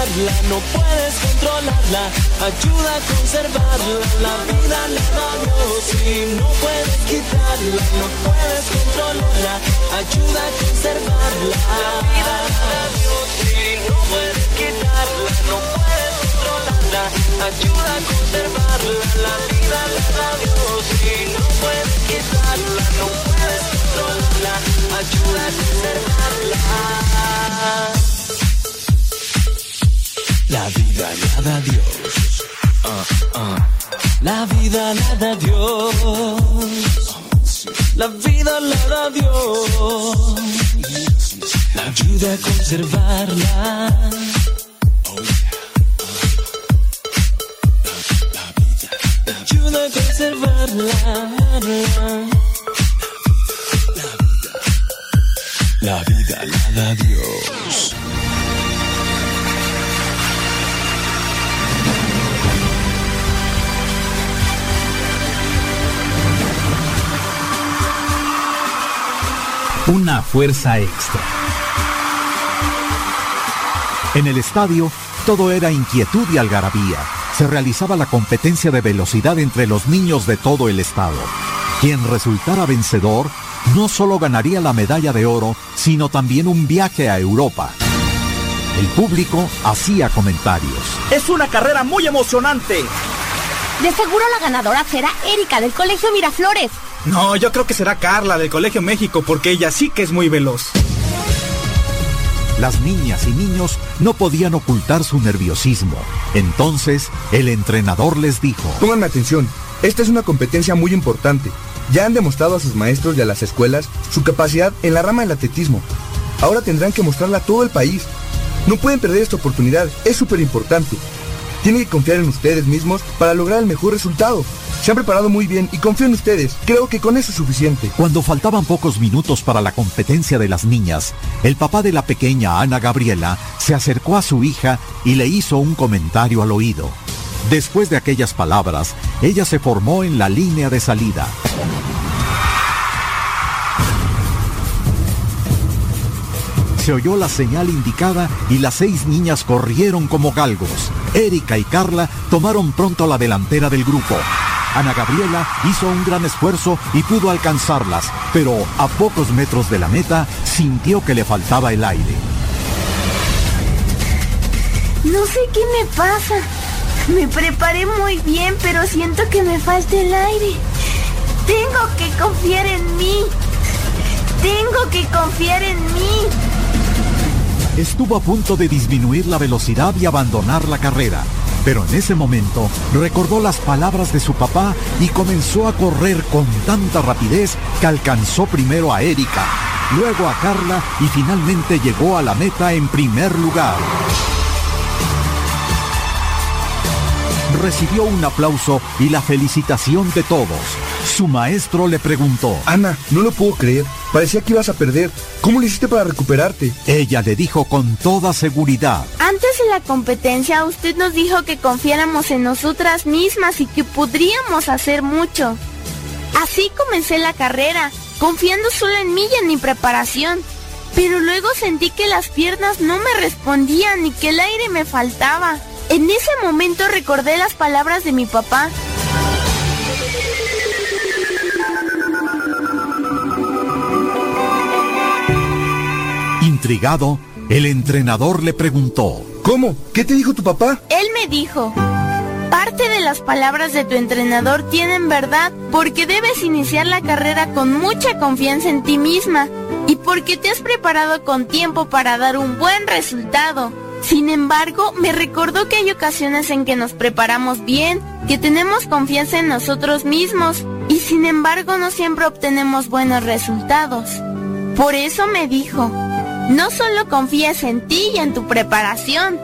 No puedes controlarla. Ayuda a conservarla. La vida la da Dios y no puedes quitarla, no puedes controlarla. Ayuda a conservarla. La vida la da Dios y no puedes quitarla, no puedes controlarla. Ayuda a conservarla. La vida la da Dios y no puedes quitarla, no puedes controlarla. Ayuda a conservarla. La vida la da Dios. Ah, ah. La vida la da Dios. La vida la da Dios. Ayuda a conservarla. Ayuda a conservarla. La vida la da Dios. Una fuerza extra. En el estadio, todo era inquietud y algarabía. Se realizaba la competencia de velocidad entre los niños de todo el estado. Quien resultara vencedor no solo ganaría la medalla de oro, sino también un viaje a Europa. El público hacía comentarios. Es una carrera muy emocionante. De seguro la ganadora será Erika del Colegio Miraflores. No, yo creo que será Carla del Colegio México porque ella sí que es muy veloz. Las niñas y niños no podían ocultar su nerviosismo. Entonces, el entrenador les dijo, Pónganme atención, esta es una competencia muy importante. Ya han demostrado a sus maestros y a las escuelas su capacidad en la rama del atletismo. Ahora tendrán que mostrarla a todo el país. No pueden perder esta oportunidad, es súper importante. Tienen que confiar en ustedes mismos para lograr el mejor resultado. Se han preparado muy bien y confío en ustedes. Creo que con eso es suficiente. Cuando faltaban pocos minutos para la competencia de las niñas, el papá de la pequeña Ana Gabriela se acercó a su hija y le hizo un comentario al oído. Después de aquellas palabras, ella se formó en la línea de salida. Se oyó la señal indicada y las seis niñas corrieron como galgos. Erika y Carla tomaron pronto la delantera del grupo. Ana Gabriela hizo un gran esfuerzo y pudo alcanzarlas, pero a pocos metros de la meta sintió que le faltaba el aire. No sé qué me pasa. Me preparé muy bien, pero siento que me falta el aire. Tengo que confiar en mí. Tengo que confiar en mí. Estuvo a punto de disminuir la velocidad y abandonar la carrera, pero en ese momento recordó las palabras de su papá y comenzó a correr con tanta rapidez que alcanzó primero a Erika, luego a Carla y finalmente llegó a la meta en primer lugar. Recibió un aplauso y la felicitación de todos. Su maestro le preguntó, Ana, no lo puedo creer. Parecía que ibas a perder. ¿Cómo lo hiciste para recuperarte? Ella le dijo con toda seguridad. Antes de la competencia, usted nos dijo que confiáramos en nosotras mismas y que podríamos hacer mucho. Así comencé la carrera, confiando solo en mí y en mi preparación. Pero luego sentí que las piernas no me respondían y que el aire me faltaba. En ese momento recordé las palabras de mi papá. Intrigado, el entrenador le preguntó, ¿Cómo? ¿Qué te dijo tu papá? Él me dijo, parte de las palabras de tu entrenador tienen verdad porque debes iniciar la carrera con mucha confianza en ti misma y porque te has preparado con tiempo para dar un buen resultado. Sin embargo, me recordó que hay ocasiones en que nos preparamos bien, que tenemos confianza en nosotros mismos y sin embargo no siempre obtenemos buenos resultados. Por eso me dijo, no solo confíes en ti y en tu preparación,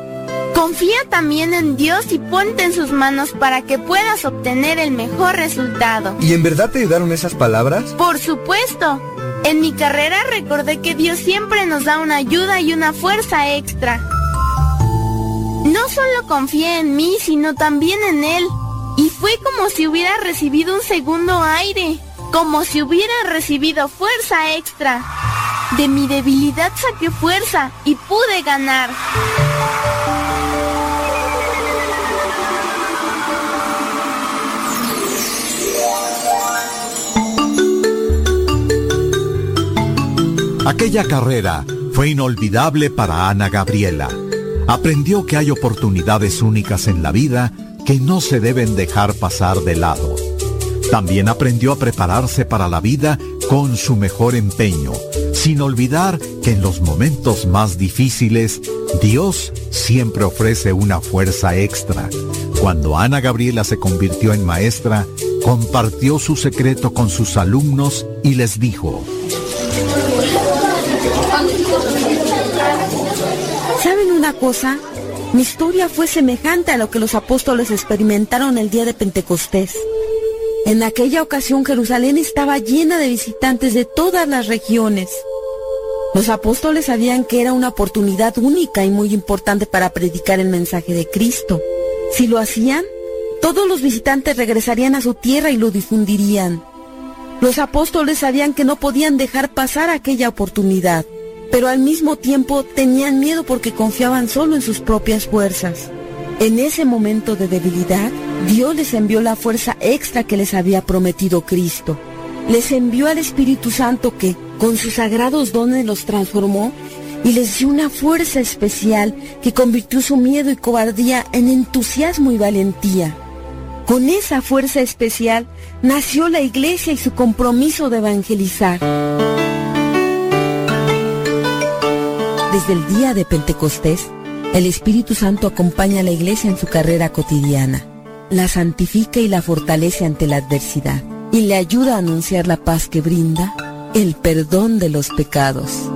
confía también en Dios y ponte en sus manos para que puedas obtener el mejor resultado. ¿Y en verdad te ayudaron esas palabras? Por supuesto. En mi carrera recordé que Dios siempre nos da una ayuda y una fuerza extra. No solo confié en mí, sino también en Él. Y fue como si hubiera recibido un segundo aire, como si hubiera recibido fuerza extra. De mi debilidad saqué fuerza y pude ganar. Aquella carrera fue inolvidable para Ana Gabriela. Aprendió que hay oportunidades únicas en la vida que no se deben dejar pasar de lado. También aprendió a prepararse para la vida con su mejor empeño, sin olvidar que en los momentos más difíciles, Dios siempre ofrece una fuerza extra. Cuando Ana Gabriela se convirtió en maestra, compartió su secreto con sus alumnos y les dijo, ¿Saben una cosa? Mi historia fue semejante a lo que los apóstoles experimentaron el día de Pentecostés. En aquella ocasión Jerusalén estaba llena de visitantes de todas las regiones. Los apóstoles sabían que era una oportunidad única y muy importante para predicar el mensaje de Cristo. Si lo hacían, todos los visitantes regresarían a su tierra y lo difundirían. Los apóstoles sabían que no podían dejar pasar aquella oportunidad, pero al mismo tiempo tenían miedo porque confiaban solo en sus propias fuerzas. En ese momento de debilidad, Dios les envió la fuerza extra que les había prometido Cristo. Les envió al Espíritu Santo que, con sus sagrados dones, los transformó y les dio una fuerza especial que convirtió su miedo y cobardía en entusiasmo y valentía. Con esa fuerza especial nació la iglesia y su compromiso de evangelizar. Desde el día de Pentecostés, el Espíritu Santo acompaña a la iglesia en su carrera cotidiana, la santifica y la fortalece ante la adversidad y le ayuda a anunciar la paz que brinda el perdón de los pecados.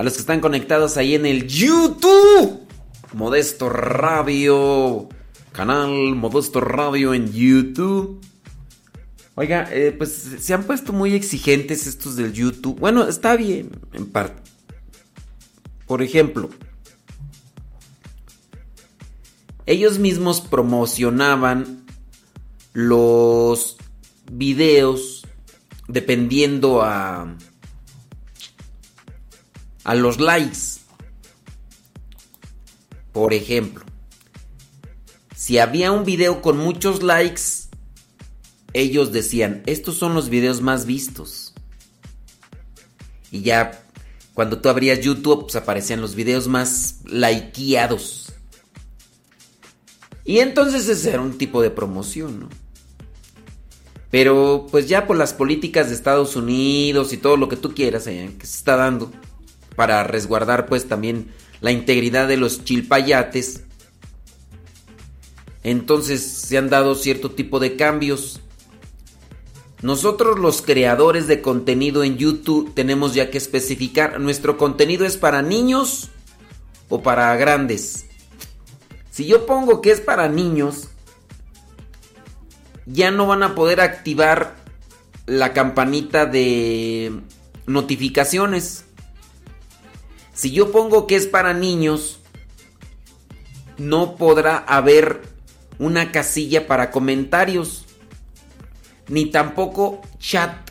A los que están conectados ahí en el YouTube. Modesto Radio. Canal Modesto Radio en YouTube. Oiga, eh, pues se han puesto muy exigentes estos del YouTube. Bueno, está bien, en parte. Por ejemplo, ellos mismos promocionaban los videos dependiendo a a los likes. Por ejemplo, si había un video con muchos likes, ellos decían, estos son los videos más vistos. Y ya cuando tú abrías YouTube, pues aparecían los videos más likeados. Y entonces ese era un tipo de promoción, ¿no? Pero pues ya por las políticas de Estados Unidos y todo lo que tú quieras eh, que se está dando para resguardar pues también la integridad de los chilpayates. Entonces se han dado cierto tipo de cambios. Nosotros los creadores de contenido en YouTube tenemos ya que especificar, ¿nuestro contenido es para niños o para grandes? Si yo pongo que es para niños, ya no van a poder activar la campanita de notificaciones. Si yo pongo que es para niños, no podrá haber una casilla para comentarios, ni tampoco chat.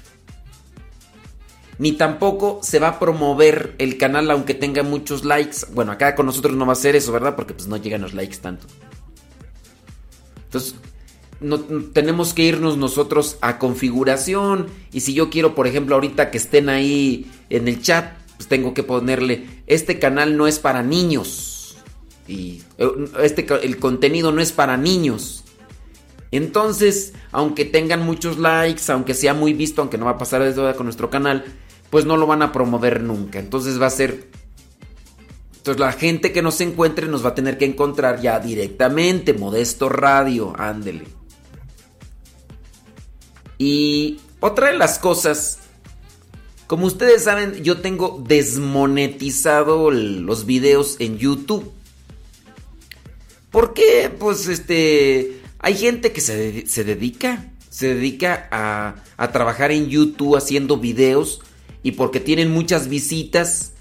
ni tampoco se va a promover el canal aunque tenga muchos likes. Bueno, acá con nosotros no va a ser eso, ¿verdad? Porque pues no llegan los likes tanto. Entonces, no, tenemos que irnos nosotros a configuración. Y si yo quiero, por ejemplo, ahorita que estén ahí en el chat, pues tengo que ponerle, este canal no es para niños. Y eh, este, el contenido no es para niños. Entonces, aunque tengan muchos likes, aunque sea muy visto, aunque no va a pasar eso con nuestro canal, pues no lo van a promover nunca. Entonces va a ser... Entonces la gente que nos encuentre nos va a tener que encontrar ya directamente. Modesto Radio, ándele. Y otra de las cosas, como ustedes saben, yo tengo desmonetizado los videos en YouTube. ¿Por qué? Pues este hay gente que se, se dedica, se dedica a, a, trabajar en YouTube haciendo videos y porque tienen muchas visitas,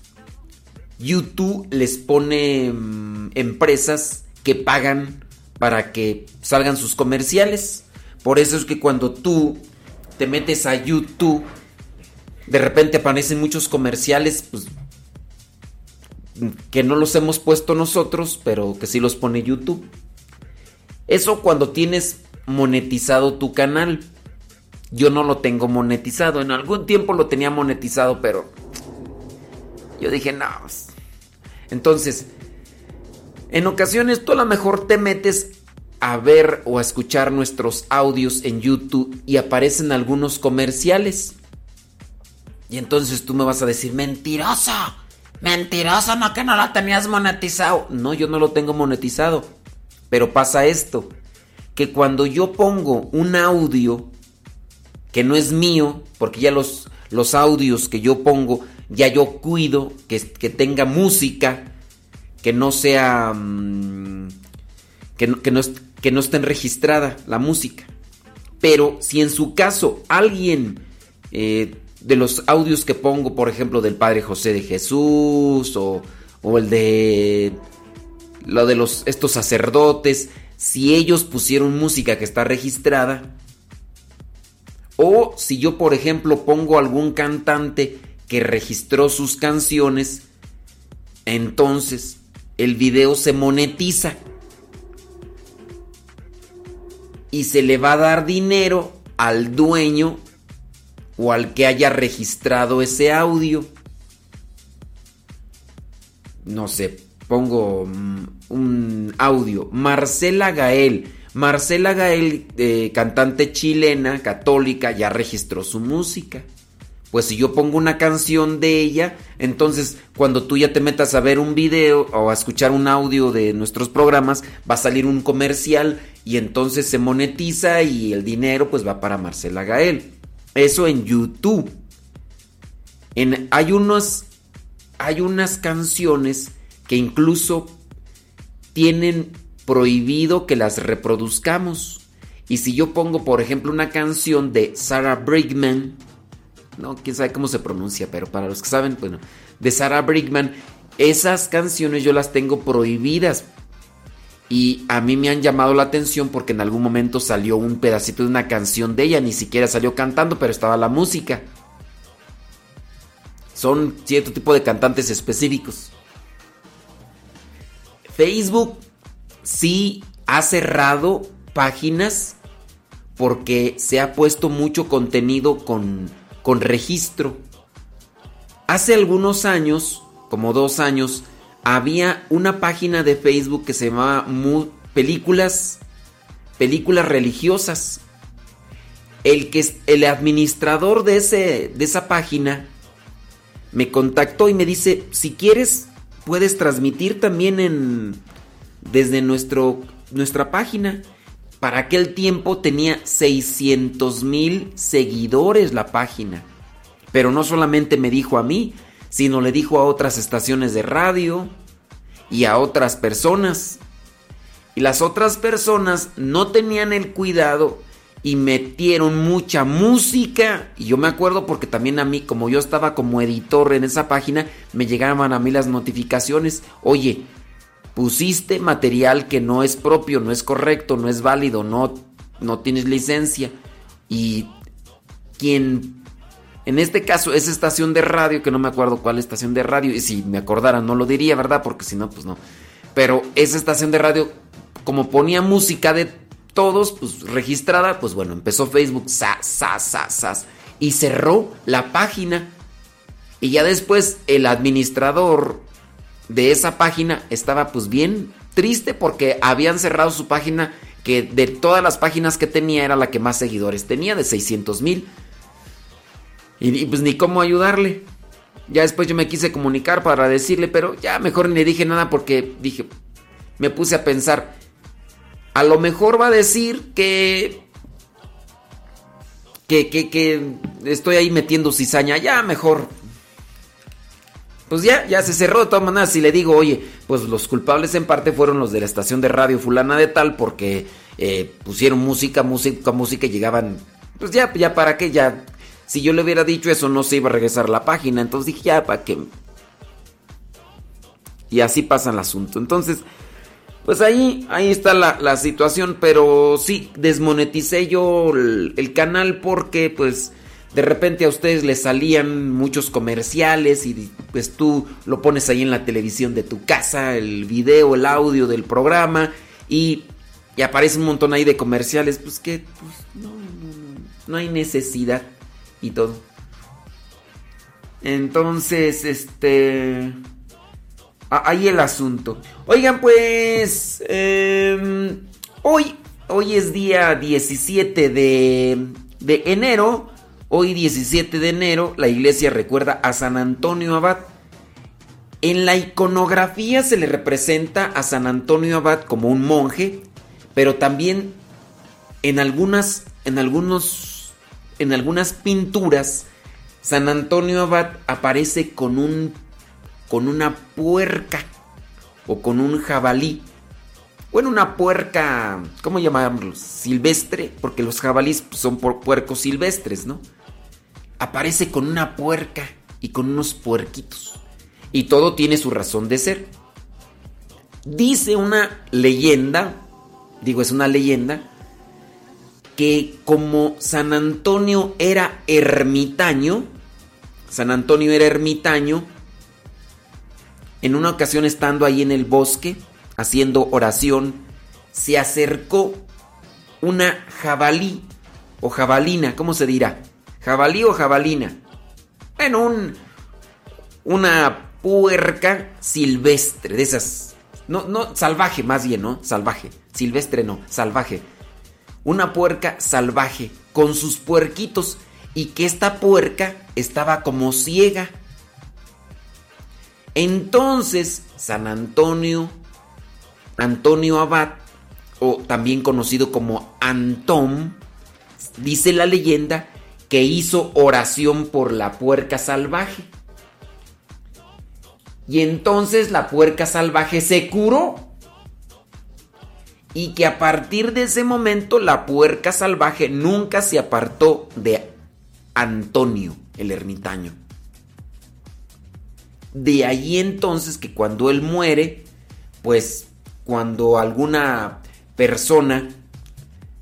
YouTube les pone mm, empresas que pagan para que salgan sus comerciales. Por eso es que cuando tú te metes a YouTube, de repente aparecen muchos comerciales, pues, que no los hemos puesto nosotros, pero que sí los pone YouTube. Eso cuando tienes monetizado tu canal. Yo no lo tengo monetizado. En algún tiempo lo tenía monetizado, pero yo dije, no. Pues". Entonces, en ocasiones tú a lo mejor te metes a ver o a escuchar nuestros audios en YouTube y aparecen algunos comerciales. Y entonces tú me vas a decir, mentiroso, mentiroso, no que no lo tenías monetizado. No, yo no lo tengo monetizado. Pero pasa esto, que cuando yo pongo un audio que no es mío, porque ya los, los audios que yo pongo, ya yo cuido que, que tenga música, que no sea... Mm, que, no, que, no, que no esté registrada la música. Pero si en su caso alguien eh, de los audios que pongo, por ejemplo, del Padre José de Jesús o, o el de lo de los, estos sacerdotes, si ellos pusieron música que está registrada, o si yo, por ejemplo, pongo algún cantante que registró sus canciones, entonces el video se monetiza y se le va a dar dinero al dueño o al que haya registrado ese audio. No sé, pongo mm, un audio. Marcela Gael. Marcela Gael, eh, cantante chilena, católica, ya registró su música. Pues si yo pongo una canción de ella, entonces cuando tú ya te metas a ver un video o a escuchar un audio de nuestros programas, va a salir un comercial y entonces se monetiza y el dinero pues va para Marcela Gael. Eso en YouTube. En, hay, unos, hay unas canciones que incluso tienen prohibido que las reproduzcamos. Y si yo pongo, por ejemplo, una canción de Sarah Brigman, no, quién sabe cómo se pronuncia, pero para los que saben, bueno, de Sarah Brigman, esas canciones yo las tengo prohibidas. Y a mí me han llamado la atención porque en algún momento salió un pedacito de una canción de ella, ni siquiera salió cantando, pero estaba la música. Son cierto tipo de cantantes específicos. Facebook sí ha cerrado páginas porque se ha puesto mucho contenido con, con registro. Hace algunos años, como dos años, había una página de Facebook que se llamaba Películas, Películas Religiosas. El, que, el administrador de, ese, de esa página me contactó y me dice, si quieres puedes transmitir también en desde nuestro, nuestra página. Para aquel tiempo tenía 600 mil seguidores la página. Pero no solamente me dijo a mí, sino le dijo a otras estaciones de radio y a otras personas. Y las otras personas no tenían el cuidado y metieron mucha música. Y yo me acuerdo porque también a mí, como yo estaba como editor en esa página, me llegaban a mí las notificaciones. Oye, pusiste material que no es propio, no es correcto, no es válido, no, no tienes licencia. Y quien En este caso, esa estación de radio, que no me acuerdo cuál estación de radio, y si me acordara no lo diría, ¿verdad? Porque si no, pues no. Pero esa estación de radio, como ponía música de todos, pues registrada, pues bueno, empezó Facebook, sa, sa, sa, y cerró la página. Y ya después el administrador de esa página estaba pues bien triste porque habían cerrado su página que de todas las páginas que tenía era la que más seguidores tenía, de 600 mil. Y, pues ni cómo ayudarle. Ya después yo me quise comunicar para decirle, pero ya mejor ni le dije nada porque dije, me puse a pensar, a lo mejor va a decir que... Que, que, que estoy ahí metiendo cizaña, ya mejor pues ya, ya se cerró de todas maneras. Si le digo, oye, pues los culpables en parte fueron los de la estación de radio fulana de tal porque eh, pusieron música, música, música y llegaban, pues ya, ya para qué, ya. Si yo le hubiera dicho eso no se iba a regresar la página, entonces dije, ya, para qué. Y así pasa el asunto. Entonces, pues ahí, ahí está la, situación, pero sí, desmoneticé yo el canal porque pues de repente a ustedes les salían muchos comerciales y pues tú lo pones ahí en la televisión de tu casa, el video, el audio del programa y, aparece un montón ahí de comerciales, pues que pues, no, no, hay necesidad y todo. Entonces, este... Ahí el asunto. Oigan, pues... Em, hoy, hoy es día 17 de, de enero. Hoy 17 de enero la iglesia recuerda a San Antonio Abad. En la iconografía se le representa a San Antonio Abad como un monje, pero también en algunas en algunos en algunas pinturas San Antonio Abad aparece con un con una puerca o con un jabalí. Bueno, una puerca, ¿cómo llamarlos? Silvestre, porque los jabalíes son puercos silvestres, ¿no? aparece con una puerca y con unos puerquitos. Y todo tiene su razón de ser. Dice una leyenda, digo es una leyenda, que como San Antonio era ermitaño, San Antonio era ermitaño, en una ocasión estando ahí en el bosque, haciendo oración, se acercó una jabalí o jabalina, ¿cómo se dirá? ¿Jabalí o jabalina? Bueno, un, una puerca silvestre, de esas. No, no, salvaje más bien, ¿no? Salvaje. Silvestre no, salvaje. Una puerca salvaje con sus puerquitos y que esta puerca estaba como ciega. Entonces, San Antonio, Antonio Abad, o también conocido como Antón, dice la leyenda que hizo oración por la puerca salvaje. Y entonces la puerca salvaje se curó. Y que a partir de ese momento la puerca salvaje nunca se apartó de Antonio, el ermitaño. De ahí entonces que cuando él muere, pues cuando alguna persona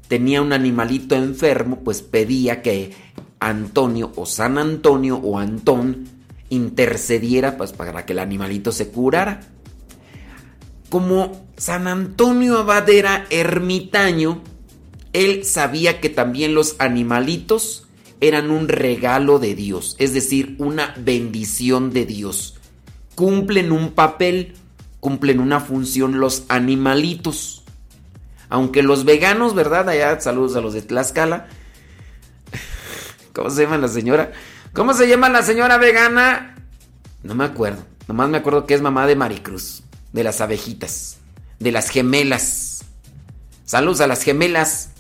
tenía un animalito enfermo, pues pedía que Antonio o San Antonio o Antón intercediera pues para que el animalito se curara. Como San Antonio Abad era ermitaño, él sabía que también los animalitos eran un regalo de Dios, es decir, una bendición de Dios. Cumplen un papel, cumplen una función los animalitos. Aunque los veganos, ¿verdad? Allá saludos a los de Tlaxcala ¿Cómo se llama la señora? ¿Cómo se llama la señora vegana? No me acuerdo. Nomás me acuerdo que es mamá de Maricruz. De las abejitas. De las gemelas. Saludos a las gemelas.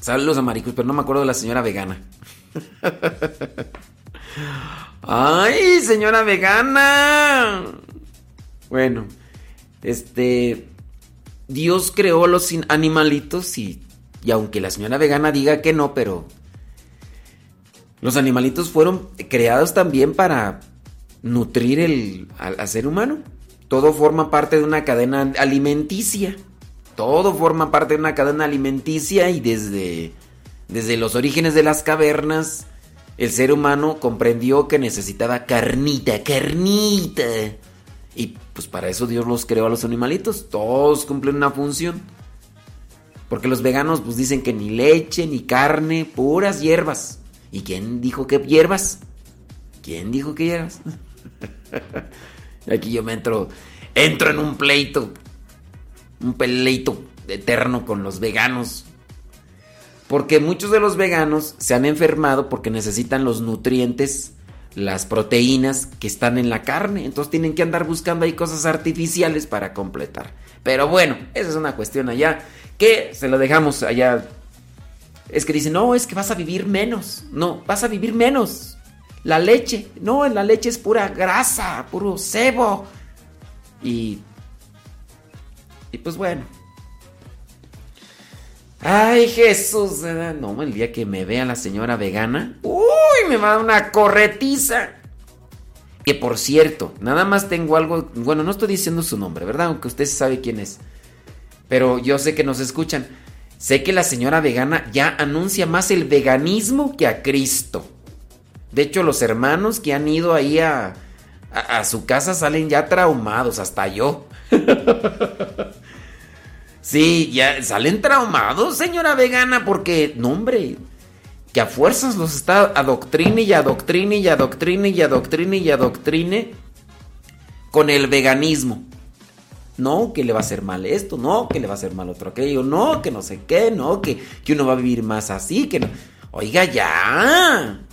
Saludos a Maricruz, pero no me acuerdo de la señora vegana. (laughs) ¡Ay, señora vegana! Bueno, este. Dios creó los animalitos y, y aunque la señora vegana diga que no, pero los animalitos fueron creados también para nutrir el, al, ser humano. Todo forma parte de una cadena alimenticia. Todo forma parte de una cadena alimenticia y desde, desde los orígenes de las cavernas el ser humano comprendió que necesitaba carnita, carnita. Y pues para eso Dios los creó a los animalitos. Todos cumplen una función. Porque los veganos pues dicen que ni leche, ni carne, puras hierbas. ¿Y quién dijo que hierbas? ¿Quién dijo que hierbas? (laughs) Aquí yo me entro, entro en un pleito, un pleito eterno con los veganos. Porque muchos de los veganos se han enfermado porque necesitan los nutrientes, las proteínas que están en la carne. Entonces tienen que andar buscando ahí cosas artificiales para completar. Pero bueno, esa es una cuestión allá que se lo dejamos allá. Es que dicen, no, es que vas a vivir menos. No, vas a vivir menos. La leche, no, la leche es pura grasa, puro cebo. Y. Y pues bueno. Ay, Jesús. No, el día que me vea la señora vegana. Uy, me va a dar una corretiza. Que por cierto, nada más tengo algo. Bueno, no estoy diciendo su nombre, ¿verdad? Aunque usted sabe quién es. Pero yo sé que nos escuchan. Sé que la señora vegana ya anuncia más el veganismo que a Cristo. De hecho, los hermanos que han ido ahí a, su casa salen ya traumados, hasta yo. (laughs) sí, ya salen traumados, señora vegana, porque, no hombre, que a fuerzas los está adoctrine y adoctrine y adoctrine y adoctrine y adoctrine con el veganismo. No, que le va a hacer mal esto, no, que le va a hacer mal otro aquello, no, que no sé qué, no, que, que uno va a vivir más así, que no. Oiga, ya.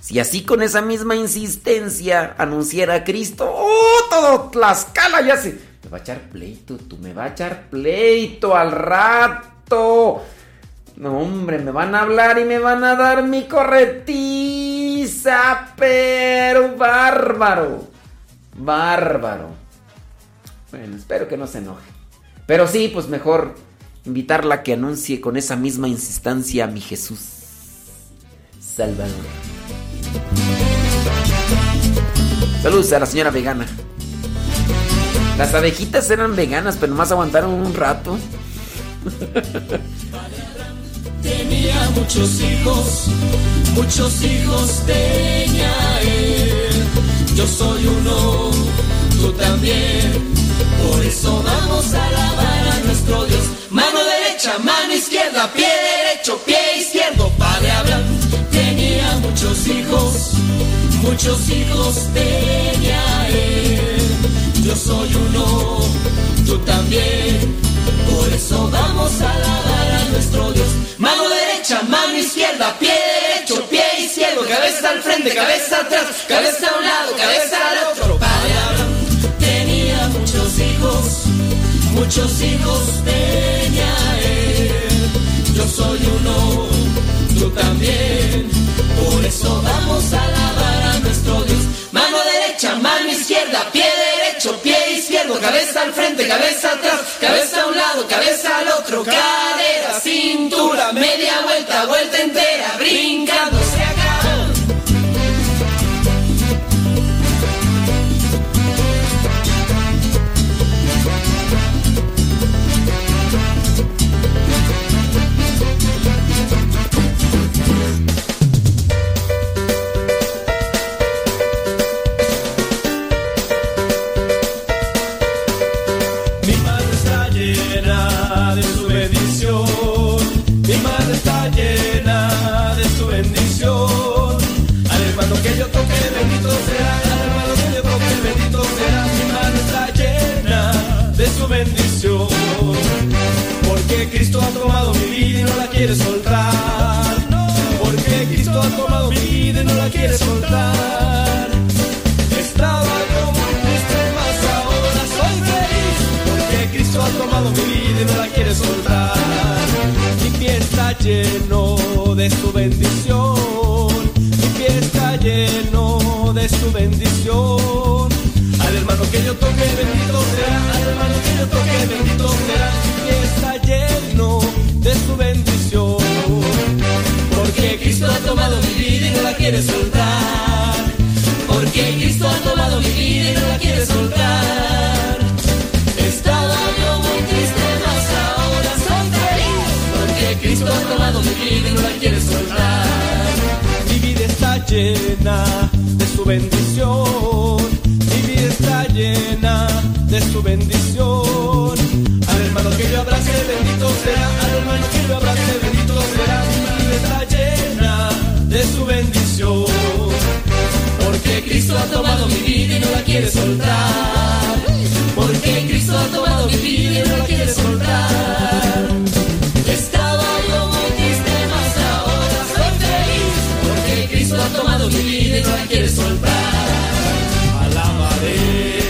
Si así con esa misma insistencia anunciara a Cristo, ¡oh! Todo Tlaxcala ya se. Me va a echar pleito, tú me va a echar pleito al rato. No, hombre, me van a hablar y me van a dar mi corretiza, pero bárbaro. Bárbaro. Bueno, espero que no se enoje. Pero sí, pues mejor invitarla a que anuncie con esa misma insistencia a mi Jesús Salvador. Saludos a la señora vegana. Las abejitas eran veganas, pero nomás aguantaron un rato. Tenía muchos hijos, muchos hijos tenía él. Yo soy uno, tú también. Por eso vamos a alabar a nuestro Dios. Mano derecha, mano izquierda, pie derecho, pie muchos hijos tenía él. Yo soy uno, tú también. Por eso vamos a alabar a nuestro Dios. Mano derecha, mano izquierda, pie derecho, pie izquierdo, cabeza al frente, cabeza atrás, cabeza a un lado, cabeza al otro. Padre Abraham tenía muchos hijos, muchos hijos tenía él. Yo soy uno, tú también. Por eso vamos a izquierda, pie derecho, pie izquierdo, cabeza al frente, cabeza atrás, cabeza a un lado, cabeza al otro, cadera, cintura, quiere soltar. Porque Cristo ha tomado mi vida y no la quiere soltar. Estaba yo muy triste, mas ahora soy feliz. Porque Cristo ha tomado mi vida y no la quiere soltar. Mi pie está lleno de su bendición. Mi pie está lleno de su bendición. Al hermano que yo toque, bendito será. Al hermano que yo toque, bendito será. Mi pie está lleno Porque Cristo ha tomado mi vida y no la quiere soltar. Porque Cristo ha tomado mi vida y no la quiere soltar. Estaba yo muy triste, mas ahora soy feliz. Porque Cristo ha tomado mi vida y no la quiere soltar. Mi vida está llena de su bendición. Mi vida está llena de su bendición. Al hermano que yo abrace, bendito será. Al hermano que yo abrace, Porque Cristo ha tomado mi vida y no la quiere soltar. Porque Cristo ha tomado mi vida y no la quiere soltar. Estaba yo muy triste, mas ahora soy feliz. Porque Cristo ha tomado mi vida y no la quiere soltar. Alabaré,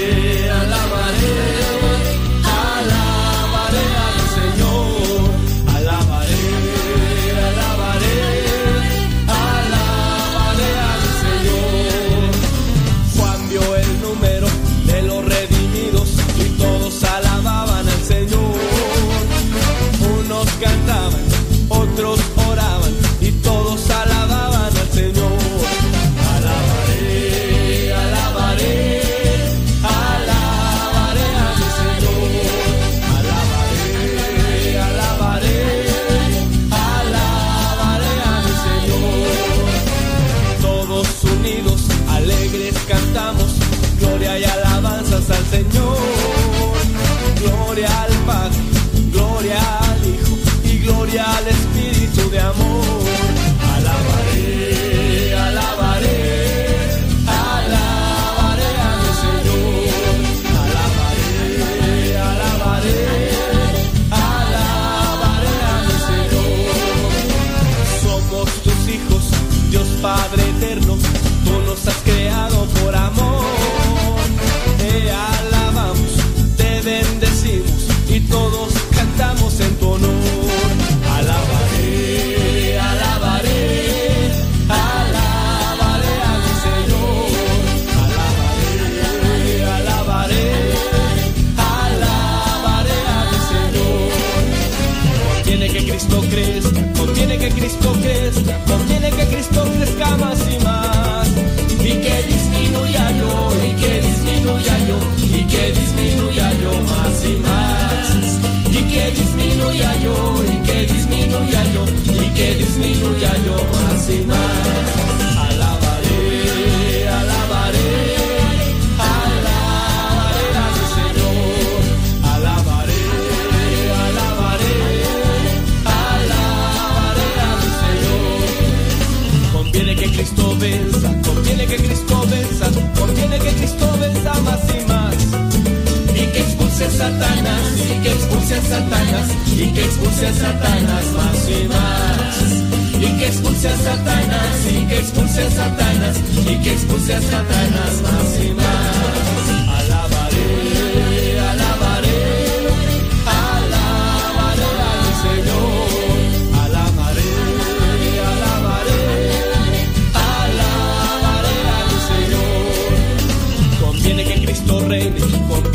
Satanás, y que expulse a Satanás, y que expulse a Satanás más y más. Y que expulse a Satanás, y que expulse a Satanás, y que expulse a Satanás más y más.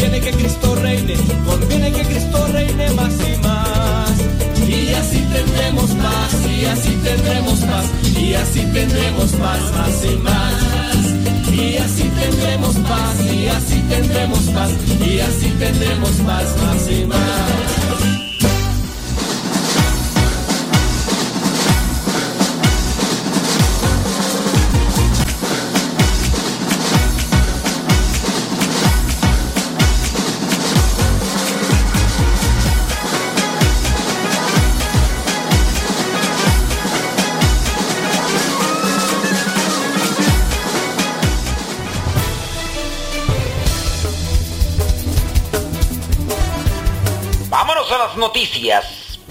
Conviene que Cristo reine, conviene que Cristo reine más y más. Y así tendremos paz, y así tendremos paz, y así tendremos paz más y más. Y así tendremos paz, y así tendremos paz, y así tendremos paz más y más.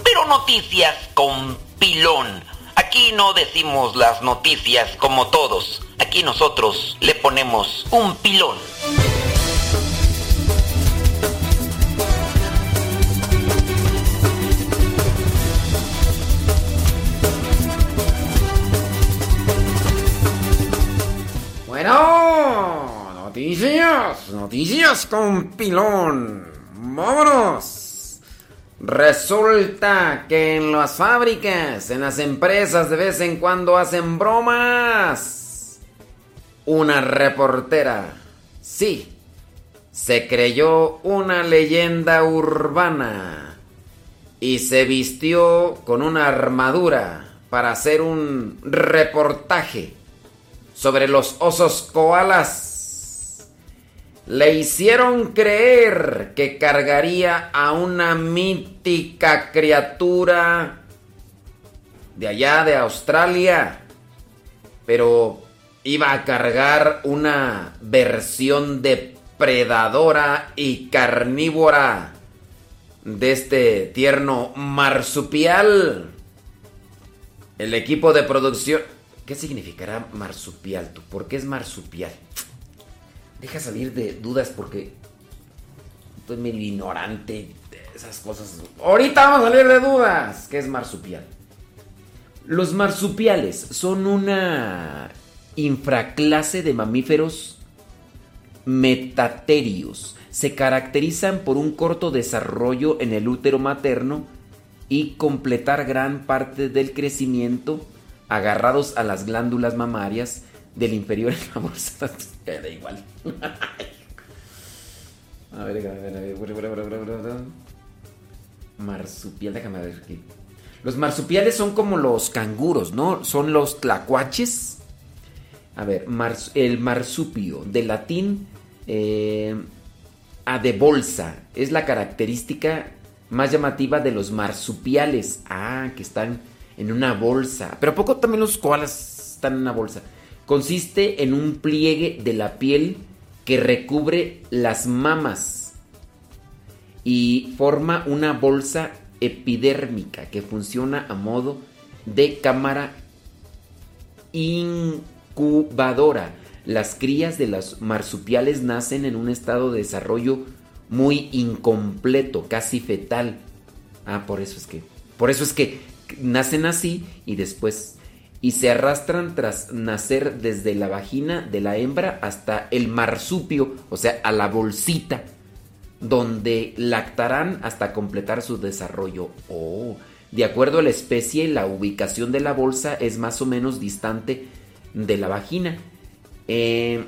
Pero noticias con pilón. Aquí no decimos las noticias como todos. Aquí nosotros le ponemos un pilón. Bueno, noticias, noticias con pilón. Vámonos. Resulta que en las fábricas, en las empresas, de vez en cuando hacen bromas. Una reportera, sí, se creyó una leyenda urbana y se vistió con una armadura para hacer un reportaje. sobre los osos koalas. Le hicieron creer que cargaría a una mítica criatura de allá de Australia, pero iba a cargar una versión depredadora y carnívora de este tierno marsupial. El equipo de producción... ¿Qué significará marsupial tú? ¿Por qué es marsupial? Deja salir de dudas porque estoy medio ignorante de esas cosas. Ahorita vamos a salir de dudas. ¿Qué es marsupial? Los marsupiales son una infraclase de mamíferos metaterios. Se caracterizan por un corto desarrollo en el útero materno y completar gran parte del crecimiento agarrados a las glándulas mamarias del inferior (laughs) bolsa. da igual. (laughs) a ver, a ver, a ver. Marsupial, déjame ver aquí. Los marsupiales son como los canguros, ¿no? Son los tlacuaches. A ver, el marsupio, de latín eh, a de bolsa, es la característica más llamativa de los marsupiales. Ah, que están en una bolsa. Pero ¿a poco también los koalas están en una bolsa? Consiste en un pliegue de la piel que recubre las mamas y forma una bolsa epidérmica que funciona a modo de cámara incubadora. Las crías de los marsupiales nacen en un estado de desarrollo muy incompleto, casi fetal. Ah, por eso es que por eso es que nacen así y después y se arrastran tras nacer desde la vagina de la hembra hasta el marsupio, o sea, a la bolsita donde lactarán hasta completar su desarrollo. Oh, de acuerdo a la especie, la ubicación de la bolsa es más o menos distante de la vagina. Eh,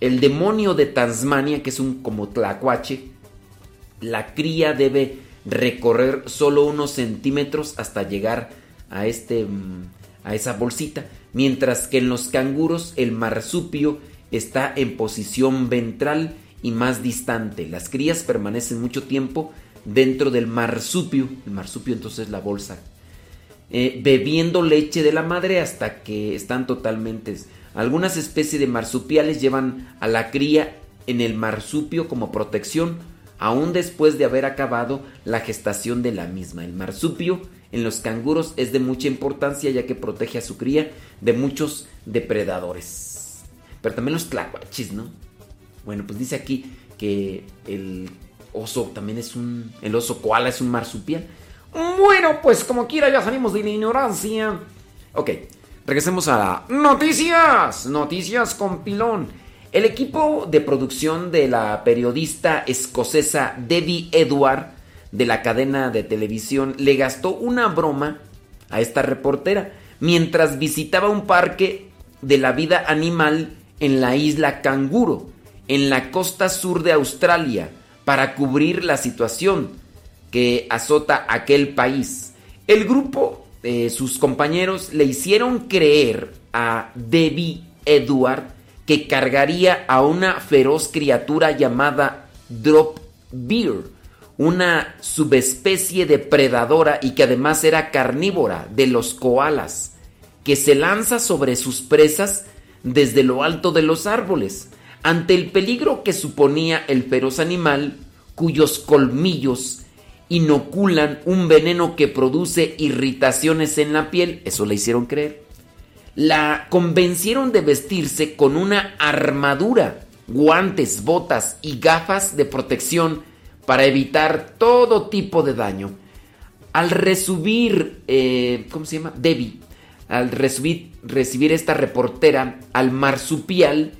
el demonio de Tasmania, que es un como tlacuache, la cría debe recorrer solo unos centímetros hasta llegar a, este, mm, a esa bolsita, mientras que en los canguros el marsupio está en posición ventral y más distante. Las crías permanecen mucho tiempo dentro del marsupio, el marsupio entonces la bolsa, eh, bebiendo leche de la madre hasta que están totalmente... Algunas especies de marsupiales llevan a la cría en el marsupio como protección, aún después de haber acabado la gestación de la misma. El marsupio en los canguros es de mucha importancia ya que protege a su cría de muchos depredadores. Pero también los tlacuachis, ¿no? Bueno, pues dice aquí que el oso también es un. El oso koala es un marsupial. Bueno, pues como quiera, ya salimos de la ignorancia. Ok, regresemos a noticias. Noticias con pilón. El equipo de producción de la periodista escocesa Debbie Edward de la cadena de televisión le gastó una broma a esta reportera mientras visitaba un parque de la vida animal en la isla Canguro en la costa sur de Australia para cubrir la situación que azota aquel país. El grupo, eh, sus compañeros, le hicieron creer a Debbie Edward que cargaría a una feroz criatura llamada Drop Beer, una subespecie depredadora y que además era carnívora de los koalas, que se lanza sobre sus presas desde lo alto de los árboles ante el peligro que suponía el feroz animal, cuyos colmillos inoculan un veneno que produce irritaciones en la piel, eso le hicieron creer, la convencieron de vestirse con una armadura, guantes, botas y gafas de protección para evitar todo tipo de daño. Al recibir, eh, ¿cómo se llama? Debbie, al recibir, esta reportera al marsupial,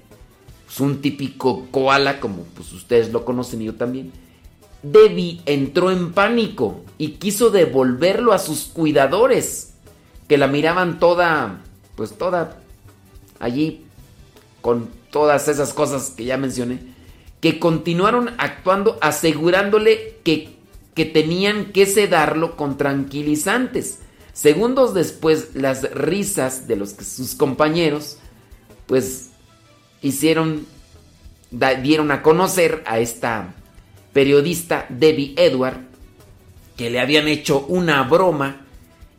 un típico koala, como pues ustedes lo conocen y yo también. Debbie entró en pánico y quiso devolverlo a sus cuidadores, que la miraban toda, pues toda allí, con todas esas cosas que ya mencioné, que continuaron actuando asegurándole que, que tenían que sedarlo con tranquilizantes. Segundos después, las risas de los, sus compañeros pues hicieron, dieron a conocer a esta periodista Debbie Edward que le habían hecho una broma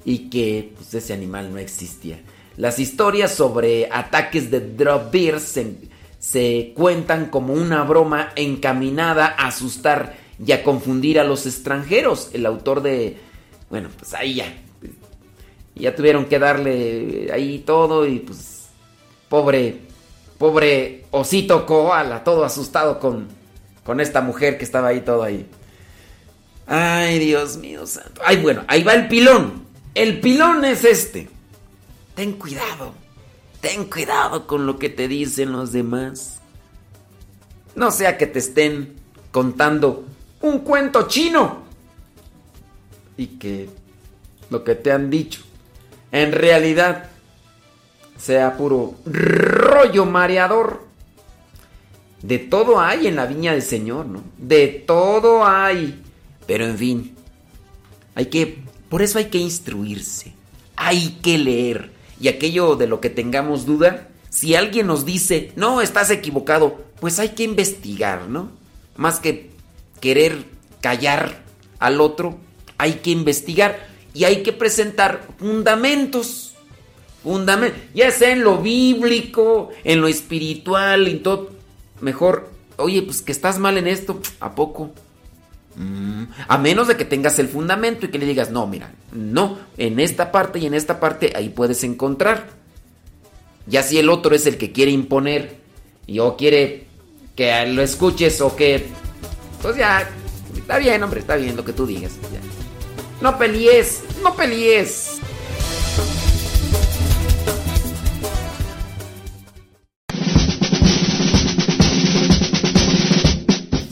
y que pues, ese animal no existía. Las historias sobre ataques de drop bears se, se cuentan como una broma encaminada a asustar y a confundir a los extranjeros. El autor de... Bueno, pues ahí ya. Ya tuvieron que darle ahí todo y pues... Pobre... Pobre osito koala, todo asustado con, con esta mujer que estaba ahí todo ahí. Ay, Dios mío santo. Ay, bueno, ahí va el pilón. El pilón es este. Ten cuidado. Ten cuidado con lo que te dicen los demás. No sea que te estén contando un cuento chino. Y que lo que te han dicho en realidad sea puro rollo mareador. De todo hay en la viña del Señor, ¿no? De todo hay. Pero en fin, hay que, por eso hay que instruirse, hay que leer. Y aquello de lo que tengamos duda, si alguien nos dice, no, estás equivocado, pues hay que investigar, ¿no? Más que querer callar al otro, hay que investigar y hay que presentar fundamentos. Fundamentos, ya sea en lo bíblico, en lo espiritual, y todo. Mejor, oye, pues que estás mal en esto, ¿a poco? A menos de que tengas el fundamento y que le digas, no, mira, no, en esta parte y en esta parte ahí puedes encontrar. Ya si el otro es el que quiere imponer y o quiere que lo escuches o que... Pues ya, está bien, hombre, está bien lo que tú digas. No pelees, no pelees.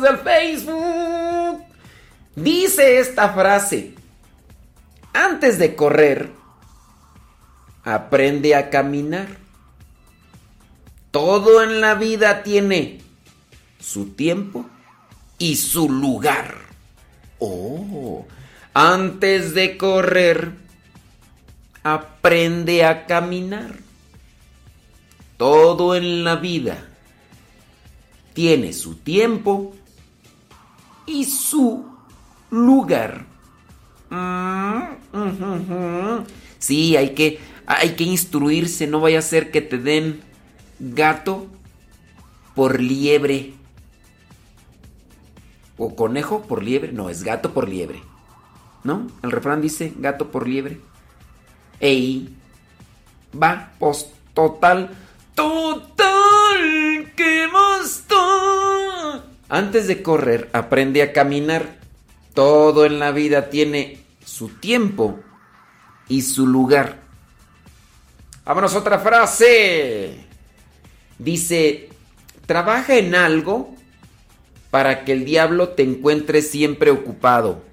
Del Facebook. Dice esta frase. Antes de correr, aprende a caminar. Todo en la vida tiene su tiempo y su lugar. Oh, antes de correr, aprende a caminar. Todo en la vida tiene su tiempo y su lugar. Sí, hay que, hay que instruirse, no vaya a ser que te den gato por liebre. O conejo por liebre, no, es gato por liebre. ¿No? El refrán dice gato por liebre. Ey, va, pues total, total, ¿qué más da? Antes de correr, aprende a caminar. Todo en la vida tiene su tiempo y su lugar. Vámonos otra frase. Dice, trabaja en algo para que el diablo te encuentre siempre ocupado.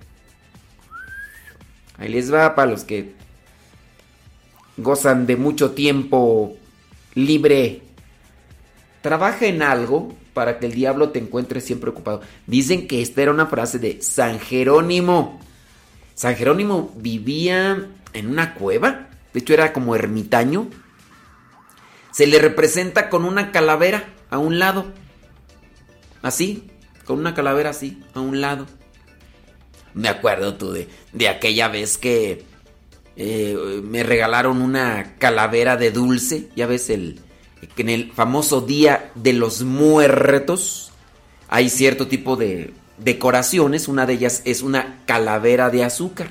Ahí les va para los que gozan de mucho tiempo libre. Trabaja en algo para que el diablo te encuentre siempre ocupado. Dicen que esta era una frase de San Jerónimo. San Jerónimo vivía en una cueva. De hecho era como ermitaño. Se le representa con una calavera a un lado. Así, con una calavera así, a un lado. Me acuerdo tú de, de aquella vez que eh, me regalaron una calavera de dulce. Ya ves, el, que en el famoso Día de los Muertos hay cierto tipo de decoraciones. Una de ellas es una calavera de azúcar.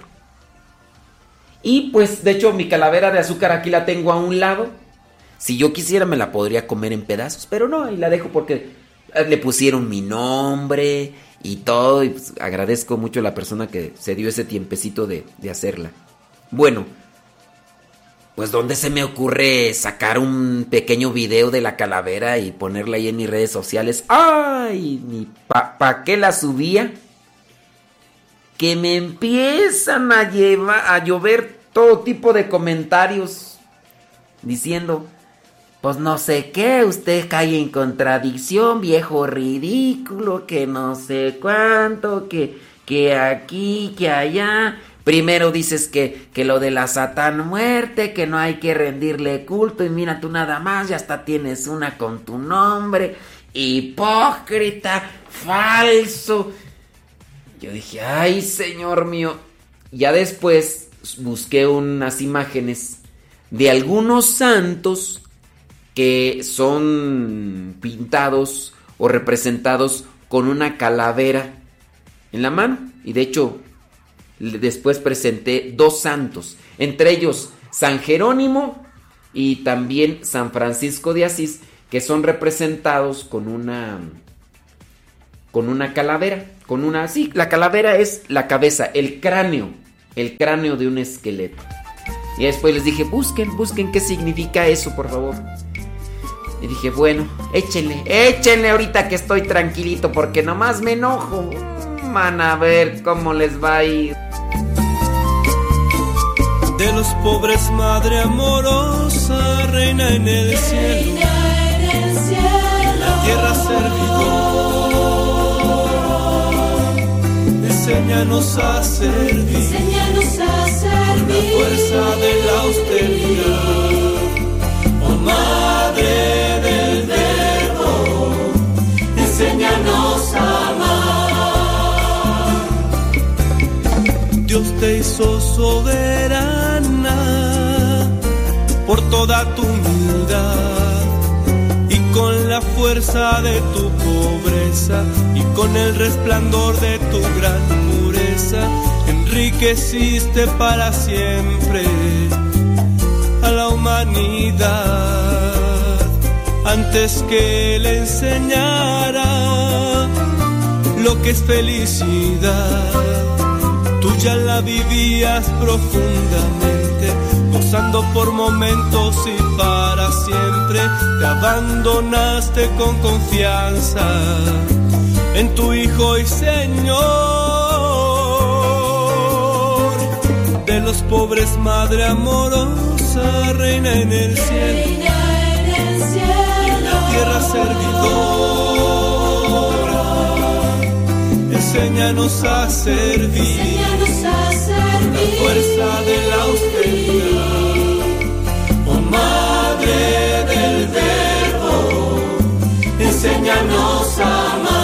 Y pues, de hecho, mi calavera de azúcar aquí la tengo a un lado. Si yo quisiera me la podría comer en pedazos, pero no, ahí la dejo porque le pusieron mi nombre y todo. Y pues, agradezco mucho a la persona que se dio ese tiempecito de, de hacerla. Bueno, pues ¿dónde se me ocurre sacar un pequeño video de la calavera y ponerla ahí en mis redes sociales? ¡Ay! Ni pa, pa qué la subía? Que me empiezan a llevar a llover todo tipo de comentarios diciendo, pues no sé qué, usted cae en contradicción, viejo ridículo, que no sé cuánto, que, que aquí, que allá. Primero dices que, que lo de la satán muerte, que no hay que rendirle culto y mira tú nada más, ya hasta tienes una con tu nombre. Hipócrita, falso. Yo dije, ay Señor mío. Ya después busqué unas imágenes de algunos santos que son pintados o representados con una calavera en la mano. Y de hecho, después presenté dos santos, entre ellos San Jerónimo y también San Francisco de Asís, que son representados con una con una calavera, con una sí, la calavera es la cabeza, el cráneo, el cráneo de un esqueleto. Y después les dije, busquen, busquen qué significa eso, por favor. Y dije, bueno, échenle, échenle ahorita que estoy tranquilito porque nomás me enojo. Van a ver cómo les va a ir. De los pobres, madre amorosa, reina en el cielo. En la tierra servidor. Enséñanos a servir. Enséñanos a servir. Con la fuerza de la austeridad. Oh madre del verbo, enséñanos a Dios te hizo soberana por toda tu humildad y con la fuerza de tu pobreza y con el resplandor de tu gran pureza enriqueciste para siempre a la humanidad antes que le enseñara lo que es felicidad. Ya la vivías profundamente, gozando por momentos y para siempre. Te abandonaste con confianza en tu Hijo y Señor. De los pobres, Madre amorosa, reina en el cielo. Y en la tierra servidora. Enséñanos a servir. Fuerza de la austeridad. Oh Madre del Verbo, enséñanos a amar.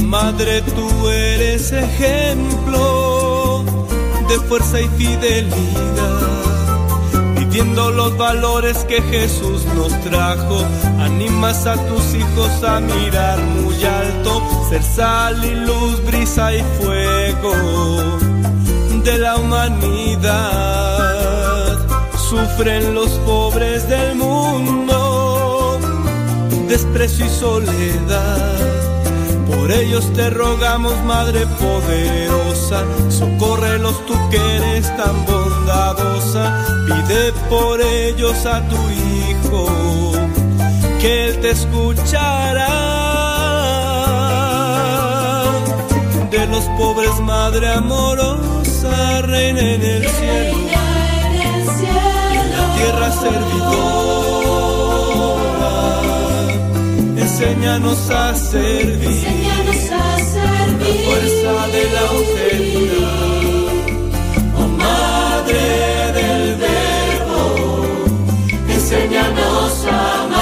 Madre, tú eres ejemplo de fuerza y fidelidad. Viviendo los valores que Jesús nos trajo, animas a tus hijos a mirar muy alto, ser sal y luz, brisa y fuego de la humanidad. Sufren los pobres del mundo, desprecio y soledad. Por ellos te rogamos, Madre poderosa, socórrelos tú que eres tan bondadosa. Pide por ellos a tu Hijo, que Él te escuchará. De los pobres, Madre amorosa, reina en el cielo, y en la tierra servidora. Enséñanos a servir. Con la fuerza de la austeridad. Oh Madre del Verbo, enséñanos a amar.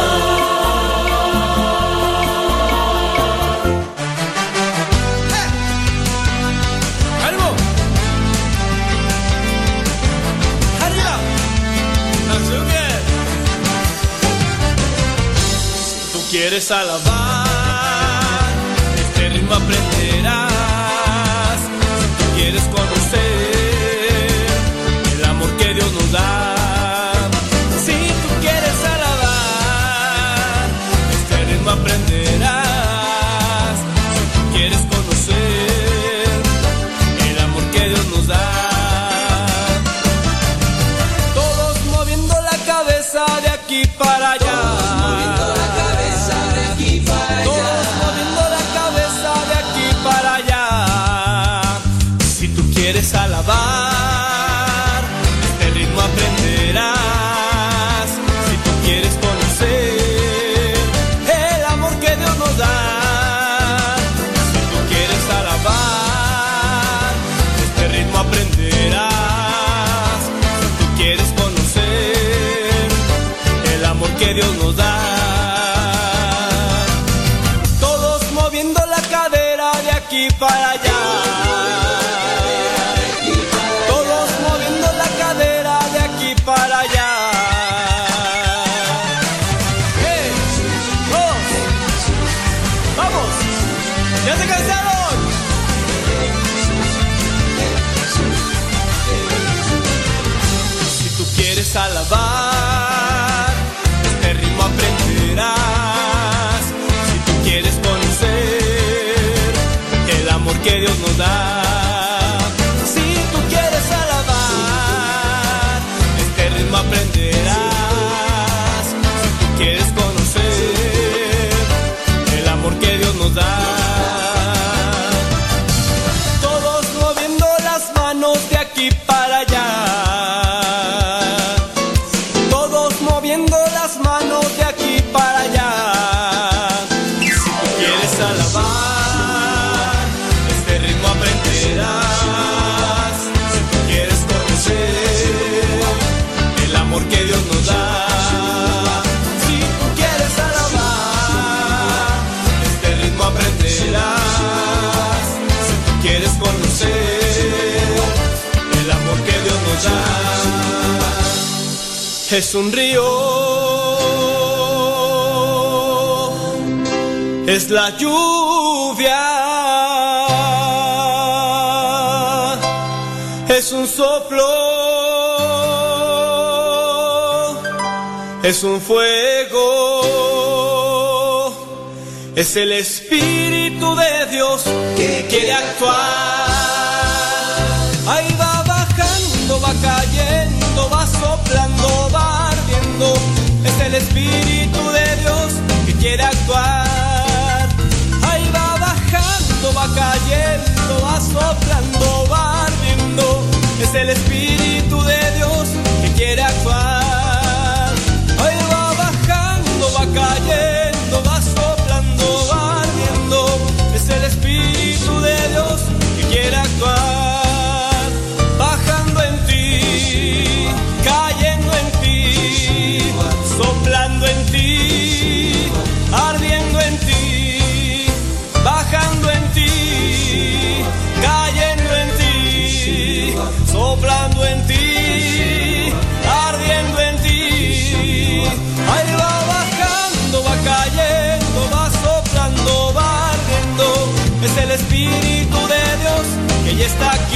Si tú quieres un río, es la lluvia, es un soplo, es un fuego, es el Espíritu de Dios que quiere actuar. Ahí va bajando, va cayendo, Es el Espíritu de Dios que quiere actuar. Ahí va bajando, va cayendo, va soplando, va ardiendo. Es el Espíritu de Dios que quiere actuar. Ahí va bajando, va cayendo, está aquí.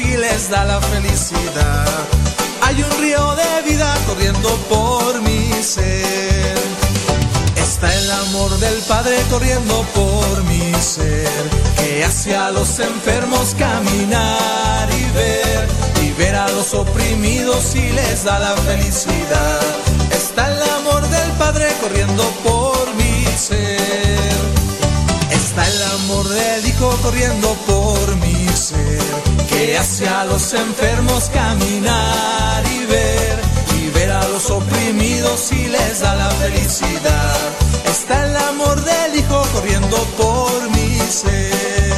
Y les da la felicidad. Hay un río de vida corriendo por mi ser. Está el amor del Padre corriendo por mi ser que hace a los enfermos caminar y ver y ver a los oprimidos y les da la felicidad. Está el amor del Padre corriendo por mi ser. Está el amor del Hijo corriendo por que hace los enfermos caminar y ver, y ver a los oprimidos y les da la felicidad. Está el amor del Hijo corriendo por mi ser.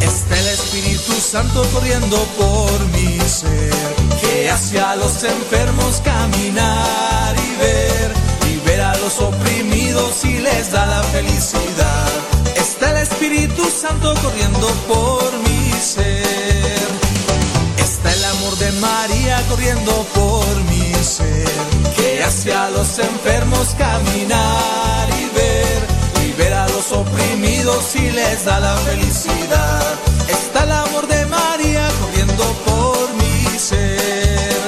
Está el Espíritu Santo corriendo por mi ser, que hace los enfermos caminar y ver, y ver a los oprimidos y les da la felicidad. Está el Espíritu Santo corriendo por mi ser. De María corriendo por mi ser, que hace a los enfermos caminar y ver, ver a los oprimidos y les da la felicidad. Está el amor de María corriendo por mi ser.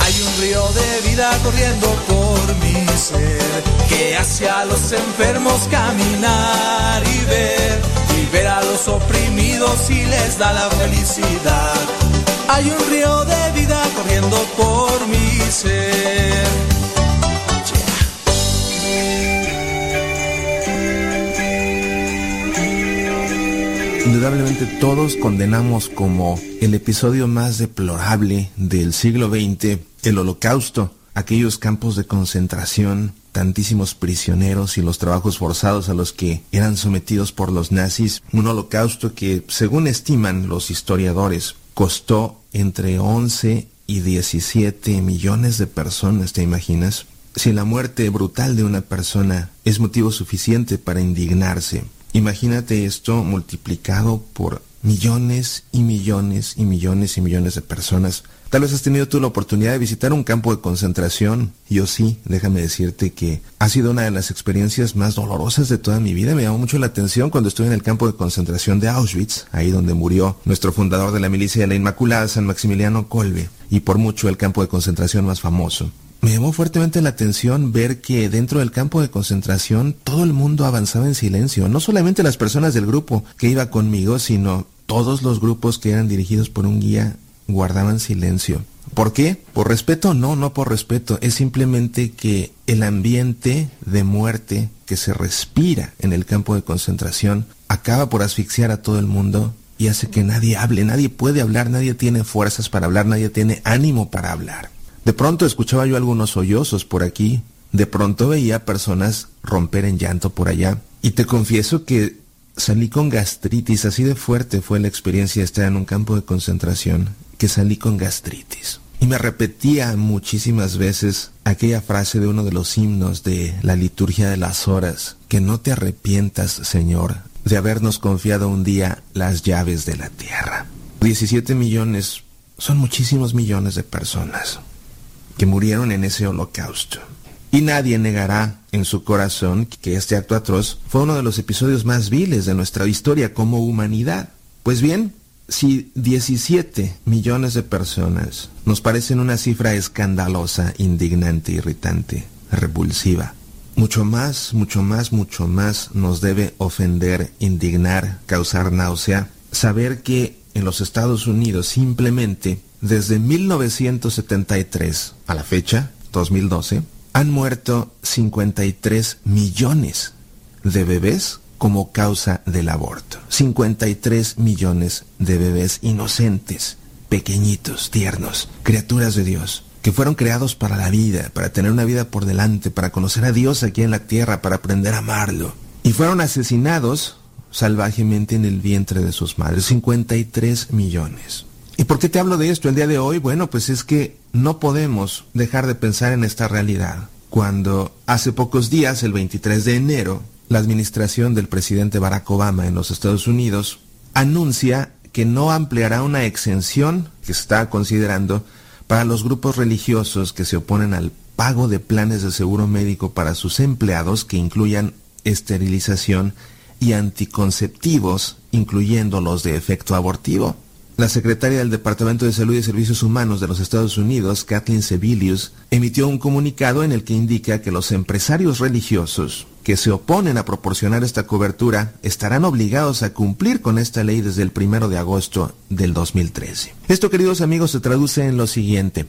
Hay un río de vida corriendo por mi ser, que hace a los enfermos caminar y ver, ver a los oprimidos y les da la felicidad. Hay un río de vida corriendo por mi ser. Indudablemente todos condenamos como el episodio más deplorable del siglo XX el holocausto, aquellos campos de concentración, tantísimos prisioneros y los trabajos forzados a los que eran sometidos por los nazis, un holocausto que, según estiman los historiadores, costó entre 11 y 17 millones de personas, ¿te imaginas? Si la muerte brutal de una persona es motivo suficiente para indignarse, imagínate esto multiplicado por millones y millones y millones y millones de personas. Tal vez has tenido tú la oportunidad de visitar un campo de concentración. Yo sí, déjame decirte que ha sido una de las experiencias más dolorosas de toda mi vida. Me llamó mucho la atención cuando estuve en el campo de concentración de Auschwitz, ahí donde murió nuestro fundador de la milicia de la Inmaculada, San Maximiliano Kolbe, y por mucho el campo de concentración más famoso. Me llamó fuertemente la atención ver que dentro del campo de concentración todo el mundo avanzaba en silencio, no solamente las personas del grupo que iba conmigo, sino todos los grupos que eran dirigidos por un guía guardaban silencio. ¿Por qué? ¿Por respeto? No, no por respeto. Es simplemente que el ambiente de muerte que se respira en el campo de concentración acaba por asfixiar a todo el mundo y hace que nadie hable, nadie puede hablar, nadie tiene fuerzas para hablar, nadie tiene ánimo para hablar. De pronto escuchaba yo algunos sollozos por aquí, de pronto veía personas romper en llanto por allá, y te confieso que salí con gastritis, así de fuerte fue la experiencia de estar en un campo de concentración, que salí con gastritis. Y me repetía muchísimas veces aquella frase de uno de los himnos de la liturgia de las horas, que no te arrepientas, Señor, de habernos confiado un día las llaves de la tierra. 17 millones son muchísimos millones de personas que murieron en ese holocausto. Y nadie negará en su corazón que este acto atroz fue uno de los episodios más viles de nuestra historia como humanidad. Pues bien, si 17 millones de personas nos parecen una cifra escandalosa, indignante, irritante, repulsiva, mucho más, mucho más, mucho más nos debe ofender, indignar, causar náusea, saber que en los Estados Unidos simplemente desde 1973 a la fecha, 2012, han muerto 53 millones de bebés como causa del aborto. 53 millones de bebés inocentes, pequeñitos, tiernos, criaturas de Dios, que fueron creados para la vida, para tener una vida por delante, para conocer a Dios aquí en la tierra, para aprender a amarlo. Y fueron asesinados salvajemente en el vientre de sus madres. 53 millones. ¿Y por qué te hablo de esto el día de hoy? Bueno, pues es que no podemos dejar de pensar en esta realidad. Cuando hace pocos días, el 23 de enero, la administración del presidente Barack Obama en los Estados Unidos anuncia que no ampliará una exención que está considerando para los grupos religiosos que se oponen al pago de planes de seguro médico para sus empleados que incluyan esterilización y anticonceptivos, incluyendo los de efecto abortivo. La secretaria del Departamento de Salud y Servicios Humanos de los Estados Unidos, Kathleen Sebelius, emitió un comunicado en el que indica que los empresarios religiosos que se oponen a proporcionar esta cobertura estarán obligados a cumplir con esta ley desde el primero de agosto del 2013. Esto, queridos amigos, se traduce en lo siguiente.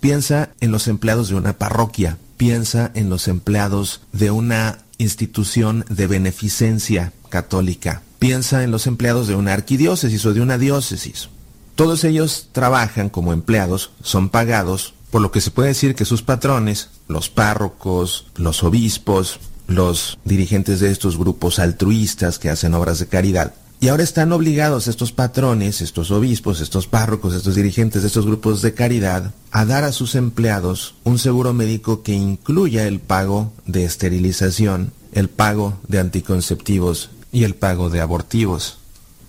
Piensa en los empleados de una parroquia, piensa en los empleados de una institución de beneficencia católica, Piensa en los empleados de una arquidiócesis o de una diócesis. Todos ellos trabajan como empleados, son pagados, por lo que se puede decir que sus patrones, los párrocos, los obispos, los dirigentes de estos grupos altruistas que hacen obras de caridad, y ahora están obligados estos patrones, estos obispos, estos párrocos, estos dirigentes de estos grupos de caridad a dar a sus empleados un seguro médico que incluya el pago de esterilización, el pago de anticonceptivos y el pago de abortivos.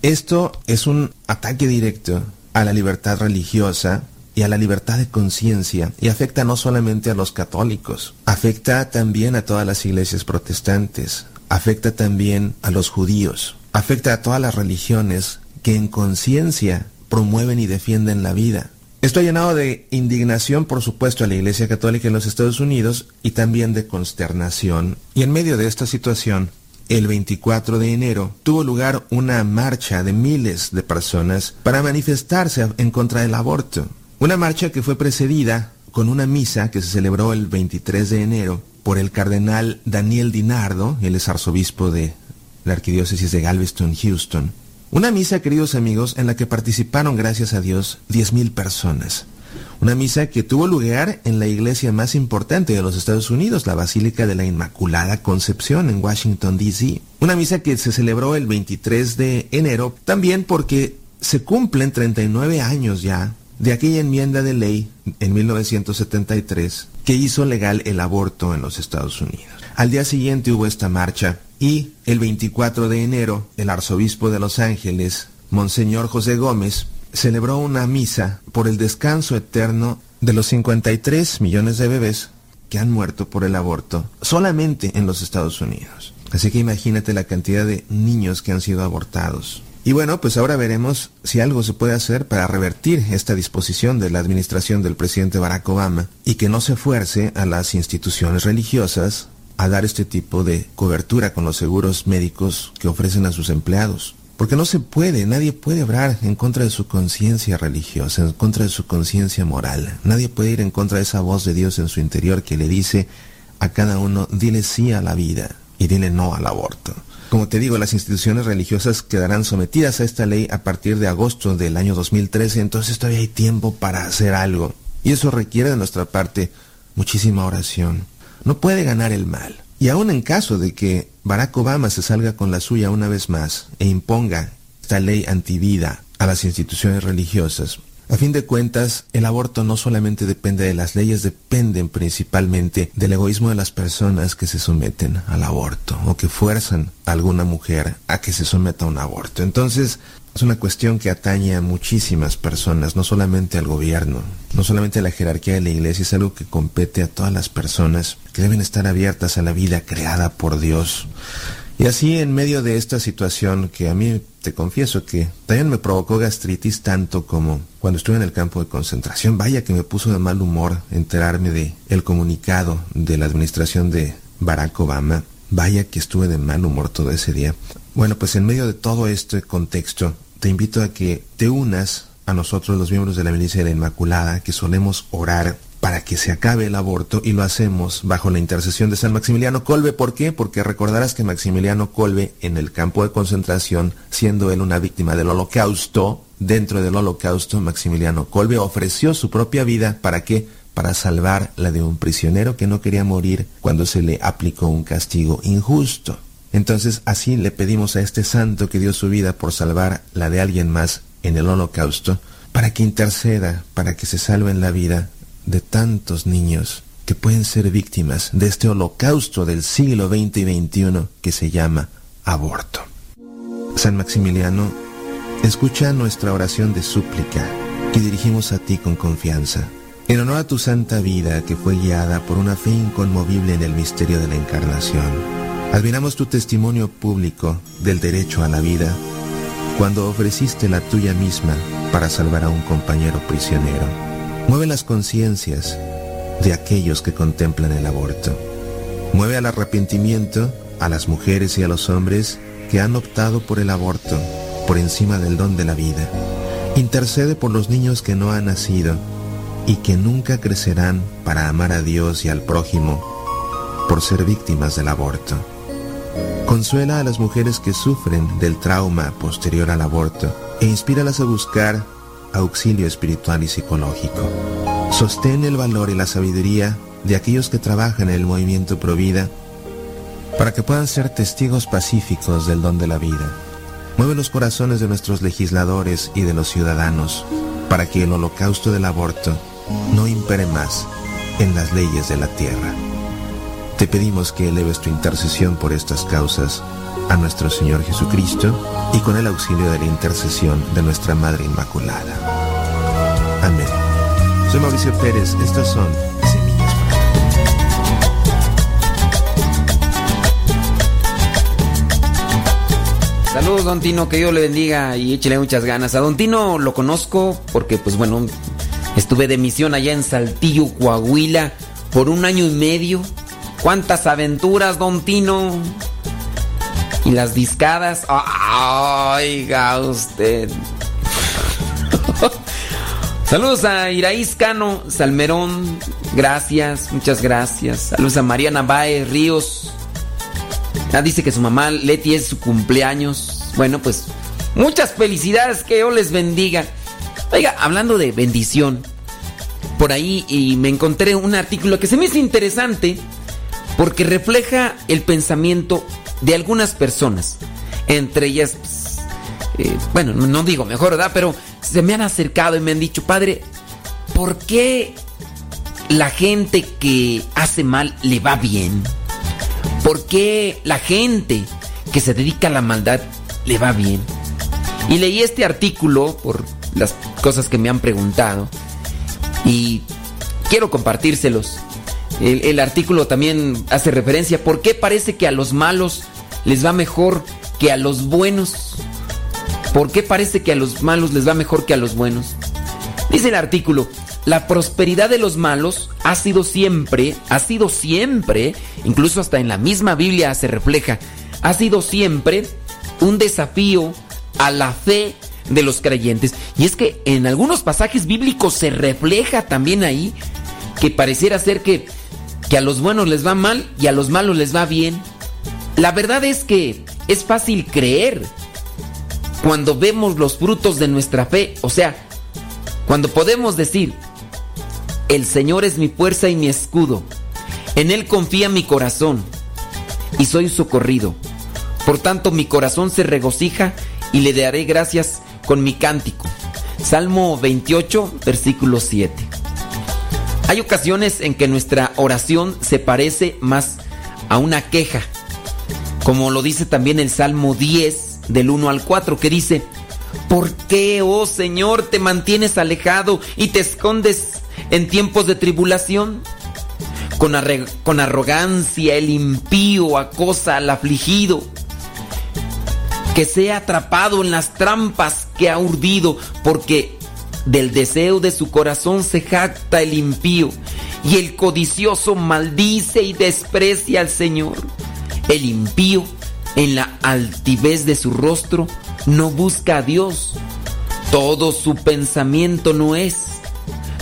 Esto es un ataque directo a la libertad religiosa y a la libertad de conciencia y afecta no solamente a los católicos, afecta también a todas las iglesias protestantes, afecta también a los judíos, afecta a todas las religiones que en conciencia promueven y defienden la vida. Esto ha llenado de indignación, por supuesto, a la Iglesia Católica en los Estados Unidos y también de consternación. Y en medio de esta situación, el 24 de enero tuvo lugar una marcha de miles de personas para manifestarse en contra del aborto. Una marcha que fue precedida con una misa que se celebró el 23 de enero por el cardenal Daniel Dinardo, él es arzobispo de la arquidiócesis de Galveston, Houston. Una misa, queridos amigos, en la que participaron, gracias a Dios, 10.000 personas. Una misa que tuvo lugar en la iglesia más importante de los Estados Unidos, la Basílica de la Inmaculada Concepción en Washington, D.C. Una misa que se celebró el 23 de enero, también porque se cumplen 39 años ya de aquella enmienda de ley en 1973 que hizo legal el aborto en los Estados Unidos. Al día siguiente hubo esta marcha y el 24 de enero el arzobispo de Los Ángeles, Monseñor José Gómez, celebró una misa por el descanso eterno de los 53 millones de bebés que han muerto por el aborto solamente en los Estados Unidos. Así que imagínate la cantidad de niños que han sido abortados. Y bueno, pues ahora veremos si algo se puede hacer para revertir esta disposición de la administración del presidente Barack Obama y que no se fuerce a las instituciones religiosas a dar este tipo de cobertura con los seguros médicos que ofrecen a sus empleados. Porque no se puede, nadie puede obrar en contra de su conciencia religiosa, en contra de su conciencia moral. Nadie puede ir en contra de esa voz de Dios en su interior que le dice a cada uno, dile sí a la vida y dile no al aborto. Como te digo, las instituciones religiosas quedarán sometidas a esta ley a partir de agosto del año 2013, entonces todavía hay tiempo para hacer algo. Y eso requiere de nuestra parte muchísima oración. No puede ganar el mal. Y aún en caso de que Barack Obama se salga con la suya una vez más e imponga esta ley antivida a las instituciones religiosas, a fin de cuentas, el aborto no solamente depende de las leyes, dependen principalmente del egoísmo de las personas que se someten al aborto o que fuerzan a alguna mujer a que se someta a un aborto. Entonces, es una cuestión que atañe a muchísimas personas, no solamente al gobierno, no solamente a la jerarquía de la iglesia, es algo que compete a todas las personas que deben estar abiertas a la vida creada por Dios. Y así en medio de esta situación que a mí te confieso que también me provocó gastritis tanto como cuando estuve en el campo de concentración, vaya que me puso de mal humor enterarme de el comunicado de la administración de Barack Obama, vaya que estuve de mal humor todo ese día. Bueno, pues en medio de todo este contexto, te invito a que te unas a nosotros los miembros de la Milicia de la Inmaculada, que solemos orar para que se acabe el aborto y lo hacemos bajo la intercesión de San Maximiliano Colbe. ¿Por qué? Porque recordarás que Maximiliano Colbe en el campo de concentración, siendo él una víctima del holocausto, dentro del holocausto Maximiliano Colbe ofreció su propia vida para qué? Para salvar la de un prisionero que no quería morir cuando se le aplicó un castigo injusto. Entonces así le pedimos a este santo que dio su vida por salvar la de alguien más en el holocausto, para que interceda, para que se salven la vida de tantos niños que pueden ser víctimas de este holocausto del siglo XX y XXI que se llama aborto. San Maximiliano, escucha nuestra oración de súplica que dirigimos a ti con confianza. En honor a tu santa vida que fue guiada por una fe inconmovible en el misterio de la encarnación, admiramos tu testimonio público del derecho a la vida cuando ofreciste la tuya misma para salvar a un compañero prisionero. Mueve las conciencias de aquellos que contemplan el aborto. Mueve al arrepentimiento a las mujeres y a los hombres que han optado por el aborto por encima del don de la vida. Intercede por los niños que no han nacido y que nunca crecerán para amar a Dios y al prójimo por ser víctimas del aborto. Consuela a las mujeres que sufren del trauma posterior al aborto e inspíralas a buscar auxilio espiritual y psicológico. Sostén el valor y la sabiduría de aquellos que trabajan en el movimiento Provida para que puedan ser testigos pacíficos del don de la vida. Mueve los corazones de nuestros legisladores y de los ciudadanos para que el holocausto del aborto no impere más en las leyes de la tierra. Te pedimos que eleves tu intercesión por estas causas a nuestro Señor Jesucristo y con el auxilio de la intercesión de nuestra Madre Inmaculada. Amén. Soy Mauricio Pérez. Estas son Semillas para Saludos, Don Tino, que Dios le bendiga y échele muchas ganas. A Don Tino lo conozco porque, pues bueno, estuve de misión allá en Saltillo, Coahuila, por un año y medio. ¿Cuántas aventuras, Don Tino? Y las discadas. Oiga usted. (laughs) Saludos a Iraíz Cano, Salmerón, gracias, muchas gracias. Saludos a Mariana Baez Ríos. Ah, dice que su mamá Leti es su cumpleaños. Bueno, pues muchas felicidades, que Dios les bendiga. Oiga, hablando de bendición, por ahí y me encontré un artículo que se me hizo interesante porque refleja el pensamiento de algunas personas. Entre ellas, pues, eh, bueno, no digo mejor, ¿verdad? Pero se me han acercado y me han dicho, padre, ¿por qué la gente que hace mal le va bien? ¿Por qué la gente que se dedica a la maldad le va bien? Y leí este artículo por las cosas que me han preguntado y quiero compartírselos. El, artículo también hace referencia por qué parece que a los malos les va mejor que a los buenos. ¿Por qué parece que a los malos les va mejor que a los buenos? Dice el artículo, la prosperidad de los malos ha sido siempre, ha sido siempre, incluso hasta en la misma Biblia se refleja, ha sido siempre un desafío a la fe de los creyentes. Y es que en algunos pasajes bíblicos se refleja también ahí que pareciera ser que, que a los buenos les va mal y a los malos les va bien. La verdad es que es fácil creer cuando vemos los frutos de nuestra fe, o sea, cuando podemos decir, el Señor es mi fuerza y mi escudo, en Él confía mi corazón y soy socorrido. Por tanto, mi corazón se regocija y le daré gracias con mi cántico. Salmo 28, versículo 7. Hay ocasiones en que nuestra oración se parece más a una queja, como lo dice también el Salmo 10, del 1 al 4, que dice, ¿por qué, oh Señor, te mantienes alejado y te escondes en tiempos de tribulación? Con, con arrogancia el impío acosa al afligido, que sea atrapado en las trampas que ha urdido, porque del deseo de su corazón se jacta el impío, y el codicioso maldice y desprecia al Señor. El impío en la altivez de su rostro, no busca a Dios. Todo su pensamiento no es.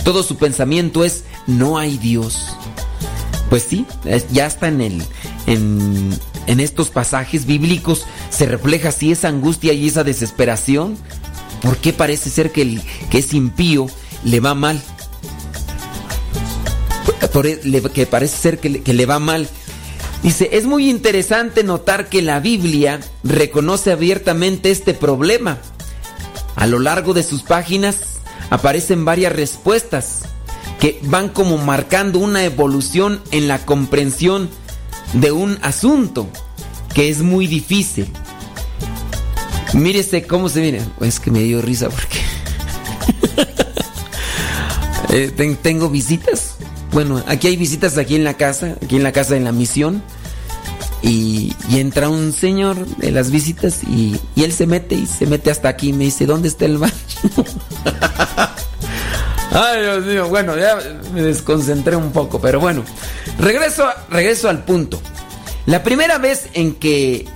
Todo su pensamiento es no hay Dios. Pues sí, ya está en el en, en estos pasajes bíblicos se refleja así esa angustia y esa desesperación. ¿Por qué parece ser que el que es impío le va mal? Por, e, que parece ser que que le va mal Dice, es muy interesante notar que la Biblia reconoce abiertamente este problema. A lo largo de sus páginas aparecen varias respuestas que van como marcando una evolución en la comprensión de un asunto que es muy difícil. Mírese cómo se viene. Es que me dio risa porque (laughs) eh, tengo visitas bueno, aquí hay visitas aquí en la casa, aquí en la casa de la misión. Y, entra un señor de las visitas y, él se mete y se mete hasta aquí y me dice, ¿dónde está el baño? (laughs) Ay, Dios mío, bueno, ya me desconcentré un poco, pero bueno, regreso, regreso al punto. La primera vez en que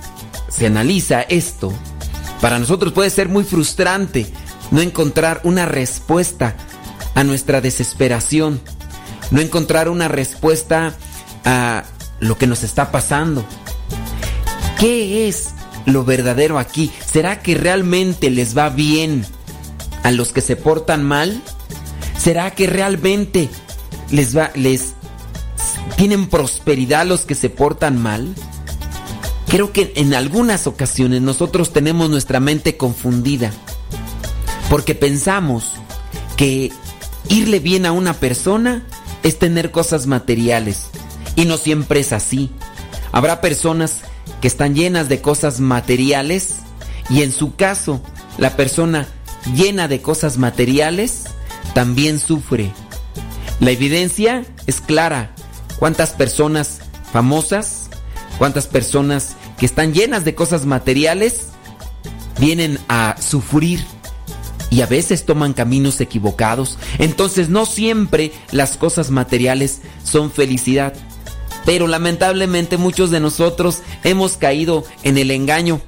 se analiza esto, para nosotros puede ser muy frustrante no encontrar una respuesta a nuestra desesperación no encontrar una respuesta a lo que nos está pasando. ¿Qué es lo verdadero aquí? ¿Será que realmente les va bien a los que se portan mal? ¿Será que realmente les les tienen prosperidad los que se portan mal? Creo que en algunas ocasiones nosotros tenemos nuestra mente confundida porque pensamos que irle bien a una persona es tener cosas materiales. Y no siempre es así. Habrá personas que están llenas de cosas materiales y en su caso, la persona llena de cosas materiales también sufre. La evidencia es clara. ¿Cuántas personas famosas, cuántas personas que están llenas de cosas materiales vienen a sufrir? y a veces toman caminos equivocados. Entonces no siempre las cosas materiales son felicidad. Pero lamentablemente muchos de nosotros hemos caído en el engaño.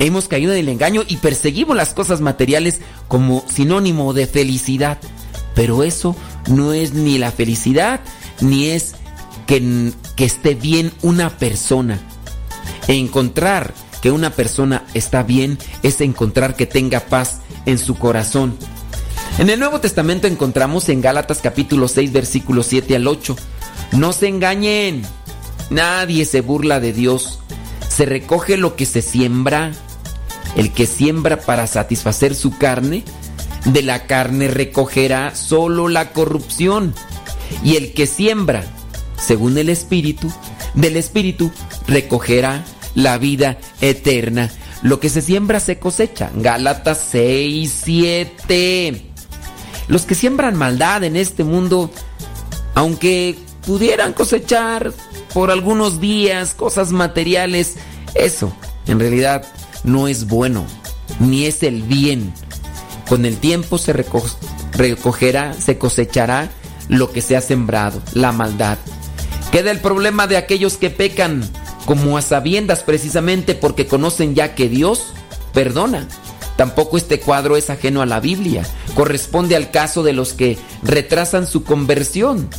Hemos caído en el engaño y perseguimos las cosas materiales como sinónimo de felicidad. Pero eso no es ni la felicidad, ni es que, que esté bien una persona. Encontrar que una persona está bien es encontrar que tenga paz en su corazón. En el Nuevo Testamento encontramos en Gálatas capítulo 6 versículos 7 al 8. No se engañen, nadie se burla de Dios. Se recoge lo que se siembra. El que siembra para satisfacer su carne, de la carne recogerá solo la corrupción. Y el que siembra, según el Espíritu, del Espíritu recogerá la vida eterna. Lo que se siembra se cosecha. Gálatas 6, 7. Los que siembran maldad en este mundo, aunque pudieran cosechar por algunos días cosas materiales, eso en realidad no es bueno, ni es el bien. Con el tiempo se recogerá, se cosechará lo que se ha sembrado, la maldad. Queda el problema de aquellos que pecan como a sabiendas precisamente porque conocen ya que Dios perdona. Tampoco este cuadro es ajeno a la Biblia, corresponde al caso de los que retrasan su conversión.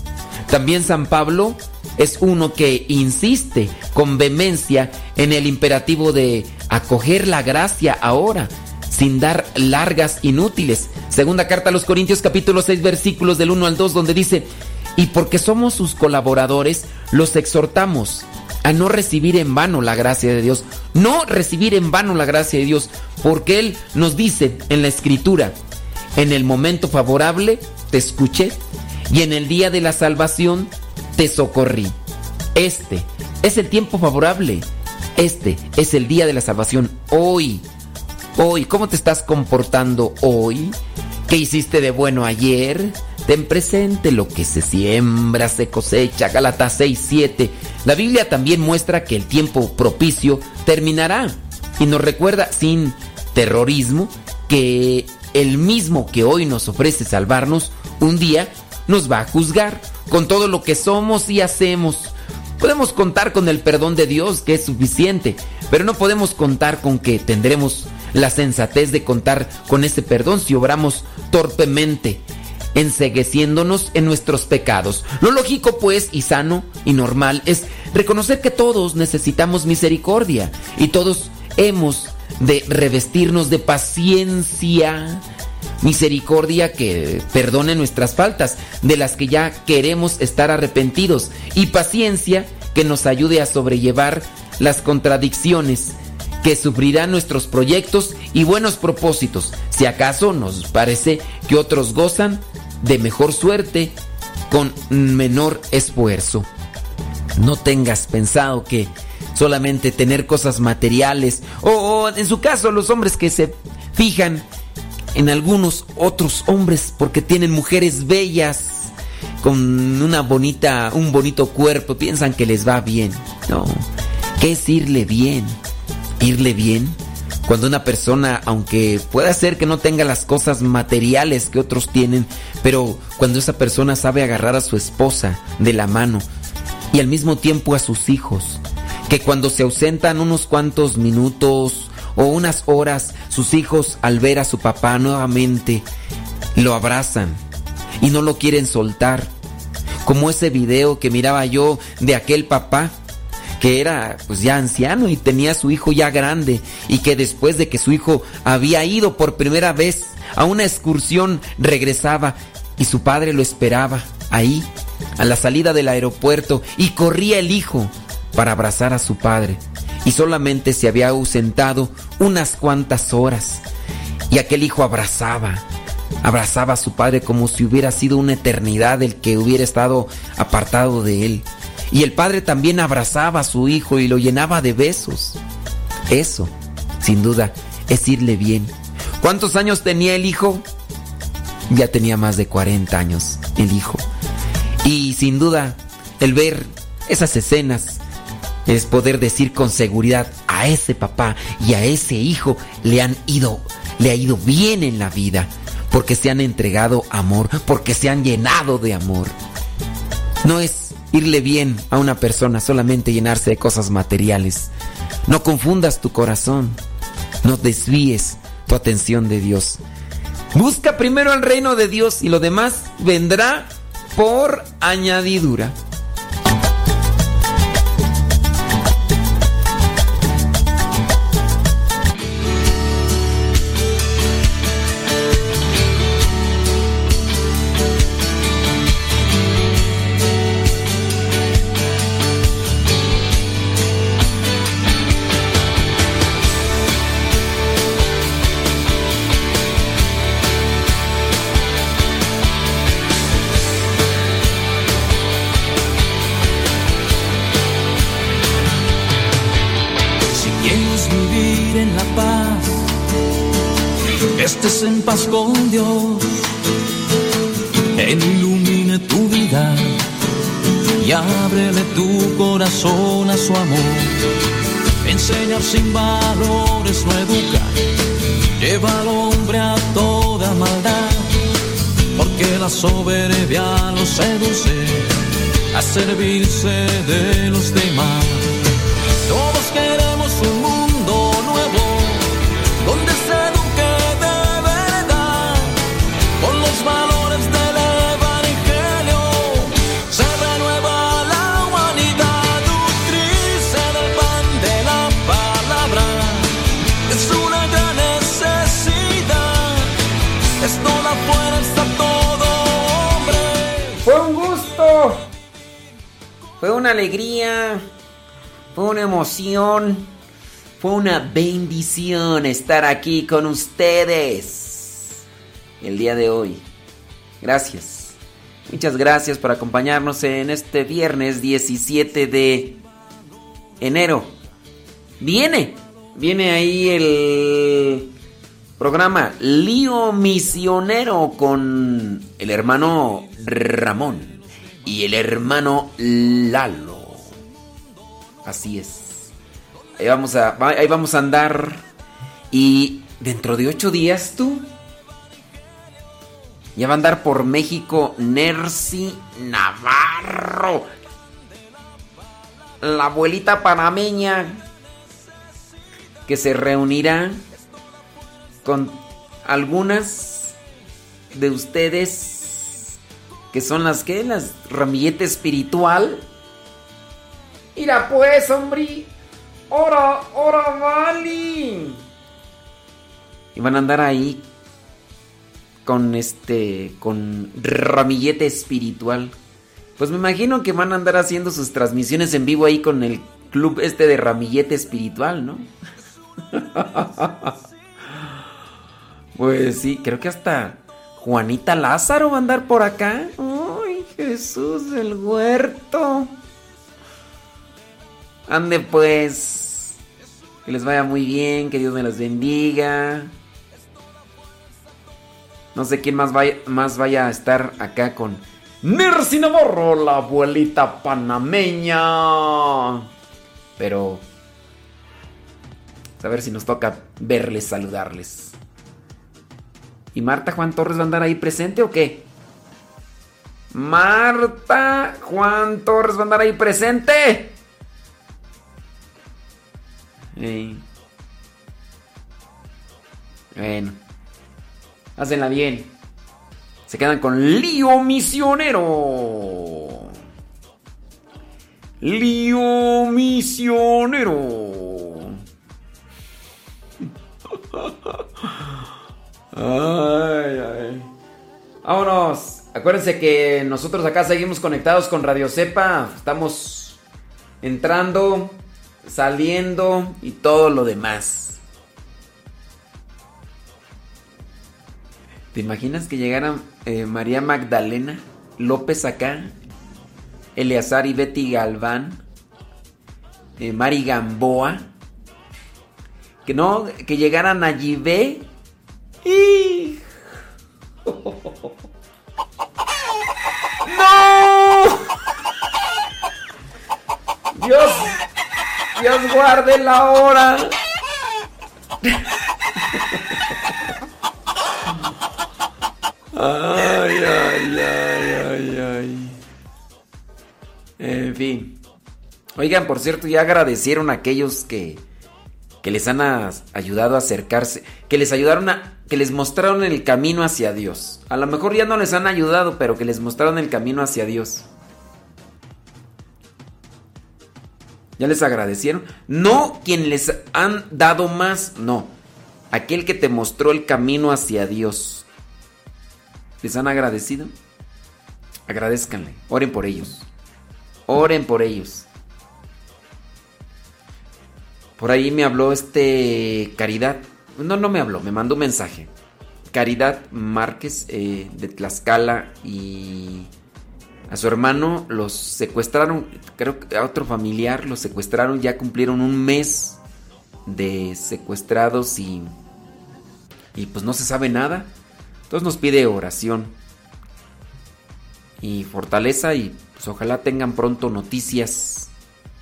También San Pablo es uno que insiste con vehemencia en el imperativo de acoger la gracia ahora, sin dar largas inútiles. Segunda carta a los Corintios capítulo 6 versículos del 1 al 2 donde dice, y porque somos sus colaboradores, los exhortamos a no recibir en vano la gracia de Dios. No recibir en vano la gracia de Dios, porque Él nos dice en la Escritura, en el momento favorable te escuché y en el día de la salvación te socorrí. Este es el tiempo favorable. Este es el día de la salvación. Hoy, hoy, ¿cómo te estás comportando hoy? ¿Qué hiciste de bueno ayer? Ten presente lo que se siembra, se cosecha. Gálatas 6, 7. La Biblia también muestra que el tiempo propicio terminará y nos recuerda sin terrorismo que el mismo que hoy nos ofrece salvarnos, un día nos va a juzgar con todo lo que somos y hacemos. Podemos contar con el perdón de Dios, que es suficiente, pero no podemos contar con que tendremos la sensatez de contar con ese perdón si obramos torpemente ensegueciéndonos en nuestros pecados. Lo lógico, pues, y sano y normal es reconocer que todos necesitamos misericordia y todos hemos de revestirnos de paciencia, misericordia que perdone nuestras faltas, de las que ya queremos estar arrepentidos, y paciencia que nos ayude a sobrellevar las contradicciones que sufrirán nuestros proyectos y buenos propósitos, si acaso nos parece que otros gozan de mejor suerte con menor esfuerzo. No tengas pensado que solamente tener cosas materiales o, en su caso los hombres que se fijan en algunos otros hombres porque tienen mujeres bellas con una bonita un bonito cuerpo piensan que les va bien. No, ¿qué es irle bien? Irle bien cuando una persona, aunque pueda ser que no tenga las cosas materiales que otros tienen, pero cuando esa persona sabe agarrar a su esposa de la mano y al mismo tiempo a sus hijos, que cuando se ausentan unos cuantos minutos o unas horas, sus hijos al ver a su papá nuevamente lo abrazan y no lo quieren soltar. Como ese video que miraba yo de aquel papá que era pues ya anciano y tenía su hijo ya grande y que después de que su hijo había ido por primera vez a una excursión regresaba y su padre lo esperaba ahí a la salida del aeropuerto y corría el hijo para abrazar a su padre. Y solamente se había ausentado unas cuantas horas y aquel hijo abrazaba abrazaba a su padre como si hubiera sido una eternidad el que hubiera estado apartado de él y el padre también abrazaba a su hijo y lo llenaba de besos. Eso, sin duda, es irle bien. ¿Cuántos años tenía el hijo? Ya tenía más de 40 años el hijo. Y sin duda, el ver esas escenas es poder decir con seguridad a ese papá y a ese hijo le han ido le ha ido bien en la vida porque se han entregado amor, porque se han llenado de amor. No es irle bien a una persona solamente llenarse de cosas materiales. No confundas tu corazón. No desvíes tu atención de Dios. Busca primero el reino de Dios y lo demás vendrá por añadidura. Estés en paz con Dios, Él ilumine tu vida y ábrele tu corazón a su amor. Enseñar sin valores no educa, lleva al hombre a toda maldad, porque la soberbia lo seduce a servirse de los demás. Todos queremos Fue un gusto. Fue una alegría. Fue una emoción. Fue una bendición estar aquí con ustedes el día de hoy. Gracias. Muchas gracias por acompañarnos en este viernes 17 de enero. Viene. Viene ahí el programa Lío Misionero con el hermano Ramón y el hermano Lalo. Así es. Ahí vamos a, ahí vamos a andar. Y dentro de ocho días tú. Ya va a andar por México Nercy Navarro. La abuelita panameña. Que se reunirá con algunas de ustedes. Que son las que? Las ramillete espiritual. Mira pues, hombre. Ora, ora, vali. Y van a andar ahí con este, con ramillete espiritual. Pues me imagino que van a andar haciendo sus transmisiones en vivo ahí con el club este de ramillete espiritual, ¿no? (laughs) pues sí, creo que hasta Juanita Lázaro va a andar por acá. Ay, Jesús del huerto. Ande pues. Que les vaya muy bien, que Dios me los bendiga. No sé quién más vaya, más vaya a estar acá con Nercy Navarro, la abuelita panameña. Pero a ver si nos toca verles, saludarles. ¿Y Marta Juan Torres va a andar ahí presente o qué? Marta Juan Torres va a andar ahí presente. Bueno. Hácenla bien. Se quedan con Lío Misionero. Lío Misionero. (laughs) Ay, ay. Vámonos. Acuérdense que nosotros acá seguimos conectados con Radio Cepa. Estamos entrando, saliendo y todo lo demás. ¿Te imaginas que llegara eh, María Magdalena López acá? Eleazar y Betty Galván. eh, Mari Gamboa. Que no, que llegaran ve. Y ¡No! Dios, Dios guarde la hora. Ay, ay, ay, ay, ay. En fin. Oigan, por cierto, ya agradecieron a aquellos que, que les han ayudado a acercarse, que les ayudaron a, que les mostraron el camino hacia Dios. A lo mejor ya no les han ayudado, pero que les mostraron el camino hacia Dios. ¿Ya les agradecieron? No quien les han dado más, no. Aquel que te mostró el camino hacia Dios. ¿Les han agradecido? Agradezcanle. Oren por ellos. Oren por ellos. Por ahí me habló este Caridad. No, no me habló, me mandó un mensaje. Caridad Márquez eh, de Tlaxcala y a su hermano los secuestraron, creo que a otro familiar los secuestraron, ya cumplieron un mes de secuestrados y, y pues no se sabe nada. Entonces nos pide oración y fortaleza y pues ojalá tengan pronto noticias,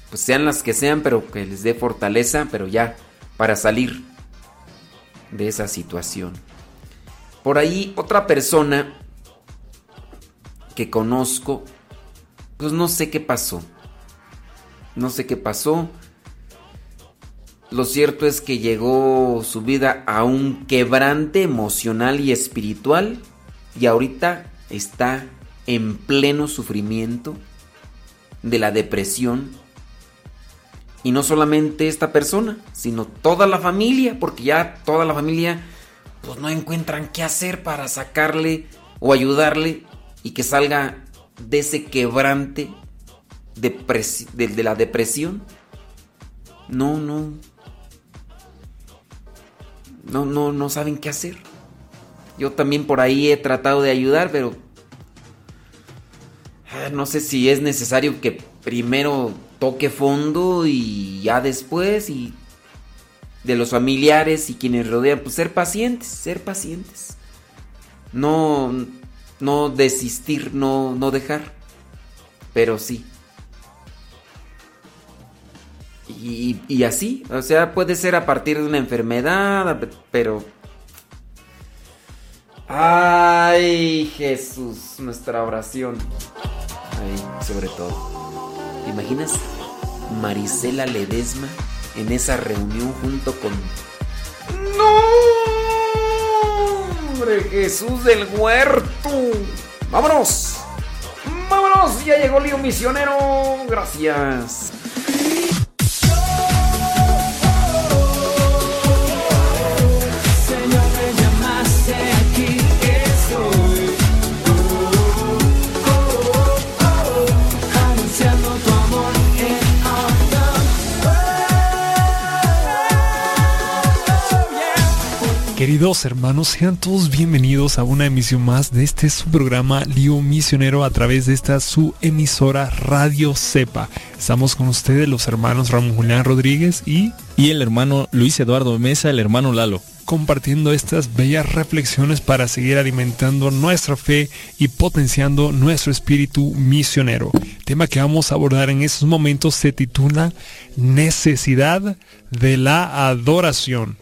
pues sean las que sean, pero que les dé fortaleza, pero ya para salir de esa situación. Por ahí otra persona que conozco, pues no sé qué pasó. No sé qué pasó. Lo cierto es que llegó su vida a un quebrante emocional y espiritual y ahorita está en pleno sufrimiento de la depresión. Y no solamente esta persona, sino toda la familia, porque ya toda la familia pues no encuentran qué hacer para sacarle o ayudarle y que salga de ese quebrante de, la depresión. No, no. No, no, no saben qué hacer. Yo también por ahí he tratado de ayudar, pero ah, no sé si es necesario que primero toque fondo y ya después y de los familiares y quienes rodean, pues ser pacientes, ser pacientes. No no desistir, no, no dejar. Pero sí. Y, así, o sea, puede ser a partir de una enfermedad, pero... Ay, Jesús, nuestra oración. Sobre todo. ¿Te imaginas Marisela Ledesma en esa reunión junto con... ¡No! Jesús del huerto. Vámonos. Vámonos. Ya llegó Lío Misionero. Gracias. Queridos hermanos, sean todos bienvenidos a una emisión más de este su programa Lío Misionero a través de esta su emisora Radio Cepa. Estamos con ustedes los hermanos Ramón Julián Rodríguez y... Y el hermano Luis Eduardo Mesa, el hermano Lalo. Compartiendo estas bellas reflexiones para seguir alimentando nuestra fe y potenciando nuestro espíritu misionero. El tema que vamos a abordar en estos momentos se titula Necesidad de la adoración